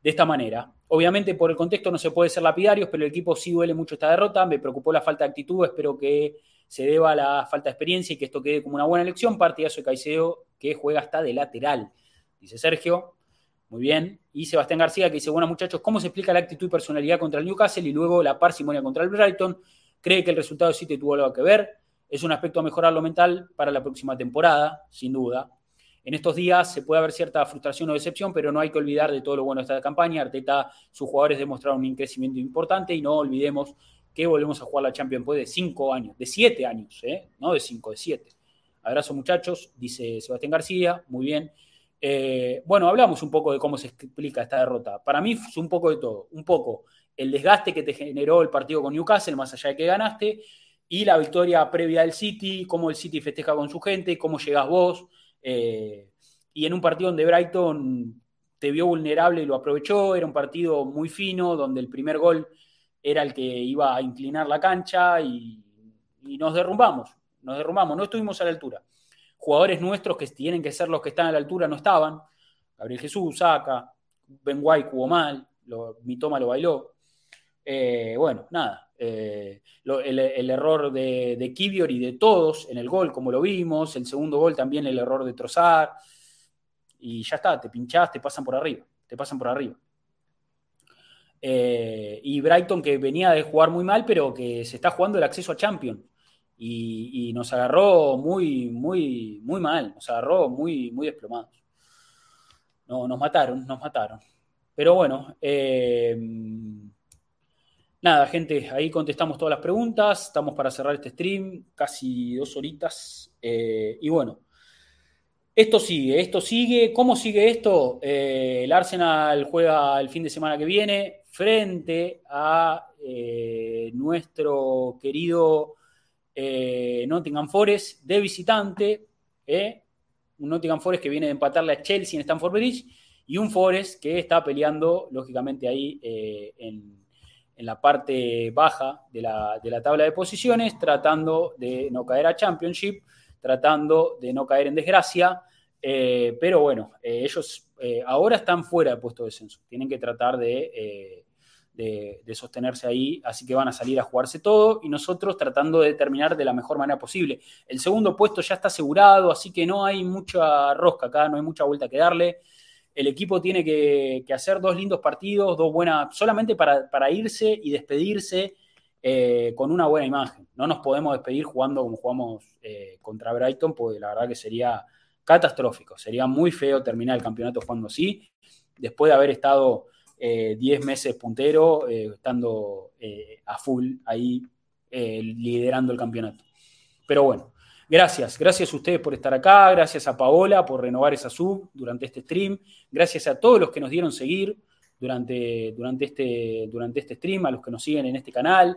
De esta manera, obviamente por el contexto no se puede ser lapidarios, pero el equipo sí duele mucho esta derrota, me preocupó la falta de actitud, espero que se deba a la falta de experiencia y que esto quede como una buena elección, partidazo de Caicedo que juega hasta de lateral, dice Sergio. Muy bien. Y Sebastián García que dice, bueno muchachos, ¿cómo se explica la actitud y personalidad contra el Newcastle y luego la parsimonia contra el Brighton? ¿Cree que el resultado de City tuvo algo que ver? Es un aspecto a mejorar lo mental para la próxima temporada, sin duda. En estos días se puede haber cierta frustración o decepción, pero no hay que olvidar de todo lo bueno de esta campaña. Arteta, sus jugadores demostraron un crecimiento importante y no olvidemos que volvemos a jugar la Champions después de cinco años, de siete años, ¿eh? no de cinco, de siete. Abrazo muchachos, dice Sebastián García, muy bien. Eh, bueno, hablamos un poco de cómo se explica esta derrota. Para mí fue un poco de todo. Un poco el desgaste que te generó el partido con Newcastle, más allá de que ganaste, y la victoria previa del City, cómo el City festeja con su gente, cómo llegas vos. eh, y en un partido donde Brighton te vio vulnerable y lo aprovechó, era un partido muy fino, donde el primer gol era el que iba a inclinar la cancha y, nos derrumbamos, nos derrumbamos, no estuvimos a la altura jugadores nuestros que tienen que ser los que están a la altura no estaban. Gabriel Jesús, Saca, Ben White jugó mal, lo, Mitoma lo bailó. Eh, bueno, nada. eh, el error de, de Kivior y de todos en el gol, como lo vimos. El segundo gol también el error de Trozar. Y ya está, te pinchás, te pasan por arriba. Te pasan por arriba. Eh, y Brighton que venía de jugar muy mal, pero que se está jugando el acceso a Champions y, nos agarró muy, muy, muy mal, nos agarró muy, muy desplomados. No, nos mataron, nos mataron. Pero bueno, eh, nada, gente, ahí contestamos todas las preguntas. Estamos para cerrar este stream, casi dos horitas. Eh, y bueno, esto sigue, esto sigue. ¿Cómo sigue esto? Eh, el Arsenal juega el fin de semana que viene frente a eh, nuestro querido eh, Nottingham Forest de visitante, un Nottingham Forest que viene de empatarle a Chelsea en Stamford Bridge y un Forest que está peleando, lógicamente, ahí en, la parte baja de la, tabla de posiciones, tratando de no caer a Championship, tratando de no caer en desgracia. Eh, pero bueno, eh, ellos eh, ahora están fuera del puesto de descenso. Tienen que tratar de, de, de, sostenerse ahí, así que van a salir a jugarse todo y nosotros tratando de terminar de la mejor manera posible. El segundo puesto ya está asegurado, así que no hay mucha rosca acá, no hay mucha vuelta que darle. El equipo tiene que, que hacer dos lindos partidos, dos buenas, solamente para, para irse y despedirse eh, con una buena imagen. No nos podemos despedir jugando como jugamos eh, contra Brighton, porque la verdad que sería catastrófico. Sería muy feo terminar el campeonato jugando así, después de haber estado 10 eh, meses puntero, estando a full ahí liderando el campeonato. Pero bueno, gracias, gracias a ustedes por estar acá, gracias a Paola por renovar esa sub durante este stream, gracias a todos los que nos dieron seguir durante, durante, este, durante este stream, a los que nos siguen en este canal.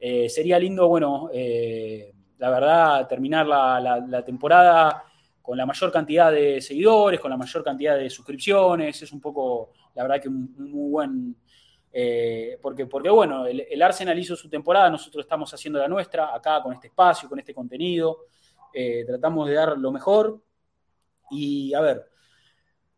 Sería lindo, bueno, la verdad, terminar la, la, temporada con la mayor cantidad de seguidores, con la mayor cantidad de suscripciones, es un poco, la verdad que un, muy buen... Eh, porque, porque bueno, el, Arsenal hizo su temporada, nosotros estamos haciendo la nuestra, acá con este espacio, con este contenido, eh, tratamos de dar lo mejor. Y a ver,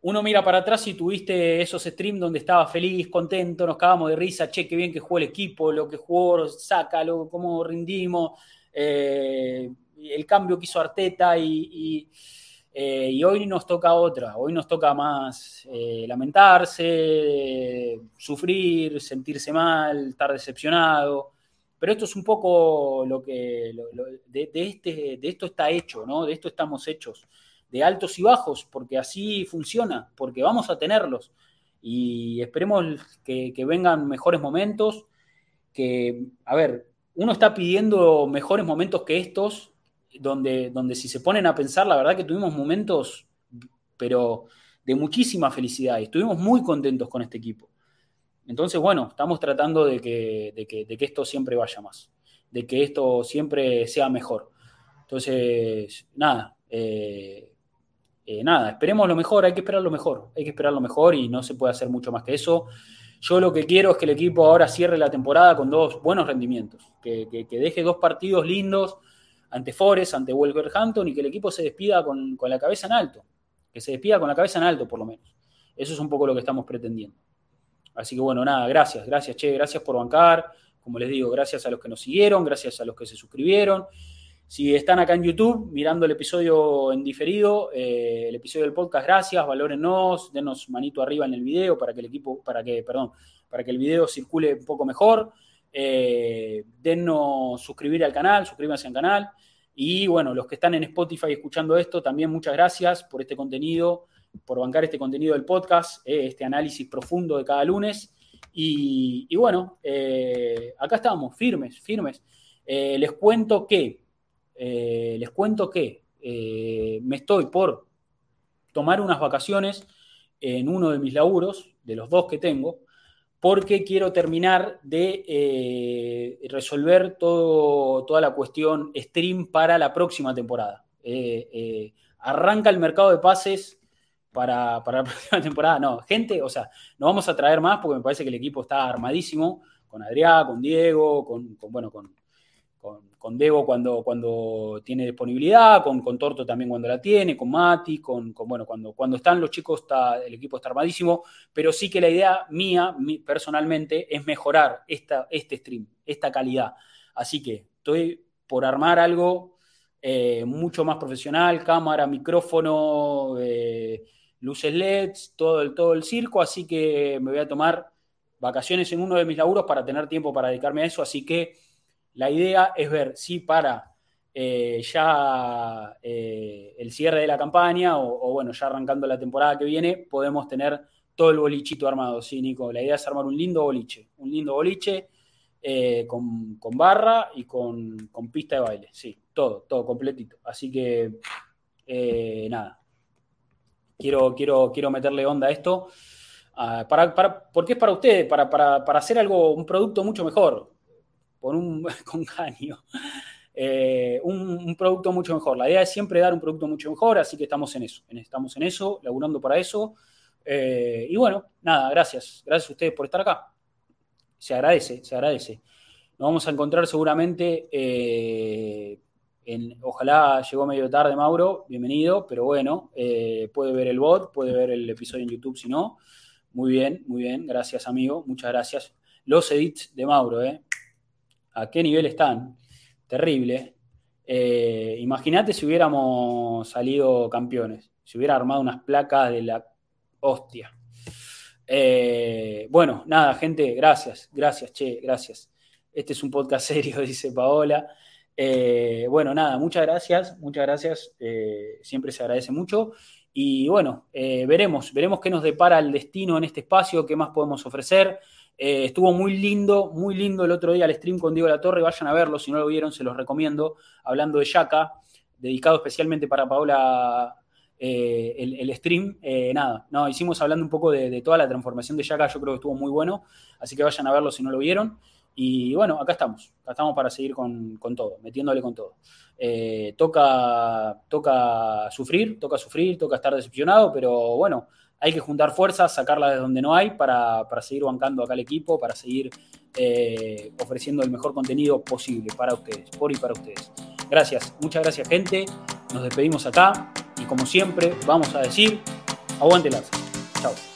uno mira para atrás y tuviste esos streams donde estaba feliz, contento, nos cagamos de risa, che, qué bien que jugó el equipo, lo que jugó, saca, cómo rindimos, eh, el cambio que hizo Arteta y eh, y hoy nos toca otra, hoy nos toca más eh, lamentarse, sufrir, sentirse mal, estar decepcionado. Pero esto es un poco lo que de, este, de esto está hecho, ¿no? De esto estamos hechos, de altos y bajos, porque así funciona, porque vamos a tenerlos. Y esperemos que, que vengan mejores momentos, que, a ver, uno está pidiendo mejores momentos que estos donde, donde si se ponen a pensar, la verdad que tuvimos momentos, pero de muchísima felicidad y estuvimos muy contentos con este equipo. Entonces, bueno, estamos tratando de que, de que, de que esto siempre vaya más, de que esto siempre sea mejor. Entonces, nada, eh, eh, nada, esperemos lo mejor, hay que esperar lo mejor, hay que esperar lo mejor y no se puede hacer mucho más que eso. Yo lo que quiero es que el equipo ahora cierre la temporada con dos buenos rendimientos, que, que, que deje dos partidos lindos, ante Forest, ante Wolverhampton y que el equipo se despida con, la cabeza en alto. Que se despida con la cabeza en alto, por lo menos. Eso es un poco lo que estamos pretendiendo. Así que bueno, nada, gracias, gracias, Che, gracias por bancar. Como les digo, gracias a los que nos siguieron, gracias a los que se suscribieron. Si están acá en YouTube mirando el episodio en diferido, eh, el episodio del podcast, gracias, valórennos, denos manito arriba en el video para que el equipo, para que, perdón, para que el video circule un poco mejor. Eh, denos suscribir al canal, suscríbanse al canal. Y bueno, los que están en Spotify escuchando esto, también muchas gracias por este contenido, por bancar este contenido del podcast, eh, este análisis profundo de cada lunes. Y, bueno, eh, acá estamos, firmes, firmes. Les cuento que, les cuento que me estoy por tomar unas vacaciones en uno de mis laburos, de los dos que tengo, porque quiero terminar de eh, resolver toda la cuestión stream para la próxima temporada. Eh, eh, arranca el mercado de pases para, la próxima temporada. No, gente, o sea, no vamos a traer más porque me parece que el equipo está armadísimo con Adrián, con Diego, con bueno, con, con, con Debo cuando, cuando tiene disponibilidad, con, con, Torto también cuando la tiene, con Mati, con, con, bueno, cuando, cuando están los chicos está, el equipo está armadísimo, pero sí que la idea mía, personalmente, es mejorar esta, este stream, esta calidad. Así que estoy por armar algo eh, mucho más profesional, cámara, micrófono, eh, luces LEDs, todo el, todo el circo, así que me voy a tomar vacaciones en uno de mis laburos para tener tiempo para dedicarme a eso, así que la idea es ver si para eh, ya eh, el cierre de la campaña o, bueno, ya arrancando la temporada que viene, podemos tener todo el bolichito armado, ¿sí, Nico? La idea es armar un lindo boliche, un lindo boliche eh, con, barra y con, pista de baile, sí, todo, todo completito. Así que, nada, quiero, quiero, quiero meterle onda a esto. Uh, para, porque es para ustedes, para, para, para hacer algo, un producto mucho mejor por un, con caño. Eh, un, producto mucho mejor. La idea es siempre dar un producto mucho mejor, así que estamos en eso, estamos en eso, laburando para eso. Eh, y bueno, nada, gracias, gracias a ustedes por estar acá. Se agradece, se agradece. Nos vamos a encontrar seguramente eh, ojalá llegó medio tarde, Mauro, bienvenido, pero bueno, eh, puede ver el bot, puede ver el episodio en YouTube si no. Muy bien, muy bien, gracias amigo, muchas gracias. Los edits de Mauro, ¿eh? ¿A qué nivel están? Terrible. Eh, Imagínate si hubiéramos salido campeones, si hubiera armado unas placas de la hostia. Eh, bueno, nada, gente, gracias, gracias, che, gracias. Este es un podcast serio, dice Paola. Eh, bueno, nada, muchas gracias, muchas gracias. siempre se agradece mucho. Y bueno, veremos, veremos qué nos depara el destino en este espacio, qué más podemos ofrecer. Eh, estuvo muy lindo, muy lindo el otro día el stream con Diego La Torre. Vayan a verlo, si no lo vieron, se los recomiendo. Hablando de Yaka, dedicado especialmente para Paola eh, el, stream. Eh, nada, no, hicimos hablando un poco de, toda la transformación de Yaka. Yo creo que estuvo muy bueno. Así que vayan a verlo si no lo vieron. Y bueno, acá estamos. Acá estamos para seguir con, todo, metiéndole con todo. toca, toca sufrir, toca sufrir, toca estar decepcionado, pero bueno hay que juntar fuerzas, sacarla de donde no hay para, seguir bancando acá el equipo, para seguir eh, ofreciendo el mejor contenido posible para ustedes, por y para ustedes. Gracias, muchas gracias gente, nos despedimos acá y como siempre vamos a decir, aguante Chao.